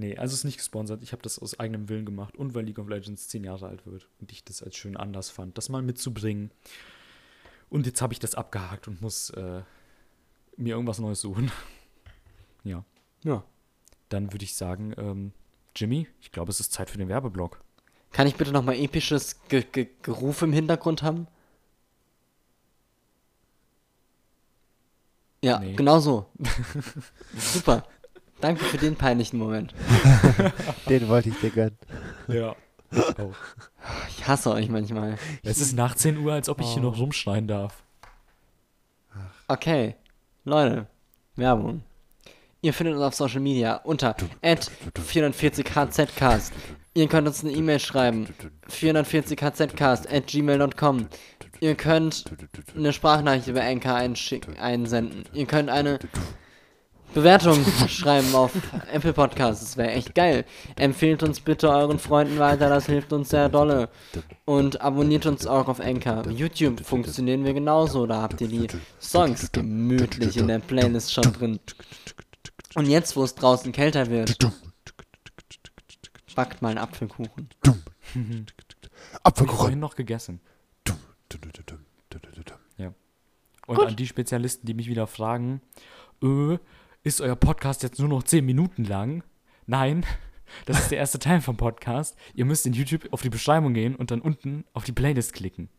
Nee, also es ist nicht gesponsert. Ich habe das aus eigenem Willen gemacht und weil League of Legends zehn Jahre alt wird und ich das als schönen Anlass fand, das mal mitzubringen. Und jetzt habe ich das abgehakt und muss äh, mir irgendwas Neues suchen. ja. Ja. Dann würde ich sagen, ähm, Jimmy, ich glaube, es ist Zeit für den Werbeblock. Kann ich bitte nochmal episches Ge Ge Geruf im Hintergrund haben? Ja, Nee. genau so. Super. Danke für den peinlichen Moment. Den wollte ich dir gönnen. Ja. Oh. Ich hasse euch manchmal. Es ist nach 10 Uhr, als ob ich hier noch rumschreien darf. Okay, Leute, Werbung. Ihr findet uns auf Social Media unter 440hzcast. Ihr könnt uns eine E-Mail schreiben. 440hzcast at gmail.com. Ihr könnt eine Sprachnachricht über einschicken, einsenden. Ihr könnt eine Bewertungen schreiben auf Apple Podcasts. Das wäre echt geil. Empfehlt uns bitte euren Freunden weiter, das hilft uns sehr dolle. Und abonniert uns auch auf Anchor. YouTube funktionieren wir genauso. Da habt ihr die Songs gemütlich in der Playlist schon drin. Und jetzt, wo es draußen kälter wird, backt mal einen Apfelkuchen. Hab ich Apfelkuchen. vorhin noch gegessen. Und an die Spezialisten, die mich wieder fragen, äh, ist euer Podcast jetzt nur noch 10 Minuten lang? Nein, das ist der erste Teil vom Podcast. Ihr müsst in YouTube auf die Beschreibung gehen und dann unten auf die Playlist klicken.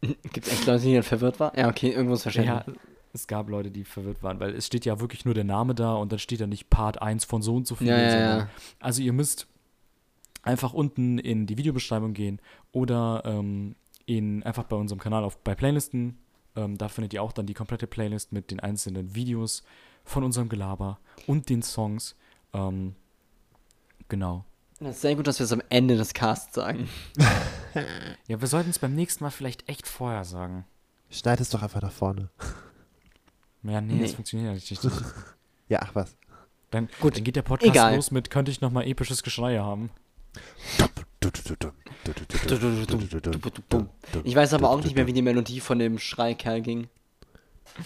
Gibt es echt Leute, die dann verwirrt waren? Ja, okay, irgendwas verstanden. Ja, es gab Leute, die verwirrt waren, weil es steht ja wirklich nur der Name da und dann steht da nicht Part 1 von so und so viel. Ja, ja, ja. Also ihr müsst einfach unten in die Videobeschreibung gehen oder ähm, in, einfach bei unserem Kanal auf, bei Playlisten. Ähm, da findet ihr auch dann die komplette Playlist mit den einzelnen Videos von unserem Gelaber und den Songs. Ähm, genau. Das ist sehr gut, dass wir es am Ende des Casts sagen. Ja, wir sollten es beim nächsten Mal vielleicht echt vorher sagen. Schneid es doch einfach nach vorne. Ja, nee, Nee. das funktioniert ja nicht. Ja, ach was. Dann, Gut, dann geht der Podcast egal. los mit, könnte ich nochmal episches Geschrei haben. Ich weiß aber auch nicht mehr, wie die Melodie von dem Schreikerl ging.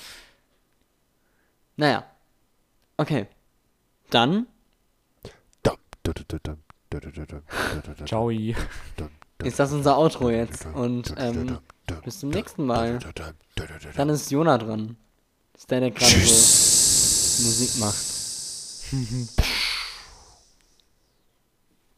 Naja. Okay. Dann Ciao. ist das unser Outro jetzt. Und ähm, bis zum nächsten Mal. Dann ist Jona dran. Ist der, der gerade so Musik macht.